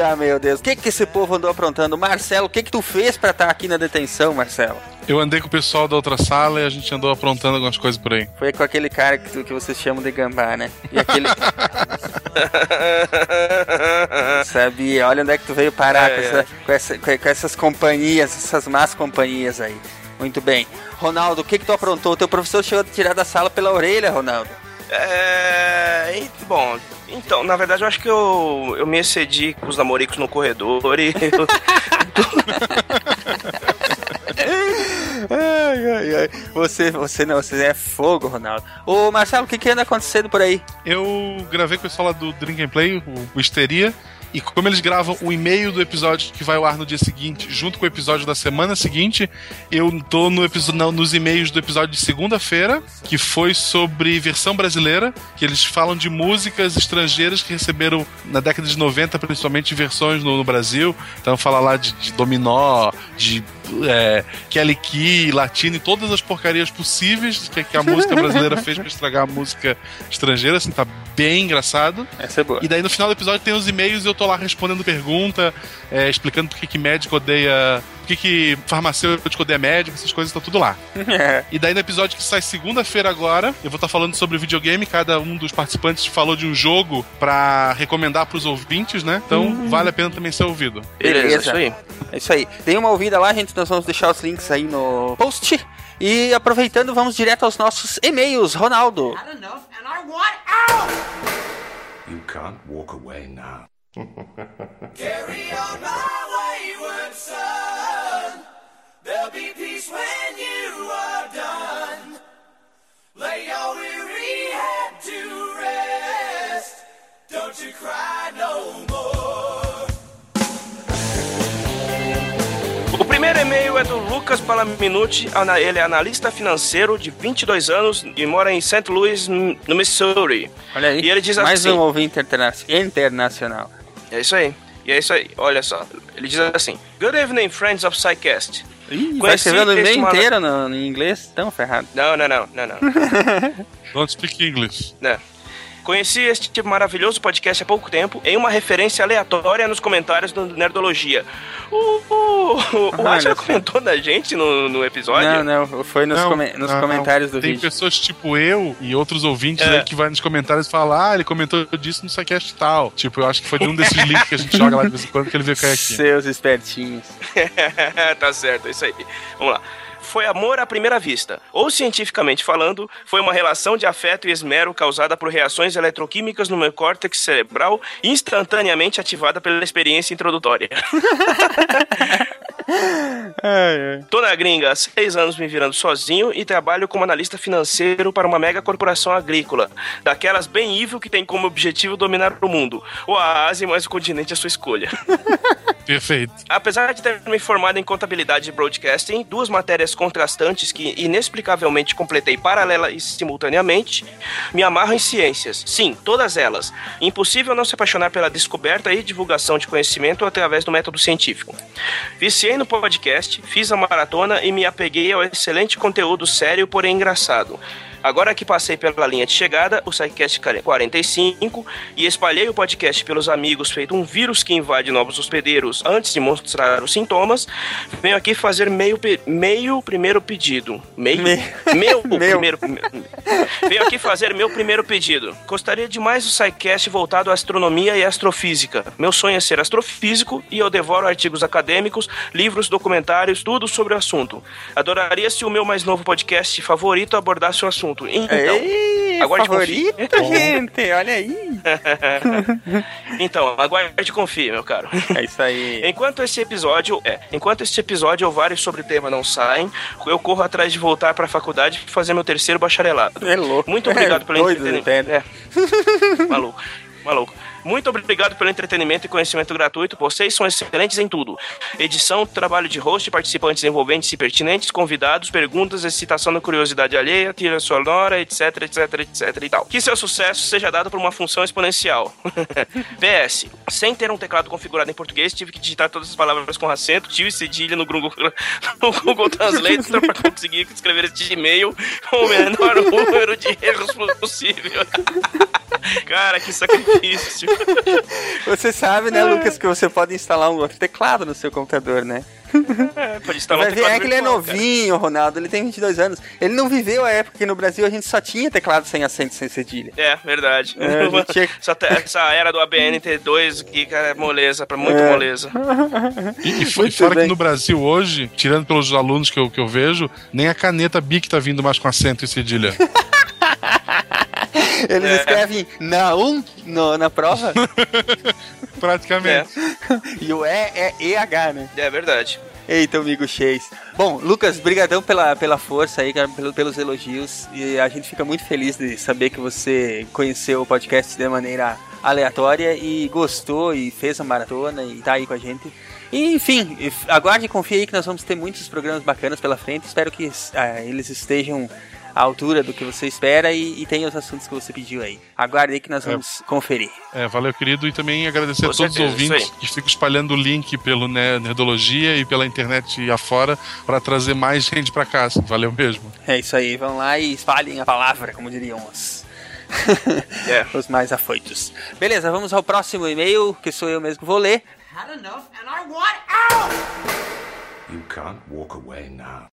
Speaker 2: Ah, meu Deus. O que que esse povo andou aprontando? Marcelo, o que que tu fez pra estar aqui na detenção, Marcelo?
Speaker 1: Eu andei com o pessoal da outra sala e a gente andou aprontando algumas coisas por aí.
Speaker 2: Foi com aquele cara que, tu- que vocês chamam de gambá, né? E aquele... Sabia, olha onde é que tu veio parar
Speaker 3: É,
Speaker 2: com, essa- com essa- com- com essas companhias, essas más companhias aí. Muito bem. Ronaldo, o que que tu aprontou? O teu professor chegou a te tirar da sala pela orelha, Ronaldo.
Speaker 3: É. e- Bom, então, na verdade eu acho que eu, eu me excedi com os namoricos no corredor e. eu-
Speaker 2: Ai, ai, ai. Você, você não, você é fogo, Ronaldo. Ô, Marcelo, o que que anda acontecendo por aí?
Speaker 1: Eu gravei com o pessoal lá do Drink and Play, o, o Histeria, e como eles gravam o e-mail do episódio que vai ao ar no dia seguinte, junto com o episódio da semana seguinte, eu tô no não, nos e-mails do episódio de segunda-feira, que foi sobre versão brasileira, que eles falam de músicas estrangeiras que receberam na década de 90, principalmente versões no, no Brasil. Então fala lá de, de dominó, de é, Kelly Key, latino e todas as porcarias possíveis que, que a música brasileira fez pra estragar a música estrangeira, assim, tá bem engraçado.
Speaker 2: Essa é boa.
Speaker 1: E daí no final do episódio tem os e-mails e eu tô lá respondendo pergunta, é, explicando por que, que médico odeia. Por que, que farmacêutico odeia médico, essas coisas, tá tudo lá. E daí no episódio que sai segunda-feira agora, eu vou estar falando sobre videogame. Cada um dos participantes falou de um jogo pra recomendar pros ouvintes, né? Então vale a pena também ser ouvido.
Speaker 3: Beleza,
Speaker 2: Beleza.
Speaker 3: isso aí.
Speaker 2: É isso aí. Dei uma ouvida lá, gente, nós vamos deixar os links aí no post. E aproveitando, vamos direto aos nossos e-mails. Ronaldo.
Speaker 8: You can't walk away now.
Speaker 9: Carry on my wayward son. There'll be peace when you are done. Lay your weary head to rest. Don't you cry no more.
Speaker 3: Primeiro e-mail é do Lucas Palaminuti, ele é analista financeiro de 22 anos e mora em St. Louis, no Missouri.
Speaker 2: Olha aí.
Speaker 3: E ele diz
Speaker 2: Mais
Speaker 3: assim:
Speaker 2: um ouvinte interna- internacional.
Speaker 3: É isso aí. E é isso aí. Olha só. Ele diz assim: Good evening, friends of Psycast.
Speaker 2: Ih, vai escrevendo o e-mail inteiro no, em inglês? Tão ferrado.
Speaker 3: Não, não, não, não, não.
Speaker 1: Don't speak English.
Speaker 3: né? Conheci este maravilhoso podcast há pouco tempo em uma referência aleatória nos comentários do Nerdologia. O, o, o
Speaker 2: só.
Speaker 3: comentou da gente no, no episódio.
Speaker 2: Não, não, foi nos,
Speaker 1: Não,
Speaker 2: come- nos
Speaker 1: não,
Speaker 2: comentários
Speaker 1: não.
Speaker 2: do
Speaker 1: Tem
Speaker 2: vídeo.
Speaker 1: pessoas tipo eu e outros ouvintes
Speaker 3: É.
Speaker 1: aí que vai nos comentários e falam, ah, ele comentou disso no Psycast tal. Tipo, eu acho que foi de um desses links que a gente joga lá de vez em quando que ele veio cair aqui.
Speaker 2: Seus espertinhos.
Speaker 3: tá certo, é isso aí. Vamos lá. Foi amor à primeira vista. Ou, cientificamente falando, foi uma relação de afeto e esmero causada por reações eletroquímicas no meu córtex cerebral instantaneamente ativada pela experiência introdutória. Tô na gringa há seis anos me virando sozinho e trabalho como analista financeiro para uma mega corporação agrícola. Daquelas bem evil que tem como objetivo dominar o mundo. Ou a Ásia, mas o continente é sua escolha.
Speaker 1: Perfeito.
Speaker 3: Apesar de ter me formado em contabilidade e broadcasting, duas matérias contrastantes que inexplicavelmente completei paralela e simultaneamente, me amarro em ciências. Sim, todas elas. Impossível não se apaixonar pela descoberta e divulgação de conhecimento através do método científico. Viciei no podcast, fiz a maratona e me apeguei ao excelente conteúdo sério, porém engraçado. Agora que passei pela linha de chegada, o SciCast 45, e espalhei o podcast pelos amigos, feito um vírus que invade novos hospedeiros antes de mostrar os sintomas, venho aqui fazer meio, meio primeiro pedido. Meio?
Speaker 2: Me-
Speaker 3: Meu,
Speaker 2: Meu.
Speaker 3: primeiro. Venho aqui fazer meu primeiro pedido. Gostaria de mais o SciCast voltado à astronomia e astrofísica. Meu sonho é ser astrofísico e eu devoro artigos acadêmicos, livros, documentários, tudo sobre o assunto. Adoraria se o meu mais novo podcast favorito abordasse o assunto. Então,
Speaker 2: Ei,
Speaker 3: aguarde
Speaker 2: favorito,
Speaker 3: confie.
Speaker 2: gente, olha aí.
Speaker 3: então, aguarde confie, meu caro.
Speaker 2: É isso aí.
Speaker 3: Enquanto esse episódio, é, enquanto este episódio ou vários sobre o tema não saem, eu corro atrás de voltar para a faculdade e fazer meu terceiro bacharelado.
Speaker 2: É louco.
Speaker 3: Muito obrigado
Speaker 2: É
Speaker 3: pelo
Speaker 2: doido,
Speaker 3: entretenimento. É. maluco, maluco. Muito obrigado pelo entretenimento e conhecimento gratuito. Vocês são excelentes em tudo. Edição, trabalho de host, participantes envolventes e pertinentes, convidados, perguntas, excitação da curiosidade alheia, trilha sonora, etc, etc, etc e tal. Que seu sucesso seja dado por uma função exponencial. PS. Sem ter um teclado configurado em português, tive que digitar todas as palavras com acento, tio e cedilha no Google, no Google Translate para conseguir escrever este e-mail com o menor número de erros possível. Cara, que sacrifício.
Speaker 2: Você sabe, né, Lucas, que você pode instalar um outro teclado no seu computador, né?
Speaker 3: É, pode instalar
Speaker 2: Vai
Speaker 3: um
Speaker 2: ver,
Speaker 3: teclado
Speaker 2: é que ele é
Speaker 3: virtual, cara.
Speaker 2: novinho, Ronaldo, ele tem 22 anos. Ele não viveu a época que no Brasil a gente só tinha teclado sem acento e sem cedilha.
Speaker 3: É, verdade.
Speaker 2: É, tinha-
Speaker 3: essa, essa era do ABNT2 aqui, cara, é moleza, pra muito
Speaker 2: É.
Speaker 3: moleza.
Speaker 1: E, e fo-
Speaker 2: Muito
Speaker 1: fora
Speaker 2: bem.
Speaker 1: que no Brasil hoje, tirando pelos alunos que eu, que eu vejo, nem a caneta Bic tá vindo mais com acento e cedilha.
Speaker 2: Eles
Speaker 3: É.
Speaker 2: escrevem na 1 no- na prova
Speaker 1: Praticamente.
Speaker 2: e o E é EH, né?
Speaker 3: É verdade.
Speaker 2: Eita, amigo Chase. Bom, Lucas, brigadão pela, pela força aí, cara, pelo- pelos elogios. E a gente fica muito feliz de saber que você conheceu o podcast de maneira aleatória e gostou e fez a maratona e tá aí com a gente. E, enfim, aguarde e confie aí que nós vamos ter muitos programas bacanas pela frente. Espero que ah, eles estejam à altura do que você espera e, e tenha os assuntos que você pediu aí. Aguarde aí que nós vamos conferir.
Speaker 1: É, valeu, querido. E também agradecer
Speaker 3: Com
Speaker 1: a todos
Speaker 3: certeza,
Speaker 1: os ouvintes que ficam espalhando o link pelo né, Nerdologia e pela internet afora para trazer mais gente para casa. Valeu mesmo.
Speaker 2: É isso aí, vão lá e espalhem a palavra, como diriam os,
Speaker 3: É.
Speaker 2: os mais afoitos. Beleza, vamos ao próximo e-mail, que sou eu mesmo que vou ler.
Speaker 9: Had enough and I want out!
Speaker 8: You can't walk away now.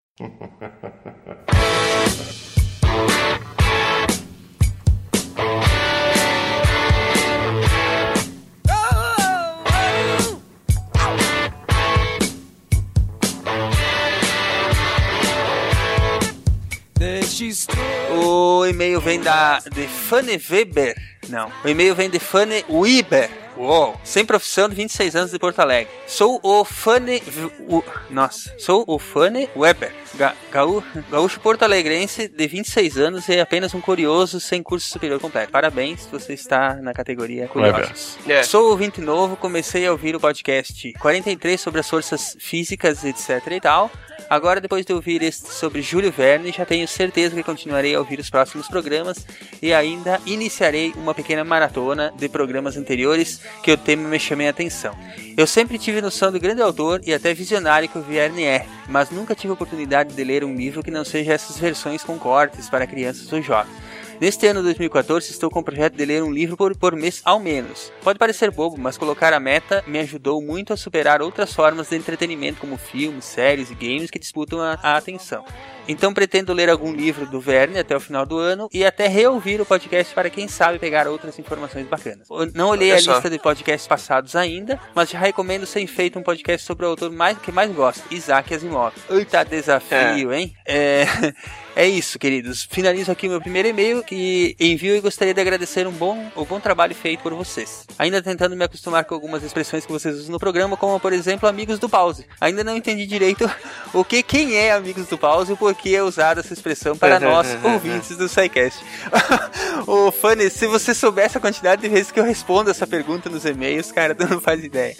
Speaker 2: O e-mail vem da de Fane Weber. Não, o e-mail vem de Fane Weber Uou. Sem profissão de 26 anos de Porto Alegre. Sou o Fanny. o- nossa. Sou o Fanny Weber. Ga, gaú, gaúcho porto-alegrense de 26 anos e apenas um curioso sem curso superior completo. Parabéns, você está na categoria curiosos.
Speaker 3: É.
Speaker 2: Sou ouvinte novo, comecei a ouvir o podcast 43 sobre as forças físicas, etc e tal. Agora, depois de ouvir este sobre Júlio Verne, já tenho certeza que continuarei a ouvir os próximos programas e ainda iniciarei uma pequena maratona de programas anteriores que o tema me chamei a atenção. Eu sempre tive noção do grande autor e até visionário que o Verne é, mas nunca tive oportunidade de ler um livro que não seja essas versões com cortes para crianças ou jovens. Neste ano 2014, estou com o projeto de ler um livro por, por mês ao menos. Pode parecer bobo, mas colocar a meta me ajudou muito a superar outras formas de entretenimento, como filmes, séries e games que disputam a, a atenção. Então pretendo ler algum livro do Verne até o final do ano e até reouvir o podcast para quem sabe pegar outras informações bacanas. Eu Não olhei
Speaker 3: Olha
Speaker 2: a
Speaker 3: só.
Speaker 2: lista de podcasts passados ainda, mas já recomendo ser feito um podcast sobre o autor mais, que mais gosta, Isaac Asimov. Eita desafio, hein? É... É isso, queridos. Finalizo aqui meu primeiro e-mail que envio e gostaria de agradecer um bom, o bom trabalho feito por vocês. Ainda tentando me acostumar com algumas expressões que vocês usam no programa, como por exemplo amigos do pause. Ainda não entendi direito o que quem é amigos do pause e por que é usada essa expressão para nós ouvintes do SciCast. Ô Fanny, se você soubesse a quantidade de vezes que eu respondo essa pergunta nos e-mails, cara, tu não faz ideia.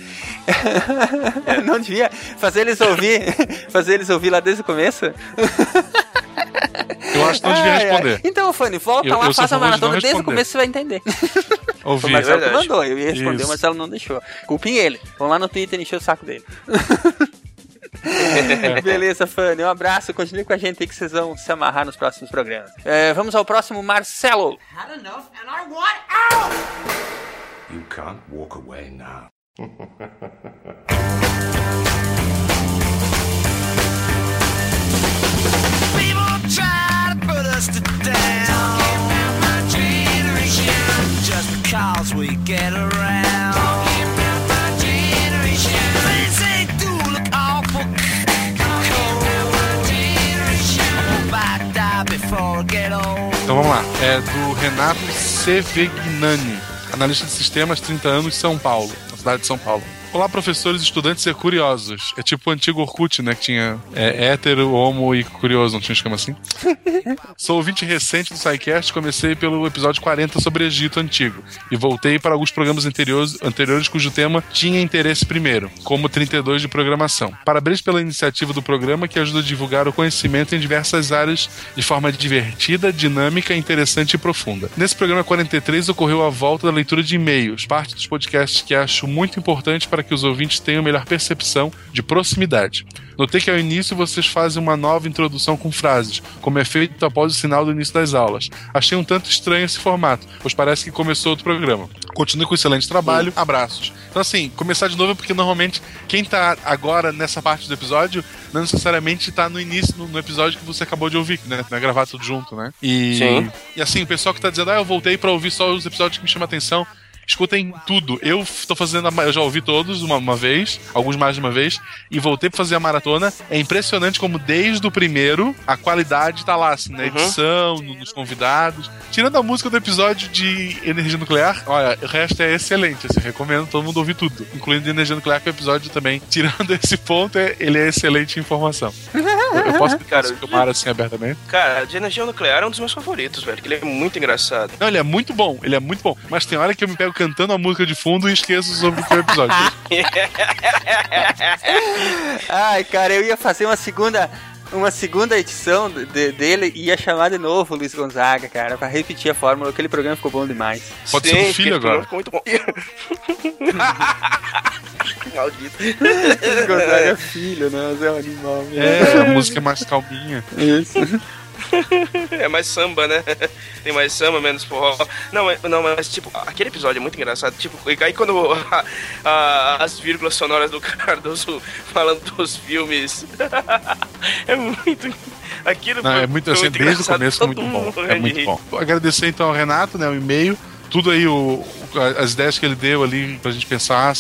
Speaker 2: não devia fazer eles ouvir, fazer eles ouvir lá desde o começo?
Speaker 1: Eu acho que não devia
Speaker 2: Ai, ai.
Speaker 1: responder.
Speaker 2: Então, Fanny, volta
Speaker 1: Eu-
Speaker 2: lá,
Speaker 1: eu
Speaker 2: faz a maratona desde o começo você vai entender.
Speaker 1: Ouvi.
Speaker 2: o Marcelo que
Speaker 3: verdade.
Speaker 2: mandou, eu ia responder,
Speaker 1: Isso.
Speaker 2: o Marcelo não deixou. Culpem ele. Vão lá no Twitter e encher o saco dele. Beleza, Fanny. Um abraço. Continue com a gente aí que vocês vão se amarrar nos próximos programas. É, vamos ao próximo, Marcelo.
Speaker 9: Had enough and I want out!
Speaker 8: You can't walk away now. get around. About look about before get.
Speaker 1: Então vamos lá. É do Renato Sevegnani, analista de sistemas, 30 anos, São Paulo, na cidade de São Paulo. Olá, professores, estudantes e curiosos. É tipo o antigo Orkut, né? Que tinha é, hétero, homo e curioso, não tinha um esquema assim? Sou ouvinte recente do SciCast, comecei pelo episódio 40 sobre Egito Antigo e voltei para alguns programas anteriores, anteriores cujo tema tinha interesse primeiro, como 32 de programação. Parabéns pela iniciativa do programa que ajuda a divulgar o conhecimento em diversas áreas de forma divertida, dinâmica, interessante e profunda. Nesse programa 43 ocorreu a volta da leitura de e-mails, parte dos podcasts que acho muito importante para que os ouvintes tenham melhor percepção de proximidade. Notei que ao início vocês fazem uma nova introdução com frases, como é feito após o sinal do início das aulas. Achei um tanto estranho esse formato, pois parece que começou outro programa. Continue com excelente trabalho, abraços. Então, assim, começar de novo é porque normalmente quem tá agora nessa parte do episódio não necessariamente tá no início, no, episódio que você acabou de ouvir, né? É gravar tudo junto, né? E,
Speaker 3: Sim.
Speaker 1: e assim, o pessoal que tá dizendo, ah, eu voltei pra ouvir só os episódios que me chamam a atenção. Escutem tudo. Eu tô fazendo. a Eu já ouvi todos uma, uma vez, alguns mais de uma vez, e voltei pra fazer a maratona. É impressionante como desde o primeiro a qualidade tá lá, assim, na edição, no- nos convidados. Tirando a música do episódio de Energia Nuclear, olha, o resto é excelente. Assim, recomendo todo mundo ouvir tudo, incluindo Energia Nuclear, que é o episódio também. Tirando esse ponto, é- ele é excelente em informação. Eu, eu posso explicar
Speaker 3: Cara,
Speaker 1: assim abertamente?
Speaker 3: Cara, de energia nuclear é um dos meus favoritos, velho. Que ele é muito engraçado.
Speaker 1: Não, ele é muito bom, ele é muito bom. Mas tem hora que eu me pego cantando a música de fundo e esqueço sobre o o episódio.
Speaker 2: Ai, cara, eu ia fazer uma segunda. Uma segunda edição de- dele e ia chamar de novo o Luiz Gonzaga, cara, pra repetir a fórmula. Aquele programa ficou bom demais.
Speaker 1: Pode ser do filho agora.
Speaker 3: Ficou muito bom. Maldito.
Speaker 2: Luiz Gonzaga é filho, né? Mas é um animal mesmo.
Speaker 1: É, a música é mais calminha.
Speaker 2: Isso.
Speaker 3: É mais samba, né? Tem mais samba, menos forró. Não, não, mas tipo, aquele episódio é muito engraçado. Tipo, e aí quando a- a- as vírgulas sonoras do Cardoso falando dos filmes. é muito. Aquilo
Speaker 1: Não,
Speaker 3: foi-
Speaker 1: é muito assim, desde o começo é muito bom. É muito bom. Agradecer então ao Renato, né, o e-mail, tudo aí, o, o- as ideias que ele deu ali pra gente pensar.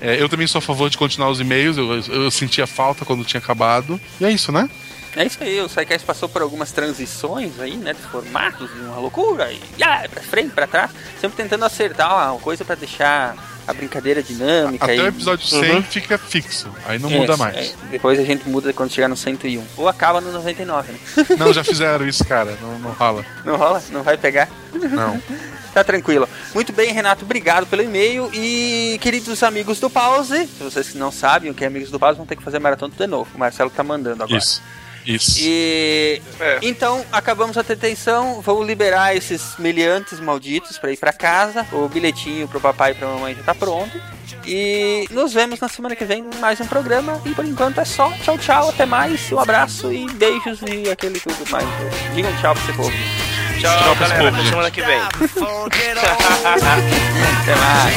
Speaker 1: É, eu também sou a favor de continuar os e-mails, eu, eu sentia falta quando tinha acabado. E é isso, né?
Speaker 2: É isso aí, o SciCast passou por algumas transições aí, né? De formatos, uma loucura, e ah, pra frente, pra trás, sempre tentando acertar uma coisa pra deixar a brincadeira dinâmica.
Speaker 1: Até
Speaker 2: e...
Speaker 1: o episódio 100
Speaker 2: Uhum.
Speaker 1: fica fixo. Aí não
Speaker 2: É,
Speaker 1: muda mais.
Speaker 2: é, depois a gente muda quando chegar no 101. Ou acaba no 99, né?
Speaker 1: Não, já fizeram isso, cara. Não, não rola.
Speaker 2: Não rola? Não vai pegar?
Speaker 1: Não.
Speaker 2: Tá tranquilo. Muito bem, Renato, obrigado pelo e-mail. E queridos amigos do Pause, se vocês que não sabem o que é amigos do Pause, vão ter que fazer maratona de novo. O Marcelo tá mandando agora.
Speaker 1: Isso. Isso.
Speaker 2: E então acabamos a detenção. Vou liberar esses meliantes malditos pra ir pra casa. O bilhetinho pro papai e pra mamãe já tá pronto. E nos vemos na semana que vem em mais um programa. E por enquanto é só. Tchau, tchau. Até mais. Um abraço e beijos e aquele tudo mais. Digam tchau pra você povo.
Speaker 3: Tchau,
Speaker 1: Tchau
Speaker 3: galera. Até
Speaker 1: gente.
Speaker 3: semana que vem.
Speaker 2: Até mais.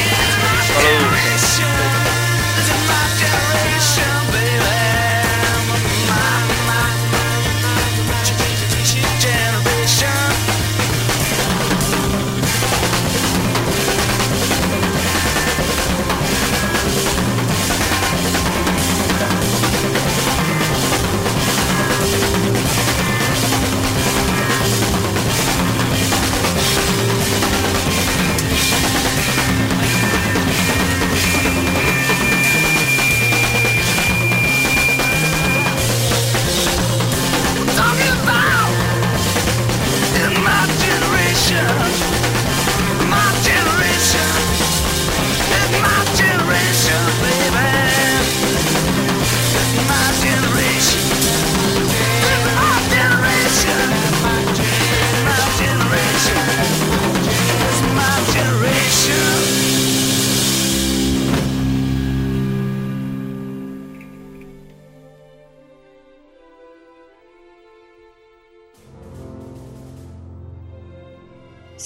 Speaker 8: Talking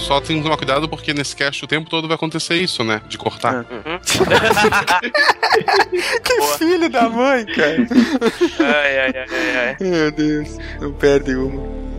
Speaker 1: Só tem que tomar cuidado porque nesse cast o tempo todo vai acontecer isso, né? De cortar.
Speaker 2: que filho da mãe, cara.
Speaker 3: Ai, ai, ai, ai, ai.
Speaker 2: Meu Deus, não perde uma.